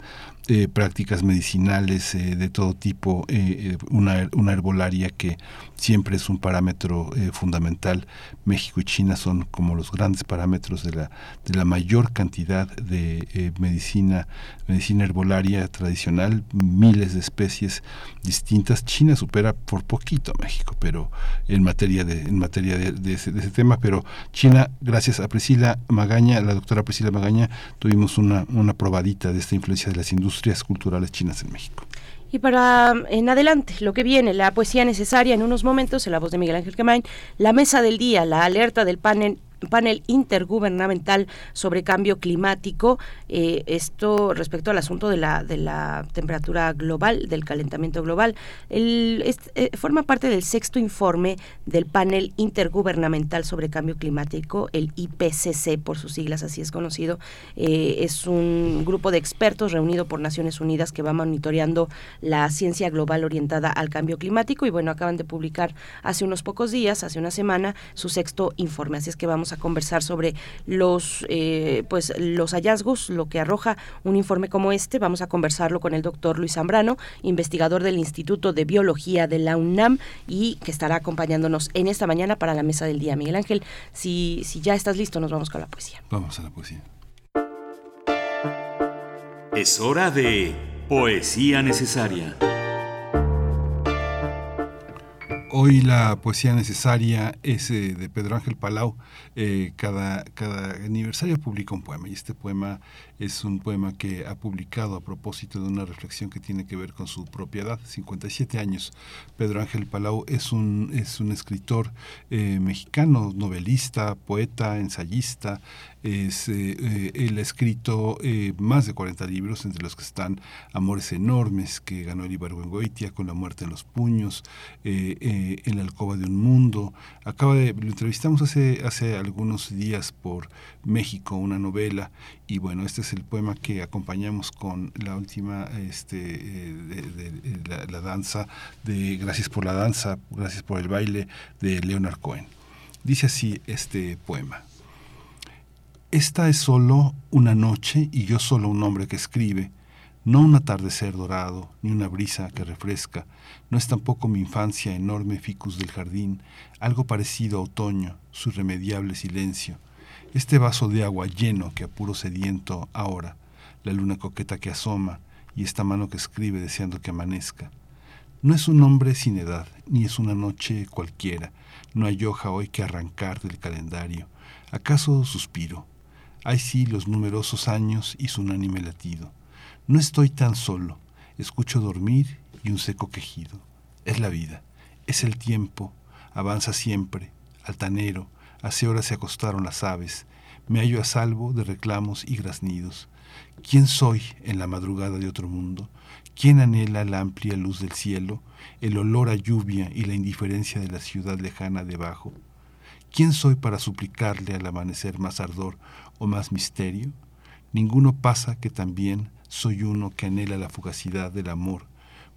eh, prácticas medicinales eh, de todo tipo, eh, una, una, herbolaria que siempre es un parámetro fundamental. México y China son como los grandes parámetros de la, de la mayor cantidad de medicina, medicina herbolaria tradicional, miles de especies distintas. China supera por poquito a México, pero en materia de, en materia de, ese, de ese tema, pero China, gracias a Priscila Magaña, la doctora Priscila Magaña, tuvimos una, una probadita de esta influencia de las industrias culturales chinas en México.
Y para en adelante, lo que viene, la poesía necesaria en unos momentos, en la voz de Miguel Ángel Quemain, la mesa del día, la alerta del panel panel intergubernamental sobre cambio climático. Eh, esto respecto al asunto de la, de la temperatura global, del calentamiento global. El, eh, forma parte del sexto informe del panel intergubernamental sobre cambio climático, el IPCC por sus siglas, así es conocido. Eh, es un grupo de expertos reunido por Naciones Unidas que va monitoreando la ciencia global orientada al cambio climático y bueno, acaban de publicar hace unos pocos días, hace una semana, su sexto informe. Así es que vamos a conversar sobre los, eh, pues, los hallazgos, lo que arroja un informe como este. Vamos a conversarlo con el doctor Luis Zambrano, investigador del Instituto de Biología de la UNAM y que estará acompañándonos en esta mañana para la mesa del día. Miguel Ángel, si, si ya estás listo, nos vamos con la poesía.
Vamos a la poesía.
Es hora de Poesía Necesaria.
Hoy la poesía necesaria es eh, de Pedro Ángel Palau. Eh, cada, cada aniversario publica un poema y este poema es un poema que ha publicado a propósito de una reflexión que tiene que ver con su propiedad, 57 años. Pedro Ángel Palau es un, es un escritor eh, mexicano, novelista, poeta, ensayista, es, eh, eh, él ha escrito eh, más de 40 libros, entre los que están Amores Enormes, que ganó el Ibargüengoitia, Con la muerte en los puños, En la alcoba de un mundo. Acaba de, lo entrevistamos hace, hace algunos días por México, una novela, y bueno, este es el poema que acompañamos con la última, este, de, la, la danza, de Gracias por la danza, Gracias por el baile, de Leonard Cohen. Dice así este poema. Esta es solo una noche y yo solo un hombre que escribe, no un atardecer dorado, ni una brisa que refresca, no es tampoco mi infancia enorme ficus del jardín, algo parecido a otoño, su irremediable silencio, este vaso de agua lleno que apuro sediento ahora, la luna coqueta que asoma y esta mano que escribe deseando que amanezca. No es un hombre sin edad, ni es una noche cualquiera, no hay hoja hoy que arrancar del calendario. ¿Acaso suspiro? Hay sí los numerosos años y su unánime latido. No estoy tan solo, escucho dormir y un seco quejido. Es la vida, es el tiempo, avanza siempre, altanero, hace horas se acostaron las aves, me hallo a salvo de reclamos y graznidos. ¿Quién soy en la madrugada de otro mundo? ¿Quién anhela la amplia luz del cielo, el olor a lluvia y la indiferencia de la ciudad lejana debajo? ¿Quién soy para suplicarle al amanecer más ardor o más misterio? Ninguno pasa que también soy uno que anhela la fugacidad del amor,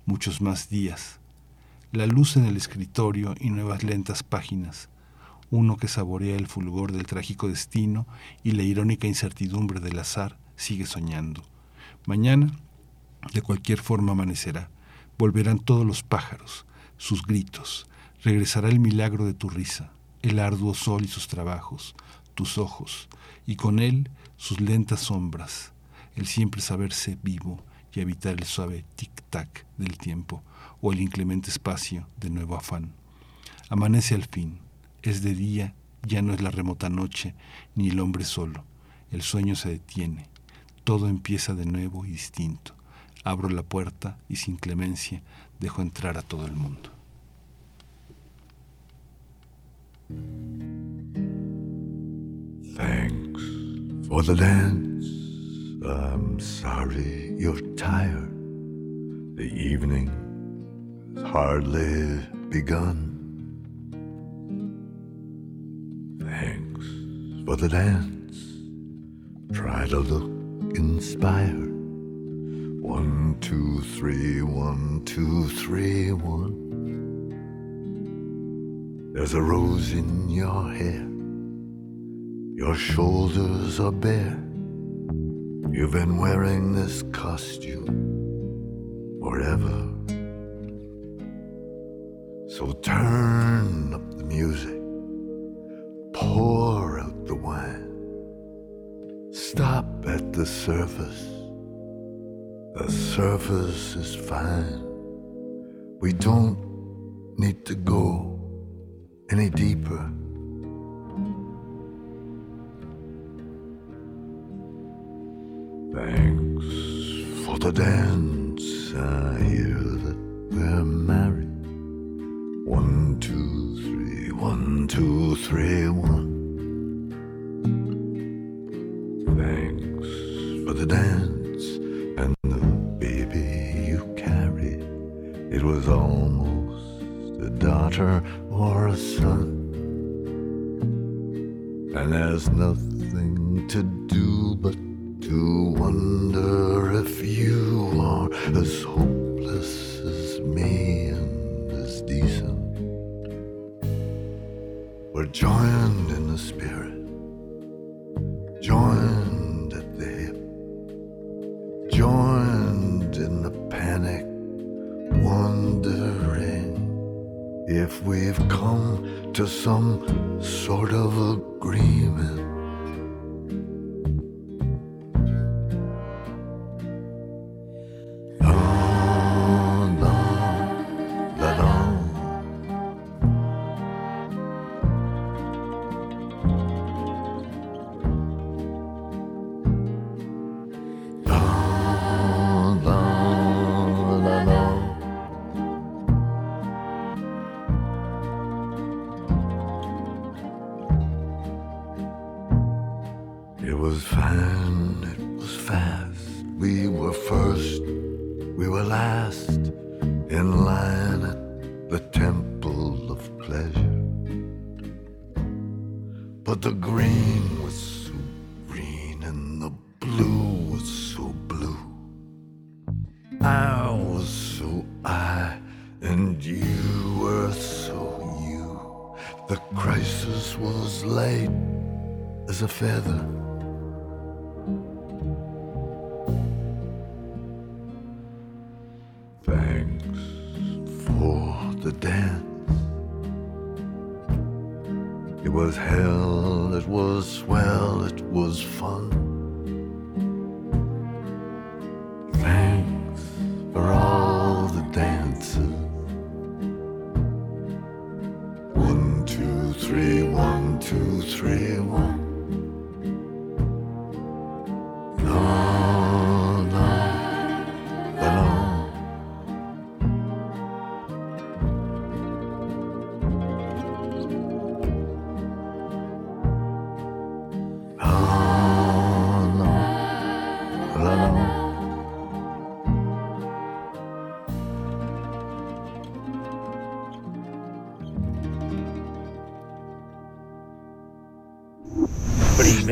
muchos más días. La luz en el escritorio y nuevas lentas páginas, uno que saborea el fulgor del trágico destino y la irónica incertidumbre del azar, sigue soñando. Mañana, de cualquier forma amanecerá, volverán todos los pájaros, sus gritos, regresará el milagro de tu risa, el arduo sol y sus trabajos, tus ojos, y con él sus lentas sombras, el siempre saberse vivo y evitar el suave tic-tac del tiempo o el inclemente espacio de nuevo afán. Amanece al fin, es de día, ya no es la remota noche, ni el hombre solo, el sueño se detiene, todo empieza de nuevo y distinto. Abro la puerta y sin clemencia dejo entrar a todo el mundo.
Thanks for the dance. I'm sorry you're tired. The evening hardly begun. Thanks for the dance. Try to look inspired. One, two, three, one, two, three, one. There's a rose in your hair. Your shoulders are bare. You've been wearing this costume forever. So turn up the music, pour out the wine, stop at the surface. The surface is fine. We don't need to go any deeper. Thanks for the dance. I hear that we're married. One, two, three, one, two, three, one. Thanks for the dance and the baby you carried. It was almost a daughter or a son. And there's nothing to do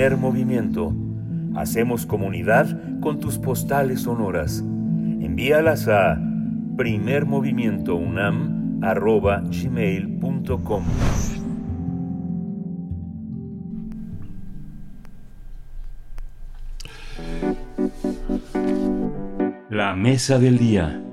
Primer movimiento. Hacemos comunidad con tus postales sonoras. Envíalas a primermovimientounam.gmail.com
La mesa del día.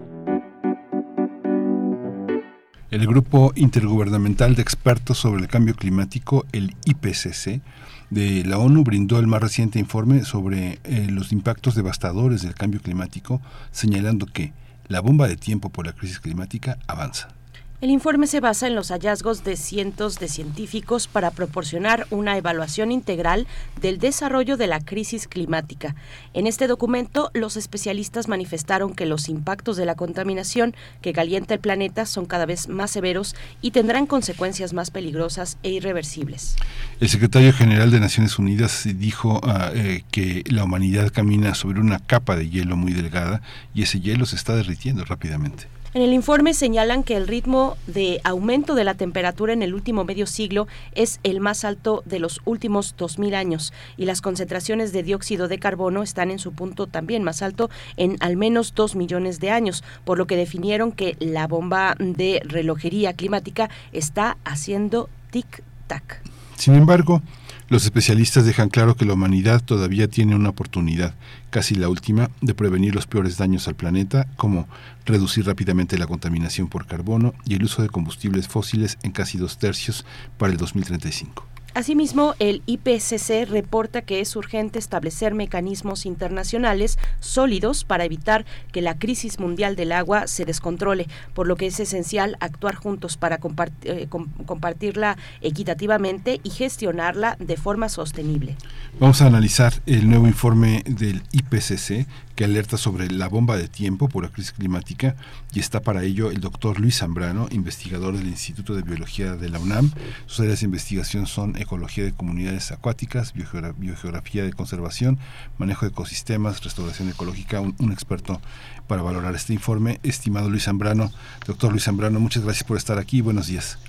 El Grupo Intergubernamental de Expertos sobre el Cambio Climático, el IPCC, de la ONU brindó el más reciente informe sobre eh, los impactos devastadores del cambio climático, señalando que la bomba de tiempo por la crisis climática avanza.
El informe se basa en los hallazgos de cientos de científicos para proporcionar una evaluación integral del desarrollo de la crisis climática. En este documento, los especialistas manifestaron que los impactos de la contaminación que calienta el planeta son cada vez más severos y tendrán consecuencias más peligrosas e irreversibles.
El secretario general de Naciones Unidas dijo ah, eh, que la humanidad camina sobre una capa de hielo muy delgada y ese hielo se está derritiendo rápidamente.
En el informe señalan que el ritmo de aumento de la temperatura en el último medio siglo es el más alto de los últimos 2.000 años y las concentraciones de dióxido de carbono están en su punto también más alto en al menos 2 millones de años, por lo que definieron que la bomba de relojería climática está haciendo tic-tac.
Sin embargo, los especialistas dejan claro que la humanidad todavía tiene una oportunidad, casi la última, de prevenir los peores daños al planeta, como reducir rápidamente la contaminación por carbono y el uso de combustibles fósiles en casi dos tercios para el 2035.
Asimismo, el IPCC reporta que es urgente establecer mecanismos internacionales sólidos para evitar que la crisis mundial del agua se descontrole, por lo que es esencial actuar juntos para eh, com compartirla equitativamente y gestionarla de forma sostenible.
Vamos a analizar el nuevo informe del IPCC que alerta sobre la bomba de tiempo por la crisis climática y está para ello el doctor Luis Zambrano, investigador del Instituto de Biología de la UNAM. Sus áreas de investigación son ecología de comunidades acuáticas, biogeogra biogeografía de conservación, manejo de ecosistemas, restauración ecológica, un experto para valorar este informe. Estimado Luis Zambrano, doctor Luis Zambrano, muchas gracias por estar aquí. Buenos días.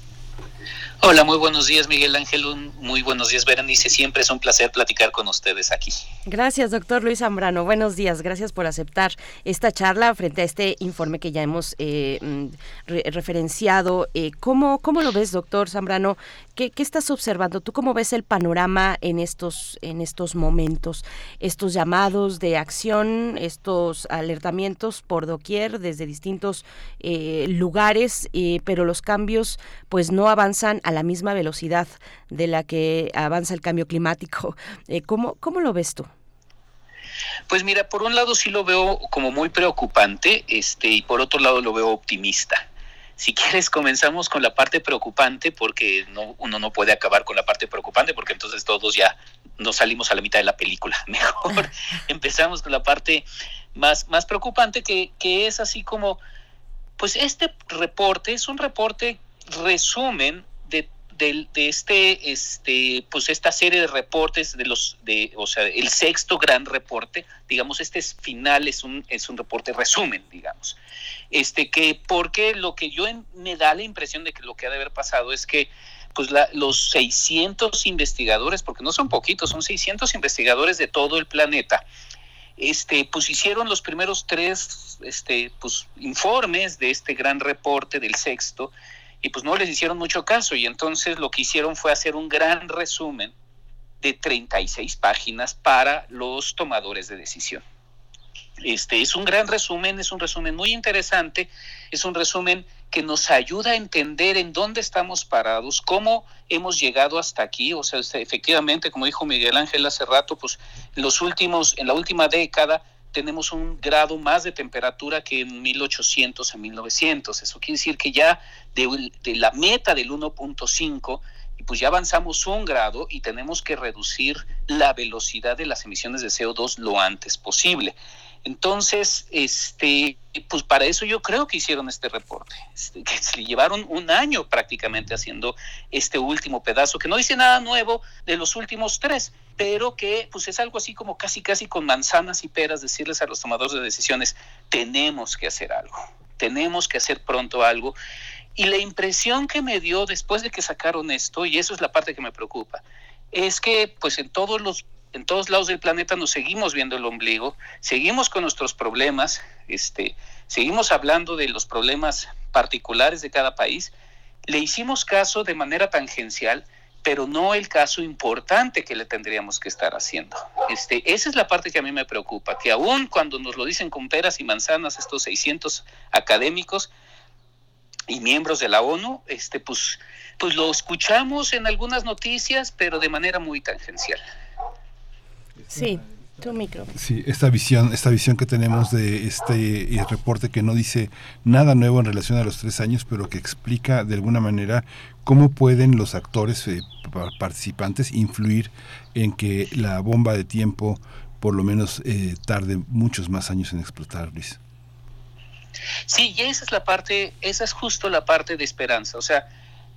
Hola, muy buenos días Miguel Ángel, muy buenos días Berenice, siempre es un placer platicar con ustedes aquí.
Gracias, doctor Luis Zambrano, buenos días, gracias por aceptar esta charla frente a este informe que ya hemos eh, re referenciado. Eh, ¿cómo, ¿Cómo lo ves, doctor Zambrano? ¿Qué, ¿Qué, estás observando? ¿Tú cómo ves el panorama en estos, en estos momentos? Estos llamados de acción, estos alertamientos por doquier desde distintos eh, lugares, pero los cambios pues no avanzan a la misma velocidad de la que avanza el cambio climático. Eh, ¿cómo, ¿Cómo lo ves tú?
Pues mira, por un lado sí lo veo como muy preocupante, este, y por otro lado lo veo optimista. Si quieres, comenzamos con la parte preocupante, porque no, uno no puede acabar con la parte preocupante, porque entonces todos ya nos salimos a la mitad de la película. Mejor empezamos con la parte más, más preocupante, que, que es así como, pues este reporte es un reporte resumen de, de, de, este, este, pues esta serie de reportes de los, de, o sea, el sexto gran reporte, digamos, este es final es un, es un reporte resumen, digamos. Este, que porque lo que yo me da la impresión de que lo que ha de haber pasado es que pues la, los 600 investigadores, porque no son poquitos, son 600 investigadores de todo el planeta, este, pues hicieron los primeros tres este, pues, informes de este gran reporte del sexto, y pues no les hicieron mucho caso y entonces lo que hicieron fue hacer un gran resumen de 36 páginas para los tomadores de decisión. Este es un gran resumen, es un resumen muy interesante, es un resumen que nos ayuda a entender en dónde estamos parados, cómo hemos llegado hasta aquí, o sea, este, efectivamente, como dijo Miguel Ángel hace rato, pues los últimos en la última década tenemos un grado más de temperatura que en 1800 a 1900. Eso quiere decir que ya de, de la meta del 1.5 y pues ya avanzamos un grado y tenemos que reducir la velocidad de las emisiones de CO2 lo antes posible. Entonces, este, pues para eso yo creo que hicieron este reporte, este, que llevaron un año prácticamente haciendo este último pedazo, que no dice nada nuevo de los últimos tres, pero que pues es algo así como casi casi con manzanas y peras decirles a los tomadores de decisiones, tenemos que hacer algo, tenemos que hacer pronto algo. Y la impresión que me dio después de que sacaron esto, y eso es la parte que me preocupa, es que pues en todos los en todos lados del planeta nos seguimos viendo el ombligo, seguimos con nuestros problemas, este, seguimos hablando de los problemas particulares de cada país, le hicimos caso de manera tangencial, pero no el caso importante que le tendríamos que estar haciendo. Este, esa es la parte que a mí me preocupa, que aún cuando nos lo dicen con peras y manzanas estos 600 académicos y miembros de la ONU, este, pues, pues lo escuchamos en algunas noticias, pero de manera muy tangencial.
Sí, tu micro.
Sí, esta visión, esta visión que tenemos de este eh, reporte que no dice nada nuevo en relación a los tres años, pero que explica de alguna manera cómo pueden los actores eh, participantes influir en que la bomba de tiempo por lo menos eh, tarde muchos más años en explotar, Luis.
Sí, y esa es la parte, esa es justo la parte de esperanza. O sea,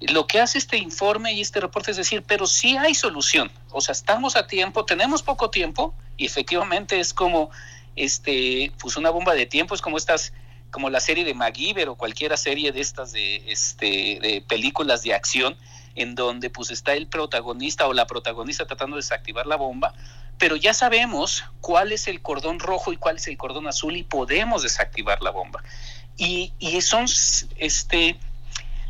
lo que hace este informe y este reporte es decir, pero sí hay solución. O sea, estamos a tiempo, tenemos poco tiempo y efectivamente es como este, pues una bomba de tiempo, es como estas, como la serie de MacGyver o cualquiera serie de estas de, este, de películas de acción en donde pues está el protagonista o la protagonista tratando de desactivar la bomba, pero ya sabemos cuál es el cordón rojo y cuál es el cordón azul y podemos desactivar la bomba. Y, y son, este,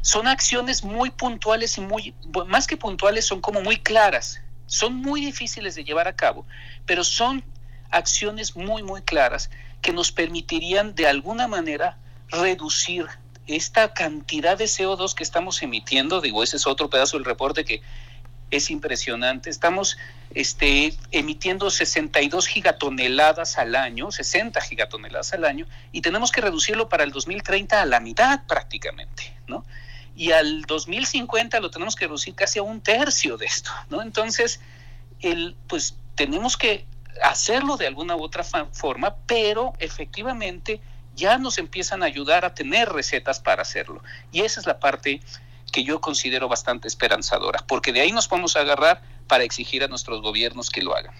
son acciones muy puntuales y muy, más que puntuales, son como muy claras. Son muy difíciles de llevar a cabo, pero son acciones muy, muy claras que nos permitirían de alguna manera reducir esta cantidad de CO2 que estamos emitiendo. Digo, ese es otro pedazo del reporte que es impresionante. Estamos este, emitiendo 62 gigatoneladas al año, 60 gigatoneladas al año, y tenemos que reducirlo para el 2030 a la mitad prácticamente, ¿no? Y al 2050 lo tenemos que reducir casi a un tercio de esto, ¿no? Entonces, el, pues tenemos que hacerlo de alguna u otra forma, pero efectivamente ya nos empiezan a ayudar a tener recetas para hacerlo. Y esa es la parte que yo considero bastante esperanzadora, porque de ahí nos podemos agarrar para exigir a nuestros gobiernos que lo hagan.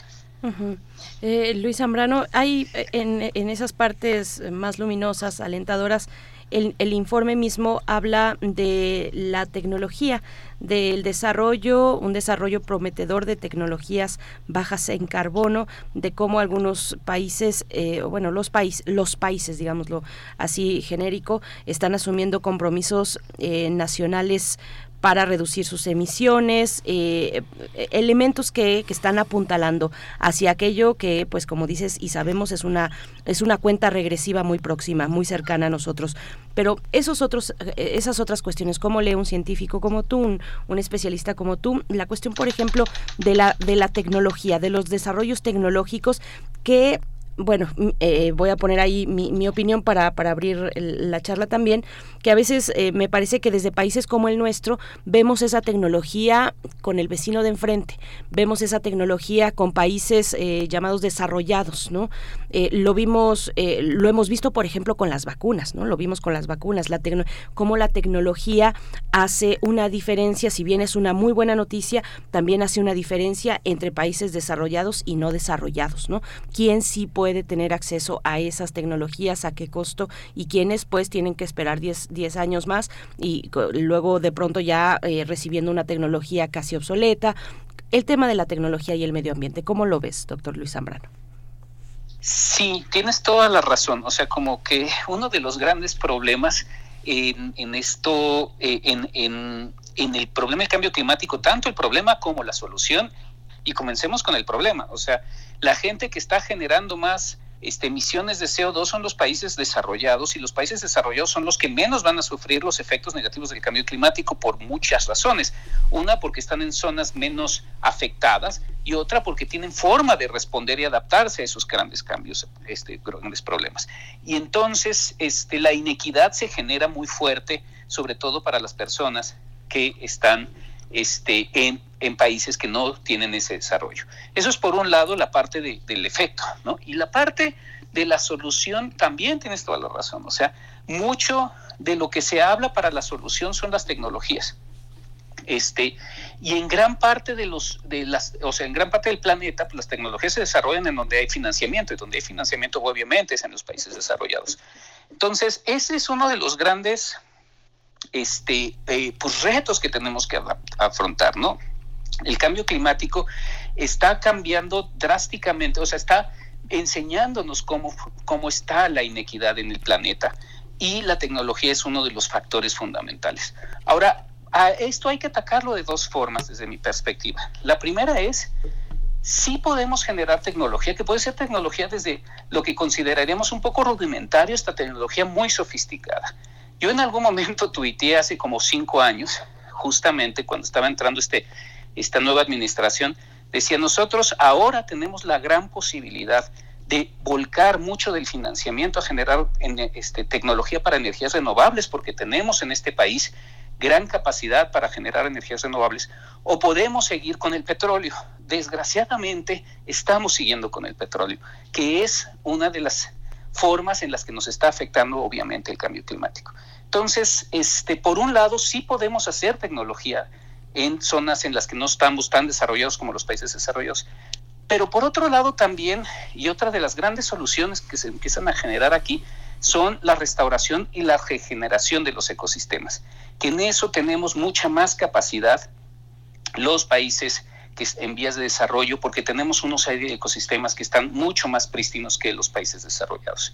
Eh, Luis Zambrano, hay eh, en, en esas partes más luminosas, alentadoras, el, informe mismo habla de la tecnología, del desarrollo, un desarrollo prometedor de tecnologías bajas en carbono, de cómo algunos países, eh, bueno, los, países los países, digámoslo así genérico, están asumiendo compromisos eh, nacionales para reducir sus emisiones, eh, elementos que, que, están apuntalando hacia aquello que, pues como dices y sabemos, es una, es una cuenta regresiva muy próxima, muy cercana a nosotros. Pero esos otros, eh, esas otras cuestiones, ¿cómo lee un científico como tú, un, un, especialista como tú? La cuestión, por ejemplo, de la, de la tecnología, de los desarrollos tecnológicos que bueno, eh, voy a poner ahí mi, opinión para, para abrir la charla también, que a veces eh, me parece que desde países como el nuestro vemos esa tecnología con el vecino de enfrente, vemos esa tecnología con países eh, llamados desarrollados, ¿no? Lo vimos, lo hemos visto, por ejemplo, con las vacunas, ¿no? Lo vimos con las vacunas, la cómo la tecnología hace una diferencia, si bien es una muy buena noticia, también hace una diferencia entre países desarrollados y no desarrollados, ¿no? ¿Quién sí puede tener acceso a esas tecnologías, a qué costo y quiénes pues tienen que esperar 10, años más y luego de pronto ya eh, recibiendo una tecnología casi obsoleta. El tema de la tecnología y el medio ambiente, ¿cómo lo ves, doctor Luis Zambrano?
Sí, tienes toda la razón. O sea, como que uno de los grandes problemas en, en esto, eh, en, en, en el problema del cambio climático, tanto el problema como la solución, y comencemos con el problema. O sea, la gente que está generando más este, emisiones de CO2 son los países desarrollados y los países desarrollados son los que menos van a sufrir los efectos negativos del cambio climático por muchas razones. Una porque están en zonas menos afectadas y otra porque tienen forma de responder y adaptarse a esos grandes cambios, este, grandes problemas. Y entonces este, la inequidad se genera muy fuerte, sobre todo para las personas que están este, en, países que no tienen ese desarrollo. Eso es por un lado la parte del efecto, ¿no? Y la parte de la solución también tienes toda la razón. O sea, mucho de lo que se habla para la solución son las tecnologías. Este, y en gran parte de los, de las, o sea, en gran parte del planeta, pues las tecnologías se desarrollan en donde hay financiamiento, y donde hay financiamiento obviamente es en los países desarrollados. Entonces, ese es uno de los grandes este, eh, pues retos que tenemos que afrontar, ¿no? El cambio climático está cambiando drásticamente, o sea, está enseñándonos cómo, cómo está la inequidad en el planeta y la tecnología es uno de los factores fundamentales. Ahora, a esto hay que atacarlo de dos formas desde mi perspectiva. La primera es, sí podemos generar tecnología, que puede ser tecnología desde lo que consideraríamos un poco rudimentario, esta tecnología muy sofisticada. Yo en algún momento tuiteé hace como cinco años, justamente cuando estaba entrando este, esta nueva administración, decía, nosotros ahora tenemos la gran posibilidad de volcar mucho del financiamiento a generar en, este, tecnología para energías renovables, porque tenemos en este país gran capacidad para generar energías renovables, o podemos seguir con el petróleo. Desgraciadamente, estamos siguiendo con el petróleo, que es una de las formas en las que nos está afectando obviamente el cambio climático. Entonces, este, por un lado, sí podemos hacer tecnología en zonas en las que no estamos tan desarrollados como los países desarrollados. Pero por otro lado también, y otra de las grandes soluciones que se empiezan a generar aquí, son la restauración y la regeneración de los ecosistemas, que en eso tenemos mucha más capacidad los países que en vías de desarrollo, porque tenemos unos ecosistemas que están mucho más prístinos que los países desarrollados.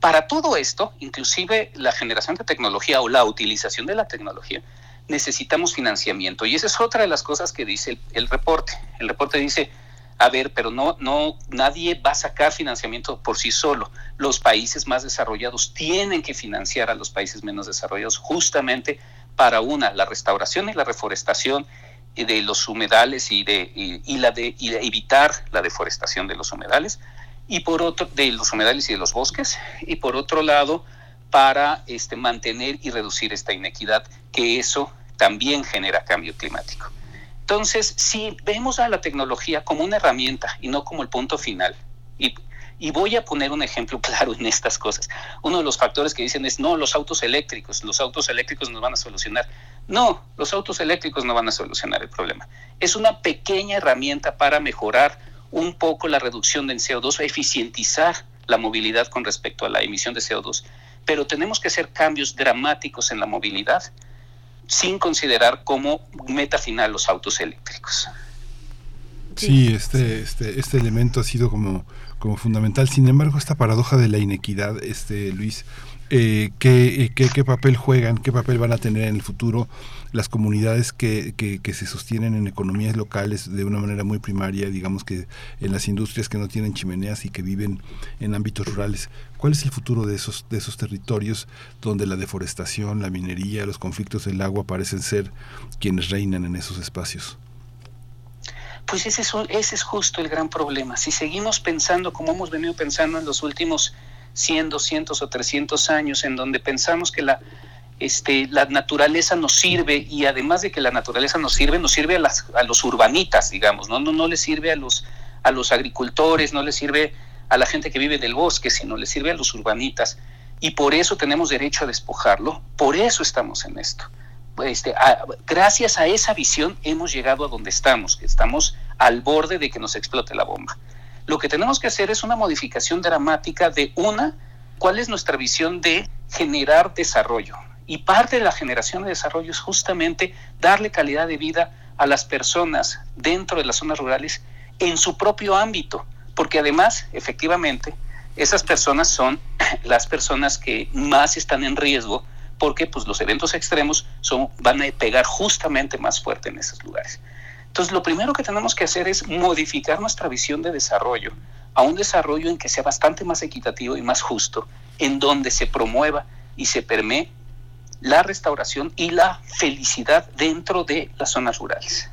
Para todo esto, inclusive la generación de tecnología o la utilización de la tecnología, necesitamos financiamiento. Y esa es otra de las cosas que dice el, reporte. El reporte dice, a ver, pero no, no, nadie va a sacar financiamiento por sí solo. Los países más desarrollados tienen que financiar a los países menos desarrollados justamente para una, la restauración y la reforestación de los humedales y de, la de, y evitar la deforestación de los humedales y por otro, de los humedales y de los bosques, y por otro lado, para este, mantener y reducir esta inequidad, que eso también genera cambio climático. Entonces, si vemos a la tecnología como una herramienta y no como el punto final, y, y voy a poner un ejemplo claro en estas cosas, uno de los factores que dicen es, no, los autos eléctricos, los autos eléctricos nos van a solucionar. No, los autos eléctricos no van a solucionar el problema. Es una pequeña herramienta para mejorar un poco la reducción del CO2, eficientizar la movilidad con respecto a la emisión de CO2, pero tenemos que hacer cambios dramáticos en la movilidad sin considerar como meta final los autos eléctricos.
Sí, este, este, este elemento ha sido como, como fundamental. Sin embargo, esta paradoja de la inequidad, este Luis, eh, ¿qué, qué, qué papel juegan, qué papel van a tener en el futuro las comunidades que, que, se sostienen en economías locales de una manera muy primaria, digamos que en las industrias que no tienen chimeneas y que viven en ámbitos rurales. ¿Cuál es el futuro de esos, de esos territorios donde la deforestación, la minería, los conflictos del agua parecen ser quienes reinan en esos espacios?
Pues ese es, ese es justo el gran problema. Si seguimos pensando como hemos venido pensando en los últimos 100, 200 o 300 años, en donde pensamos que la, este, la naturaleza nos sirve y además de que la naturaleza nos sirve, nos sirve a, las, a los urbanitas, digamos, ¿no? No, no le sirve a los, a los agricultores, no le sirve a la gente que vive del bosque, sino le sirve a los urbanitas. Y por eso tenemos derecho a despojarlo, por eso estamos en esto. Este, gracias a esa visión hemos llegado a donde estamos, que estamos al borde de que nos explote la bomba. Lo que tenemos que hacer es una modificación dramática de una, cuál es nuestra visión de generar desarrollo, y parte de la generación de desarrollo es justamente darle calidad de vida a las personas dentro de las zonas rurales en su propio ámbito, porque además, efectivamente, esas personas son las personas que más están en riesgo porque pues, los eventos extremos son, van a pegar justamente más fuerte en esos lugares. Entonces, lo primero que tenemos que hacer es modificar nuestra visión de desarrollo a un desarrollo en que sea bastante más equitativo y más justo, en donde se promueva y se permee la restauración y la felicidad dentro de las zonas rurales.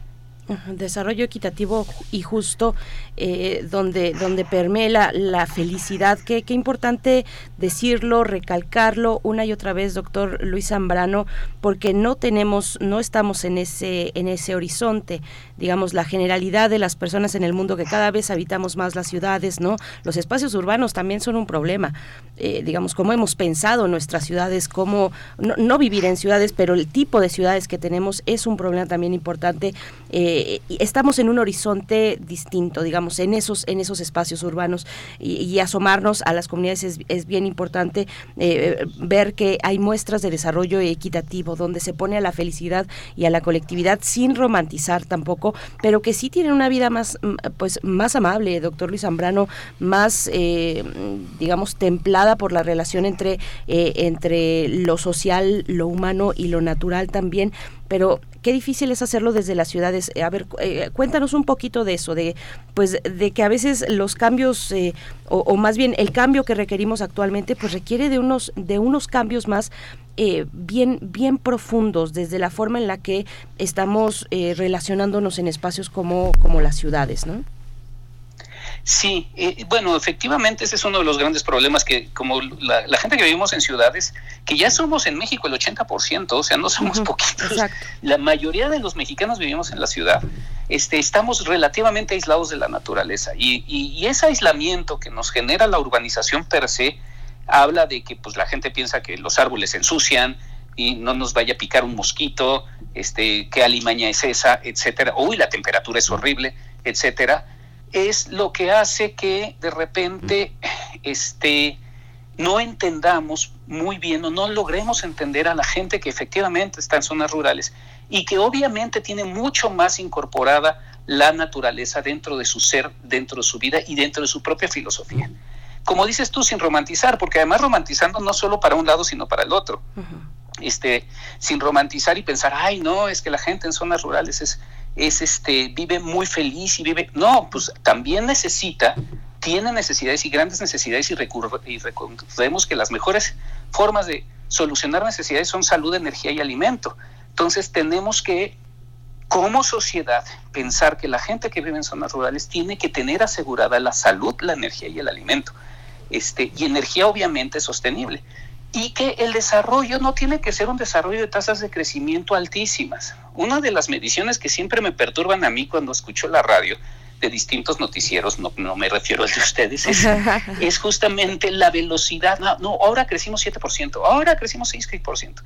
Desarrollo equitativo y justo, eh, donde, donde permea la, felicidad. Qué, qué, importante decirlo, recalcarlo una y otra vez, doctor Luis Zambrano, porque no tenemos, no estamos en ese, en ese horizonte digamos, la generalidad de las personas en el mundo que cada vez habitamos más las ciudades, ¿no? Los espacios urbanos también son un problema, eh, digamos, cómo hemos pensado nuestras ciudades, cómo, no, vivir en ciudades, pero el tipo de ciudades que tenemos es un problema también importante. Eh, estamos en un horizonte distinto, digamos, en esos, en esos espacios urbanos. Y, asomarnos a las comunidades es, bien importante eh, ver que hay muestras de desarrollo equitativo donde se pone a la felicidad y a la colectividad sin romantizar tampoco pero que sí tienen una vida más, mm, pues, más amable, doctor Luis Zambrano, más, eh, digamos, templada por la relación entre, eh, entre lo social, lo humano y lo natural también, pero qué difícil es hacerlo desde las ciudades. A ver, eh, cuéntanos un poquito de eso, de pues de que a veces los cambios o, más bien el cambio que requerimos actualmente, pues requiere de unos de unos cambios más eh, bien, bien profundos desde la forma en la que estamos eh, relacionándonos en espacios como, como las ciudades, ¿no?
Sí, eh, bueno, efectivamente ese es uno de los grandes problemas que como la, gente que vivimos en ciudades, que ya somos en México el 80%, o sea, no somos poquitos, la mayoría de los mexicanos vivimos en la ciudad, este, estamos relativamente aislados de la naturaleza y, y ese aislamiento que nos genera la urbanización per se, habla de que pues la gente piensa que los árboles se ensucian y no nos vaya a picar un mosquito, este, qué alimaña es esa, etcétera, uy, la temperatura es horrible, etcétera, es lo que hace que de repente este, no entendamos muy bien o no logremos entender a la gente que efectivamente está en zonas rurales y que obviamente tiene mucho más incorporada la naturaleza dentro de su ser, dentro de su vida y dentro de su propia filosofía. Como dices tú, sin romantizar, porque además romantizando no solo para un lado, sino para el otro. Este, sin romantizar y pensar, ay, no, es que la gente en zonas rurales es, es este, vive muy feliz y vive. No, pues también necesita, tiene necesidades y grandes necesidades, y, y recordemos que las mejores formas de solucionar necesidades son salud, energía y alimento. Entonces tenemos que como sociedad pensar que la gente que vive en zonas rurales tiene que tener asegurada la salud, la energía y el alimento este, y energía obviamente sostenible. Y que el desarrollo no tiene que ser un desarrollo de tasas de crecimiento altísimas. Una de las mediciones que siempre me perturban a mí cuando escucho la radio de distintos noticieros, no, no me refiero al de ustedes, es, justamente la velocidad. No, ahora crecimos 7%, ahora crecimos 6%.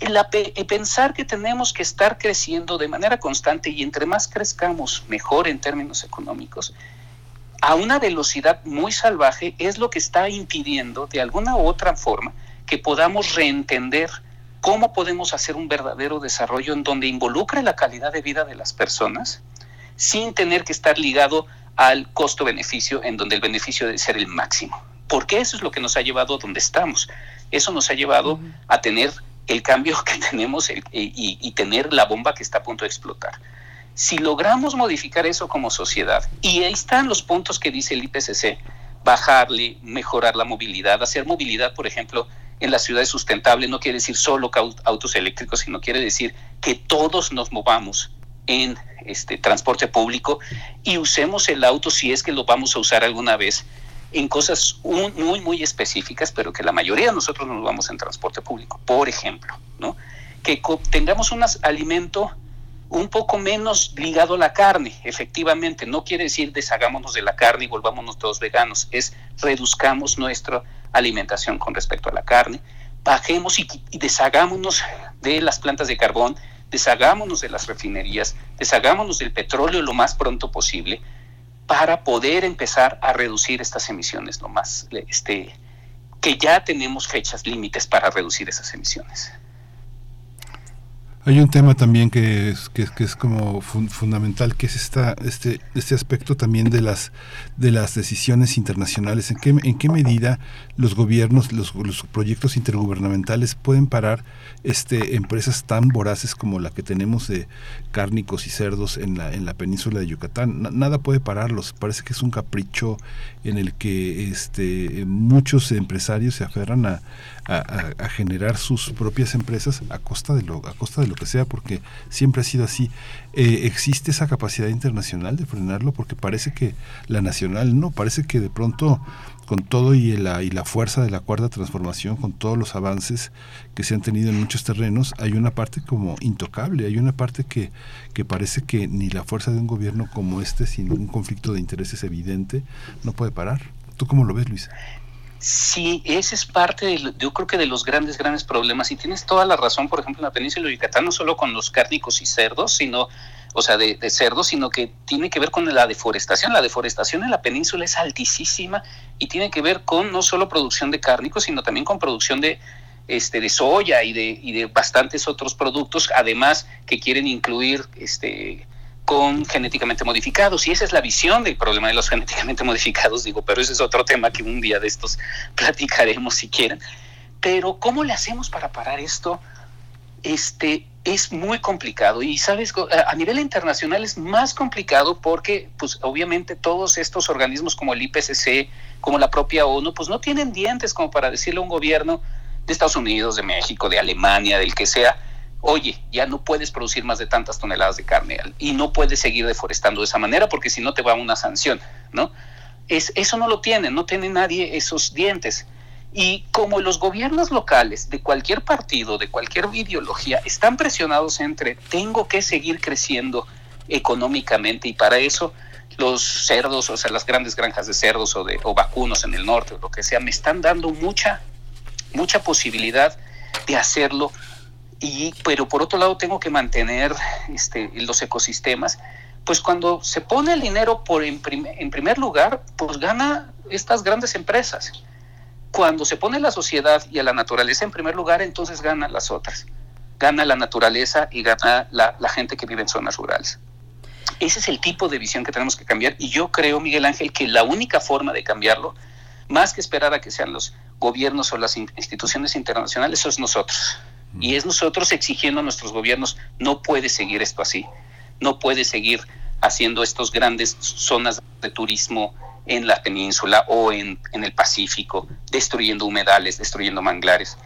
El, el, pensar que tenemos que estar creciendo de manera constante y entre más crezcamos, mejor en términos económicos, a una velocidad muy salvaje es lo que está impidiendo de alguna u otra forma que podamos reentender cómo podemos hacer un verdadero desarrollo en donde involucre la calidad de vida de las personas sin tener que estar ligado al costo-beneficio en donde el beneficio debe ser el máximo. Porque eso es lo que nos ha llevado a donde estamos. Eso nos ha llevado a tener el cambio que tenemos y, y tener la bomba que está a punto de explotar. Si logramos modificar eso como sociedad, y ahí están los puntos que dice el IPCC, bajarle, mejorar la movilidad, hacer movilidad, por ejemplo, en las ciudades sustentable, no quiere decir solo autos eléctricos, sino quiere decir que todos nos movamos en este transporte público y usemos el auto si es que lo vamos a usar alguna vez en cosas muy, muy específicas, pero que la mayoría de nosotros nos vamos en transporte público. Por ejemplo, ¿no? que tengamos un alimento un poco menos ligado a la carne, efectivamente. No quiere decir deshagámonos de la carne y volvámonos todos veganos, es reduzcamos nuestra alimentación con respecto a la carne, bajemos y, deshagámonos de las plantas de carbón, deshagámonos de las refinerías, deshagámonos del petróleo lo más pronto posible para poder empezar a reducir estas emisiones lo más, este, que ya tenemos fechas límites para reducir esas emisiones.
Hay un tema también que es, que, es como fundamental, que es esta, este, este aspecto también de las, de las decisiones internacionales. ¿En qué, en qué medida los gobiernos, los, los proyectos intergubernamentales pueden parar este, empresas tan voraces como la que tenemos de cárnicos y cerdos en la, en la península de Yucatán? nada puede pararlos. Parece que es un capricho en el que este, muchos empresarios se aferran a, a, generar sus propias empresas a costa de lo a costa de lo que sea porque siempre ha sido así. Eh, existe esa capacidad internacional de frenarlo porque parece que la nacional no parece que de pronto con todo y la, y la fuerza de la cuarta transformación, con todos los avances que se han tenido en muchos terrenos, hay una parte como intocable, hay una parte que, parece que ni la fuerza de un gobierno como este, sin un conflicto de intereses evidente, no puede parar. ¿Tú cómo lo ves, Luisa?
Sí, ese es parte, de, yo creo que de los grandes, grandes problemas. Y tienes toda la razón, por ejemplo, en la península de Yucatán, no solo con los cárnicos y cerdos, sino, o sea, de, cerdos, sino que tiene que ver con la deforestación. La deforestación en la península es altísima y tiene que ver con no solo producción de cárnicos, sino también con producción de, este, de soya y de, y de bastantes otros productos, además que quieren incluir este, con genéticamente modificados. Y esa es la visión del problema de los genéticamente modificados, digo, pero ese es otro tema que un día de estos platicaremos si quieren. Pero ¿cómo le hacemos para parar esto? Este es muy complicado y sabes a nivel internacional es más complicado porque pues obviamente todos estos organismos como el IPCC, como la propia ONU, pues no tienen dientes como para decirle a un gobierno de Estados Unidos, de México, de Alemania, del que sea, oye, ya no puedes producir más de tantas toneladas de carne y no puedes seguir deforestando de esa manera porque si no te va una sanción, ¿no? Es, eso no lo tiene, no tiene nadie esos dientes. Y como los gobiernos locales de cualquier partido, de cualquier ideología, están presionados entre tengo que seguir creciendo económicamente y para eso los cerdos, o sea, las grandes granjas de cerdos o, de, o vacunos en el norte o lo que sea, me están dando mucha, mucha posibilidad de hacerlo y, pero por otro lado tengo que mantener este, los ecosistemas, pues cuando se pone el dinero por en, en primer lugar, pues gana estas grandes empresas. Cuando se pone la sociedad y a la naturaleza en primer lugar, entonces ganan las otras. Gana la naturaleza y gana la, la gente que vive en zonas rurales. Ese es el tipo de visión que tenemos que cambiar y yo creo, Miguel Ángel, que la única forma de cambiarlo, más que esperar a que sean los gobiernos o las instituciones internacionales, eso es nosotros. Y es nosotros exigiendo a nuestros gobiernos, no puede seguir esto así, no puede seguir haciendo estas grandes zonas de turismo en la península o en, el Pacífico, destruyendo humedales, destruyendo manglares,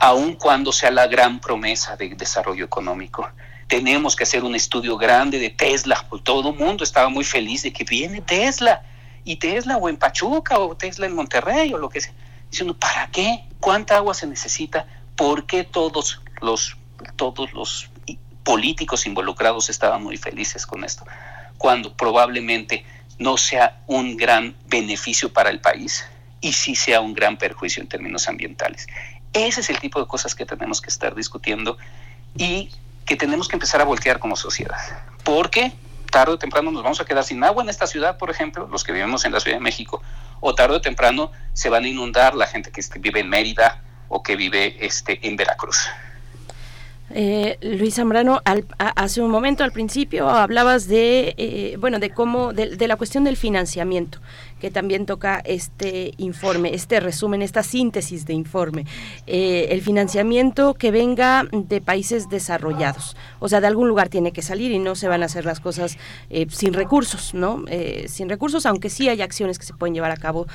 aun cuando sea la gran promesa de desarrollo económico. Tenemos que hacer un estudio grande de Tesla, todo el mundo estaba muy feliz de que viene Tesla, y Tesla o en Pachuca o Tesla en Monterrey o lo que sea. Diciendo, ¿para qué? ¿Cuánta agua se necesita? por qué todos los, todos los políticos involucrados estaban muy felices con esto, cuando probablemente no sea un gran beneficio para el país y sí sea un gran perjuicio en términos ambientales. Ese es el tipo de cosas que tenemos que estar discutiendo y que tenemos que empezar a voltear como sociedad. Porque tarde o temprano nos vamos a quedar sin agua en esta ciudad, por ejemplo, los que vivimos en la Ciudad de México, o tarde o temprano se van a inundar la gente que vive en Mérida, o que vive este, en Veracruz.
Eh, Luis Zambrano, hace un momento al principio hablabas de, eh, bueno, de cómo, de, la cuestión del financiamiento que también toca este informe, este resumen, esta síntesis de informe. Eh, el financiamiento que venga de países desarrollados, o sea, de algún lugar tiene que salir y no se van a hacer las cosas eh, sin recursos, ¿no? Eh, sin recursos, aunque sí hay acciones que se pueden llevar a cabo,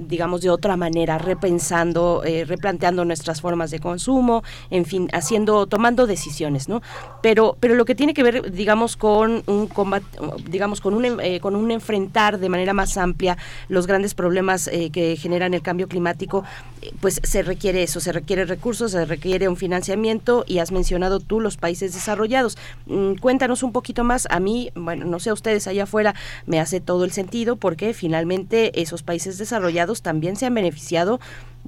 digamos, de otra manera, repensando, replanteando nuestras formas de consumo, en fin, haciendo, tomando decisiones, ¿no? Pero, pero lo que tiene que ver, digamos, con un combate, digamos, con un, con un enfrentar de manera más amplia los grandes problemas eh, que generan el cambio climático, eh, pues se requiere eso, se requiere recursos, se requiere un financiamiento y has mencionado tú los países desarrollados. Mm, cuéntanos un poquito más, a mí, bueno, no sé a ustedes allá afuera, me hace todo el sentido porque finalmente esos países desarrollados también se han beneficiado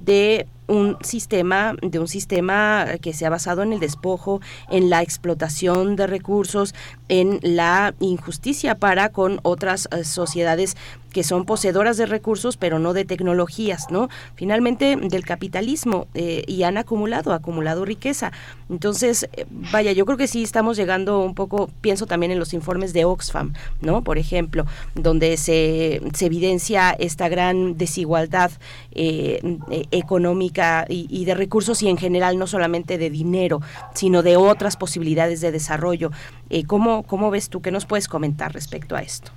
de un sistema de un sistema que se ha basado en el despojo, en la explotación de recursos, en la injusticia para con otras eh, sociedades que son poseedoras de recursos pero no de tecnologías, ¿no? Finalmente del capitalismo eh, y han acumulado, acumulado riqueza. Entonces, eh, vaya, yo creo que sí estamos llegando un poco, pienso también en los informes de Oxfam, ¿no? Por ejemplo, donde se, se evidencia esta gran desigualdad económica y, y de recursos y en general no solamente de dinero, sino de otras posibilidades de desarrollo. ¿cómo, ¿Cómo, ves tú? ¿Qué nos puedes comentar respecto a esto?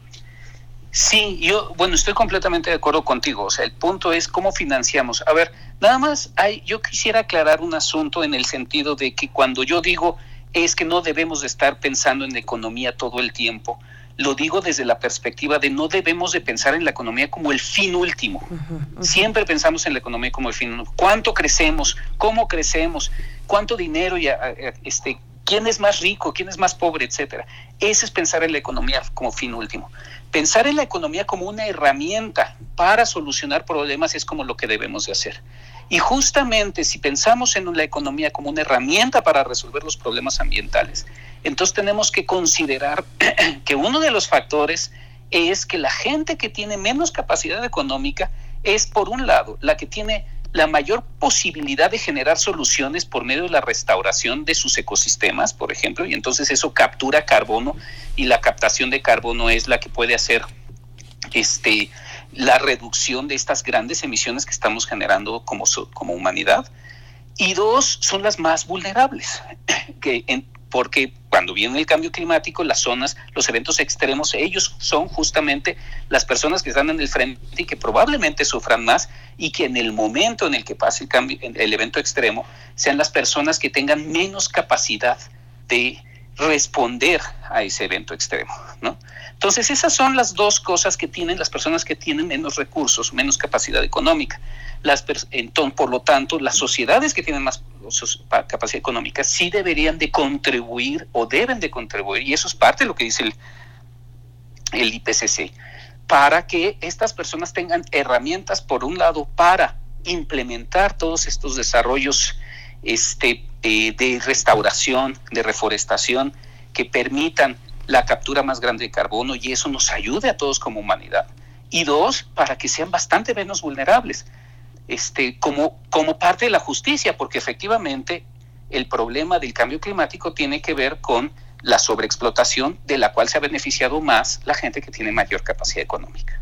Sí, yo, bueno, estoy completamente de acuerdo contigo. O sea, el punto es cómo financiamos. A ver, nada más hay, yo quisiera aclarar un asunto en el sentido de que cuando yo digo es que no debemos de estar pensando en economía todo el tiempo, lo digo desde la perspectiva de no debemos de pensar en la economía como el fin último. Siempre pensamos en la economía como el fin. ¿Cuánto crecemos? ¿Cómo crecemos? ¿Cuánto dinero ya, este, quién es más rico, quién es más pobre, etcétera. Ese es pensar en la economía como fin último. Pensar en la economía como una herramienta para solucionar problemas es como lo que debemos de hacer. Y justamente si pensamos en la economía como una herramienta para resolver los problemas ambientales, entonces tenemos que considerar que uno de los factores es que la gente que tiene menos capacidad económica es, por un lado, la que tiene la mayor posibilidad de generar soluciones por medio de la restauración de sus ecosistemas, por ejemplo, y entonces eso captura carbono y la captación de carbono es la que puede hacer este, la reducción de estas grandes emisiones que estamos generando como, como humanidad. Y dos, son las más vulnerables, que en, porque cuando viene el cambio climático, las zonas, los eventos extremos, ellos son justamente las personas que están en el frente y que probablemente sufran más y que en el momento en el que pase el cambio, el evento extremo, sean las personas que tengan menos capacidad de responder a ese evento extremo. Entonces, esas son las dos cosas que tienen las personas que tienen menos recursos, menos capacidad económica. Entonces, por lo tanto, las sociedades que tienen más capacidad económica sí deberían de contribuir o deben de contribuir, y eso es parte de lo que dice el, el IPCC, para que estas personas tengan herramientas, por un lado, para implementar todos estos desarrollos este, eh, de restauración, de reforestación, que permitan la captura más grande de carbono y eso nos ayude a todos como humanidad. Y dos, para que sean bastante menos vulnerables este, como, como parte de la justicia, porque efectivamente el problema del cambio climático tiene que ver con la sobreexplotación de la cual se ha beneficiado más la gente que tiene mayor capacidad económica.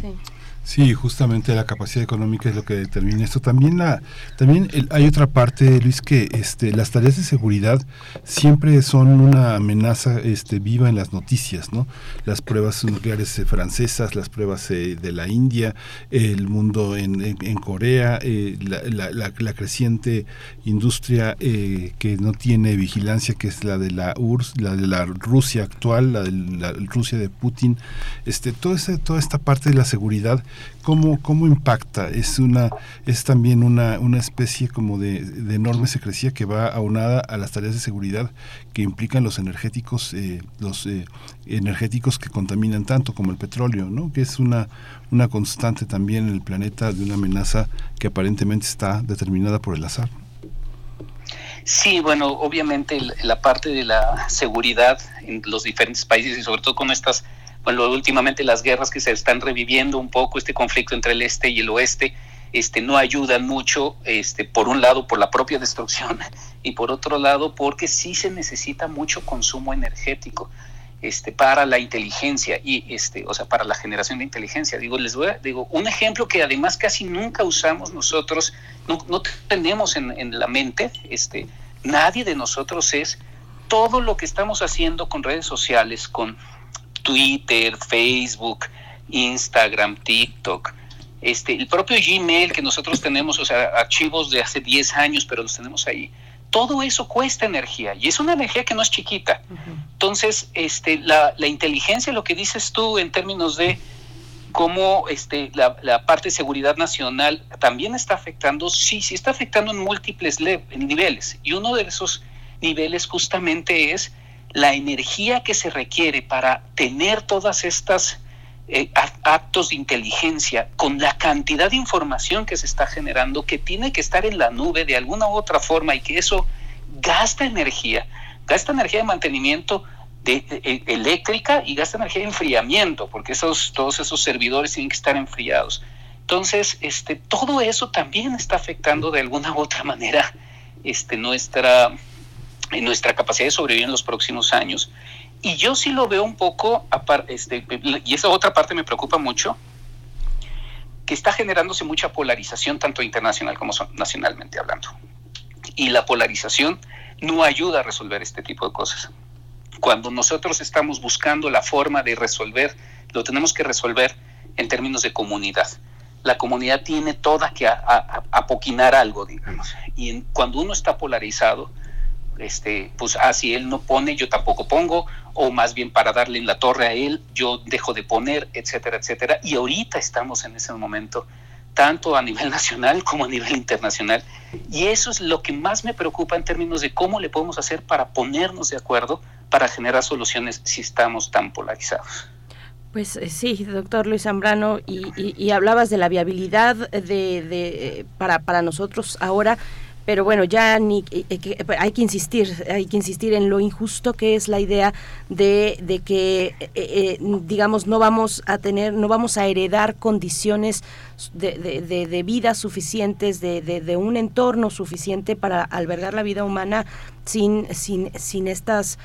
sí. Sí, justamente la capacidad económica es lo que determina esto. También la, también hay otra parte, Luis, que este, las tareas de seguridad siempre son una amenaza este, viva en las noticias, ¿no? Las pruebas nucleares eh, francesas, las pruebas eh, de la India, el mundo en, Corea, eh, la, la, creciente industria que no tiene vigilancia, que es la de la URSS, la de la Rusia actual, la de la Rusia de Putin, este, toda, esta, toda esta parte de la seguridad ¿Cómo, cómo impacta? Es una es también una, una especie como de, enorme secrecía que va aunada a las tareas de seguridad que implican los energéticos eh, los eh, energéticos que contaminan tanto como el petróleo, ¿no? Que es una una constante también en el planeta de una amenaza que aparentemente está determinada por el azar.
Sí, bueno, obviamente la parte de la seguridad en los diferentes países y sobre todo con estas bueno, últimamente las guerras que se están reviviendo un poco, este conflicto entre el este y el oeste, este, no ayudan mucho, este, por un lado por la propia destrucción y por otro lado porque sí se necesita mucho consumo energético este, para la inteligencia y este, o sea, para la generación de inteligencia. Digo, les voy a, digo, un ejemplo que además casi nunca usamos nosotros, no, no tenemos en, en, la mente, este, nadie de nosotros es todo lo que estamos haciendo con redes sociales, con Twitter, Facebook, Instagram, TikTok, este, el propio Gmail que nosotros tenemos, o sea, archivos de hace 10 años, pero los tenemos ahí. Todo eso cuesta energía y es una energía que no es chiquita. Entonces, este, la, la, inteligencia, lo que dices tú en términos de cómo este, la, la, parte de seguridad nacional también está afectando, sí, sí está afectando en múltiples niveles. Y uno de esos niveles justamente es la energía que se requiere para tener todas estas eh, actos de inteligencia, con la cantidad de información que se está generando, que tiene que estar en la nube de alguna u otra forma y que eso gasta energía, gasta energía de mantenimiento de, e, eléctrica y gasta energía de enfriamiento, porque esos, todos esos servidores tienen que estar enfriados. Entonces, este, todo eso también está afectando de alguna u otra manera este, nuestra, nuestra capacidad de sobrevivir en los próximos años. Y yo sí lo veo un poco, este, y esa otra parte me preocupa mucho, que está generándose mucha polarización, tanto internacional como nacionalmente hablando. Y la polarización no ayuda a resolver este tipo de cosas. Cuando nosotros estamos buscando la forma de resolver, lo tenemos que resolver en términos de comunidad. La comunidad tiene toda que apoquinar algo, digamos. Y cuando uno está polarizado, este, pues, ah, si él no pone, yo tampoco pongo, o más bien para darle en la torre a él, yo dejo de poner, etcétera, etcétera. Y ahorita estamos en ese momento, tanto a nivel nacional como a nivel internacional. Y eso es lo que más me preocupa en términos de cómo le podemos hacer para ponernos de acuerdo para generar soluciones si estamos tan polarizados.
Pues eh, sí, doctor Luis Zambrano, y, hablabas de la viabilidad de, de, eh, para, para nosotros ahora pero bueno, ya ni, eh, eh, hay que insistir, hay que insistir en lo injusto que es la idea de, de que, eh, digamos, no vamos a tener, no vamos a heredar condiciones de, de, de vida suficientes, de, de, un entorno suficiente para albergar la vida humana sin, sin, sin estas,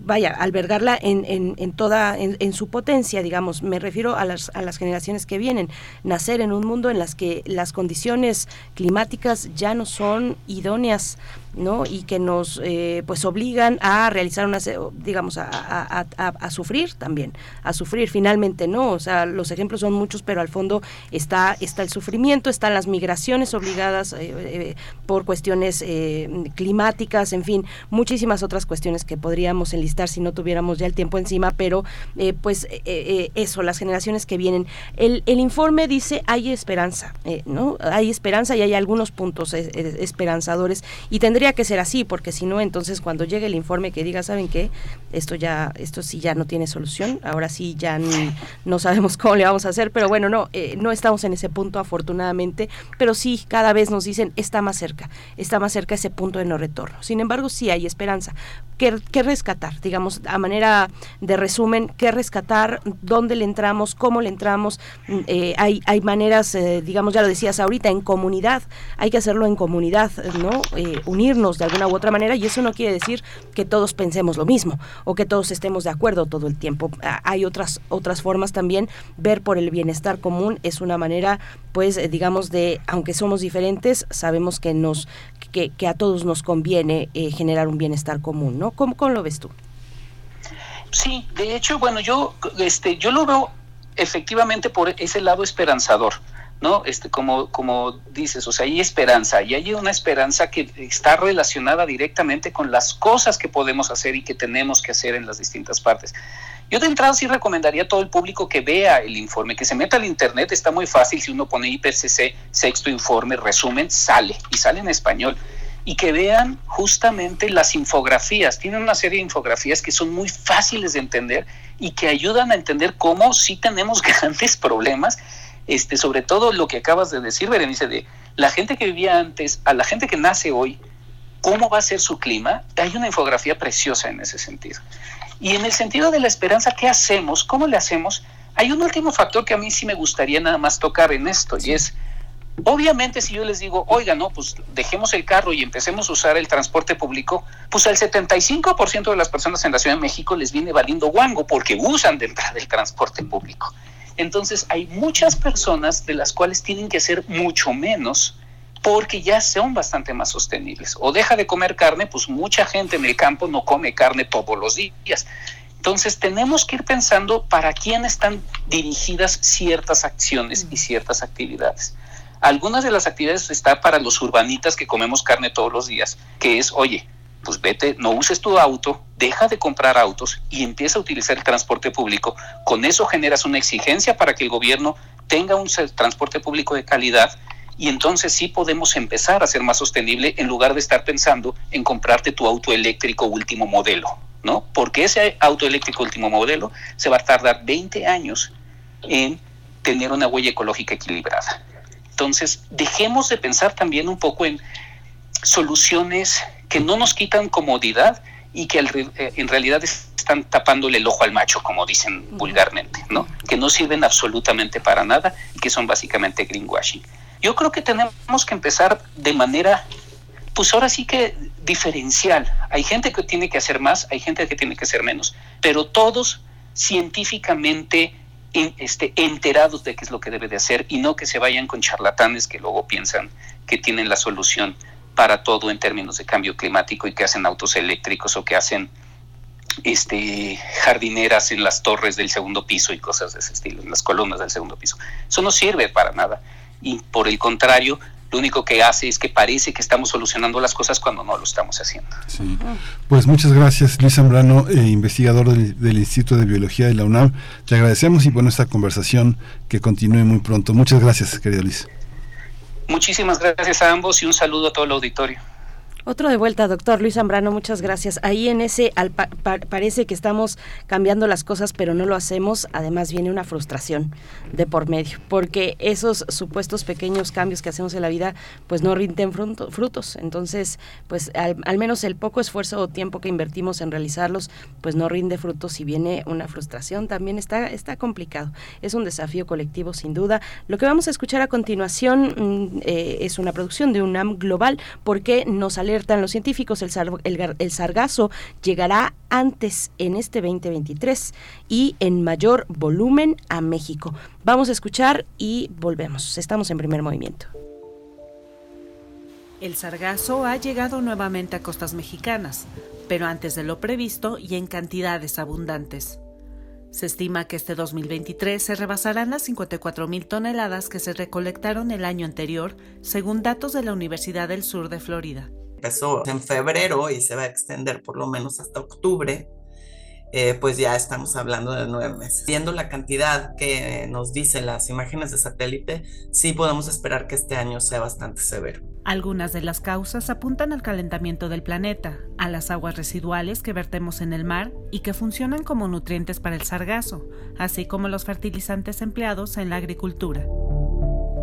vaya, albergarla en, en, en toda, en, su potencia, digamos, me refiero a las, a las generaciones que vienen, nacer en un mundo en las que las condiciones climáticas ya no son idóneas ¿no? y que nos eh, pues obligan a realizar una digamos a, a, sufrir también a sufrir finalmente no o sea los ejemplos son muchos pero al fondo está está el sufrimiento están las migraciones obligadas eh, eh, por cuestiones climáticas en fin muchísimas otras cuestiones que podríamos enlistar si no tuviéramos ya el tiempo encima pero pues eso las generaciones que vienen. El, el informe dice hay esperanza no hay esperanza y hay algunos puntos esperanzadores y tendría que ser así, porque si no, entonces cuando llegue el informe que diga, ¿saben qué? Esto ya, esto sí ya no tiene solución, ahora sí ya no sabemos cómo le vamos a hacer, pero bueno, no, eh, no estamos en ese punto afortunadamente, pero sí cada vez nos dicen, está más cerca, está más cerca ese punto de no retorno. Sin embargo, sí hay esperanza. ¿Qué, rescatar? Digamos, a manera de resumen, ¿qué rescatar? ¿Dónde le entramos? ¿Cómo le entramos? Mm, eh, hay, hay maneras, eh, digamos, ya lo decías ahorita, en comunidad, hay que hacerlo en comunidad, ¿no? unir de alguna u otra manera y eso no quiere decir que todos pensemos lo mismo o que todos estemos de acuerdo todo el tiempo. Ah, hay otras otras formas también ver por el bienestar común es una manera pues eh, digamos de aunque somos diferentes sabemos que nos que, a todos nos conviene eh, generar un bienestar común, ¿no? ¿Cómo, ¿Cómo lo ves tú?
Sí, de hecho, bueno, yo este yo lo veo efectivamente por ese lado esperanzador. ¿No? Este, como, como dices, o sea, hay esperanza y hay una esperanza que está relacionada directamente con las cosas que podemos hacer y que tenemos que hacer en las distintas partes. Yo de entrada sí recomendaría a todo el público que vea el informe, que se meta al internet, está muy fácil, si uno pone IPCC, sexto informe, resumen, sale y sale en español. Y que vean justamente las infografías. Tienen una serie de infografías que son muy fáciles de entender y que ayudan a entender cómo sí tenemos grandes problemas este, sobre todo lo que acabas de decir, Berenice, de la gente que vivía antes a la gente que nace hoy, cómo va a ser su clima, hay una infografía preciosa en ese sentido. Y en el sentido de la esperanza, ¿qué hacemos? ¿Cómo le hacemos? Hay un último factor que a mí sí me gustaría nada más tocar en esto, y es, obviamente si yo les digo, oiga, no, pues dejemos el carro y empecemos a usar el transporte público, pues al 75% de las personas en la Ciudad de México les viene valiendo guango porque usan de entrada el transporte público. Entonces hay muchas personas de las cuales tienen que ser mucho menos porque ya son bastante más sostenibles. O deja de comer carne, pues mucha gente en el campo no come carne todos los días. Entonces tenemos que ir pensando para quién están dirigidas ciertas acciones y ciertas actividades. Algunas de las actividades están para los urbanitas que comemos carne todos los días, que es, oye, pues vete, no uses tu auto, deja de comprar autos y empieza a utilizar el transporte público. Con eso generas una exigencia para que el gobierno tenga un transporte público de calidad y entonces sí podemos empezar a ser más sostenible en lugar de estar pensando en comprarte tu auto eléctrico último modelo, ¿no? Porque ese auto eléctrico último modelo se va a tardar 20 años en tener una huella ecológica equilibrada. Entonces, dejemos de pensar también un poco en soluciones que no nos quitan comodidad y que eh, en realidad están tapándole el ojo al macho, como dicen vulgarmente, ¿no? Que no sirven absolutamente para nada y que son básicamente greenwashing. Yo creo que tenemos que empezar de manera, pues ahora sí que diferencial. Hay gente que tiene que hacer más, hay gente que tiene que hacer menos, pero todos científicamente este, enterados de qué es lo que debe de hacer y no que se vayan con charlatanes que luego piensan que tienen la solución para todo en términos de cambio climático y que hacen autos eléctricos o que hacen este, jardineras en las torres del segundo piso y cosas de ese estilo, en las columnas del segundo piso. Eso no sirve para nada. Y por el contrario, lo único que hace es que parece que estamos solucionando las cosas cuando no lo estamos haciendo.
Sí. Pues muchas gracias, Luis Zambrano, eh, investigador del, del, Instituto de Biología de la UNAM. Te agradecemos y bueno, esta conversación que continúe muy pronto. Muchas gracias, querido Luis.
Muchísimas gracias a ambos y un saludo a todo el auditorio.
Otro de vuelta, doctor Luis Zambrano, muchas gracias. Ahí en ese parece que estamos cambiando las cosas, pero no lo hacemos. Además viene una frustración de por medio, porque esos supuestos pequeños cambios que hacemos en la vida, pues no rinden frutos. Entonces, pues al, menos el poco esfuerzo o tiempo que invertimos en realizarlos, pues no rinde frutos y viene una frustración. También está, está complicado. Es un desafío colectivo, sin duda. Lo que vamos a escuchar a continuación mm, eh, es una producción de UNAM Global, porque nos sale alertan los científicos, el, el, sargazo llegará antes en este 2023 y en mayor volumen a México. Vamos a escuchar y volvemos. Estamos en primer movimiento.
El sargazo ha llegado nuevamente a costas mexicanas, pero antes de lo previsto y en cantidades abundantes. Se estima que este 2023 se rebasarán las 54 mil toneladas que se recolectaron el año anterior, según datos de la Universidad del Sur de Florida
empezó en febrero y se va a extender por lo menos hasta octubre, eh, pues ya estamos hablando de nueve meses. Viendo la cantidad que nos dicen las imágenes de satélite, sí podemos esperar que este año sea bastante severo.
Algunas de las causas apuntan al calentamiento del planeta, a las aguas residuales que vertemos en el mar y que funcionan como nutrientes para el sargazo, así como los fertilizantes empleados en la agricultura.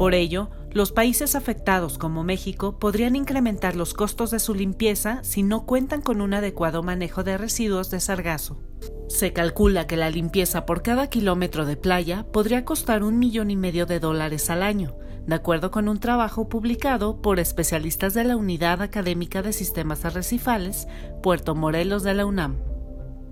Por ello, los países afectados como México podrían incrementar los costos de su limpieza si no cuentan con un adecuado manejo de residuos de sargazo. Se calcula que la limpieza por cada kilómetro de playa podría costar un millón y medio de dólares al año, de acuerdo con un trabajo publicado por especialistas de la Unidad Académica de Sistemas Arrecifales, Puerto Morelos de la UNAM.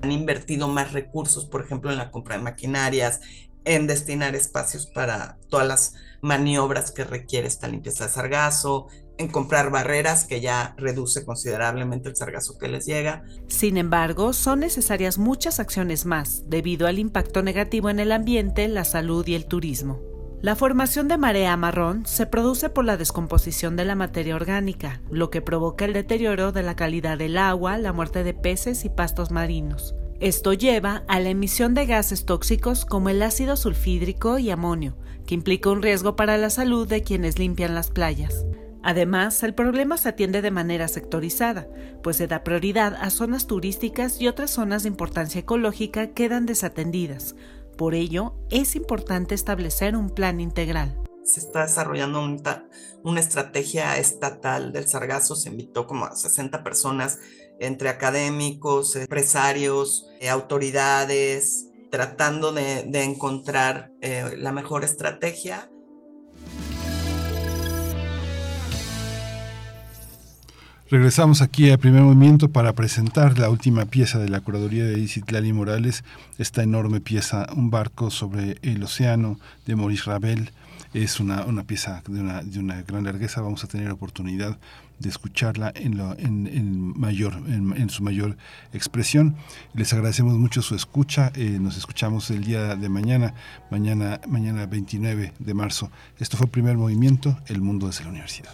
Han invertido más recursos, por ejemplo, en la compra de maquinarias, en destinar espacios para todas las maniobras que requiere esta limpieza de sargazo, en comprar barreras que ya reduce considerablemente el sargazo que les llega.
Sin embargo, son necesarias muchas acciones más debido al impacto negativo en el ambiente, la salud y el turismo. La formación de marea marrón se produce por la descomposición de la materia orgánica, lo que provoca el deterioro de la calidad del agua, la muerte de peces y pastos marinos. Esto lleva a la emisión de gases tóxicos como el ácido sulfídrico y amonio, que implica un riesgo para la salud de quienes limpian las playas. Además, el problema se atiende de manera sectorizada, pues se da prioridad a zonas turísticas y otras zonas de importancia ecológica quedan desatendidas. Por ello, es importante establecer un plan integral.
Se está desarrollando una estrategia estatal del sargazo, se invitó como a 60 personas entre académicos, empresarios, eh, autoridades, tratando de, encontrar eh, la mejor estrategia.
Regresamos aquí a Primer Movimiento para presentar la última pieza de la curaduría de Isitlali Morales, esta enorme pieza, Un barco sobre el océano de Maurice Ravel. Es una, pieza de una, de una gran largueza, vamos a tener oportunidad de escucharla en, lo, en, mayor, en, su mayor expresión. Les agradecemos mucho su escucha. Eh, nos escuchamos el día de mañana, mañana, mañana 29 de marzo. Esto fue Primer Movimiento, El Mundo desde la Universidad.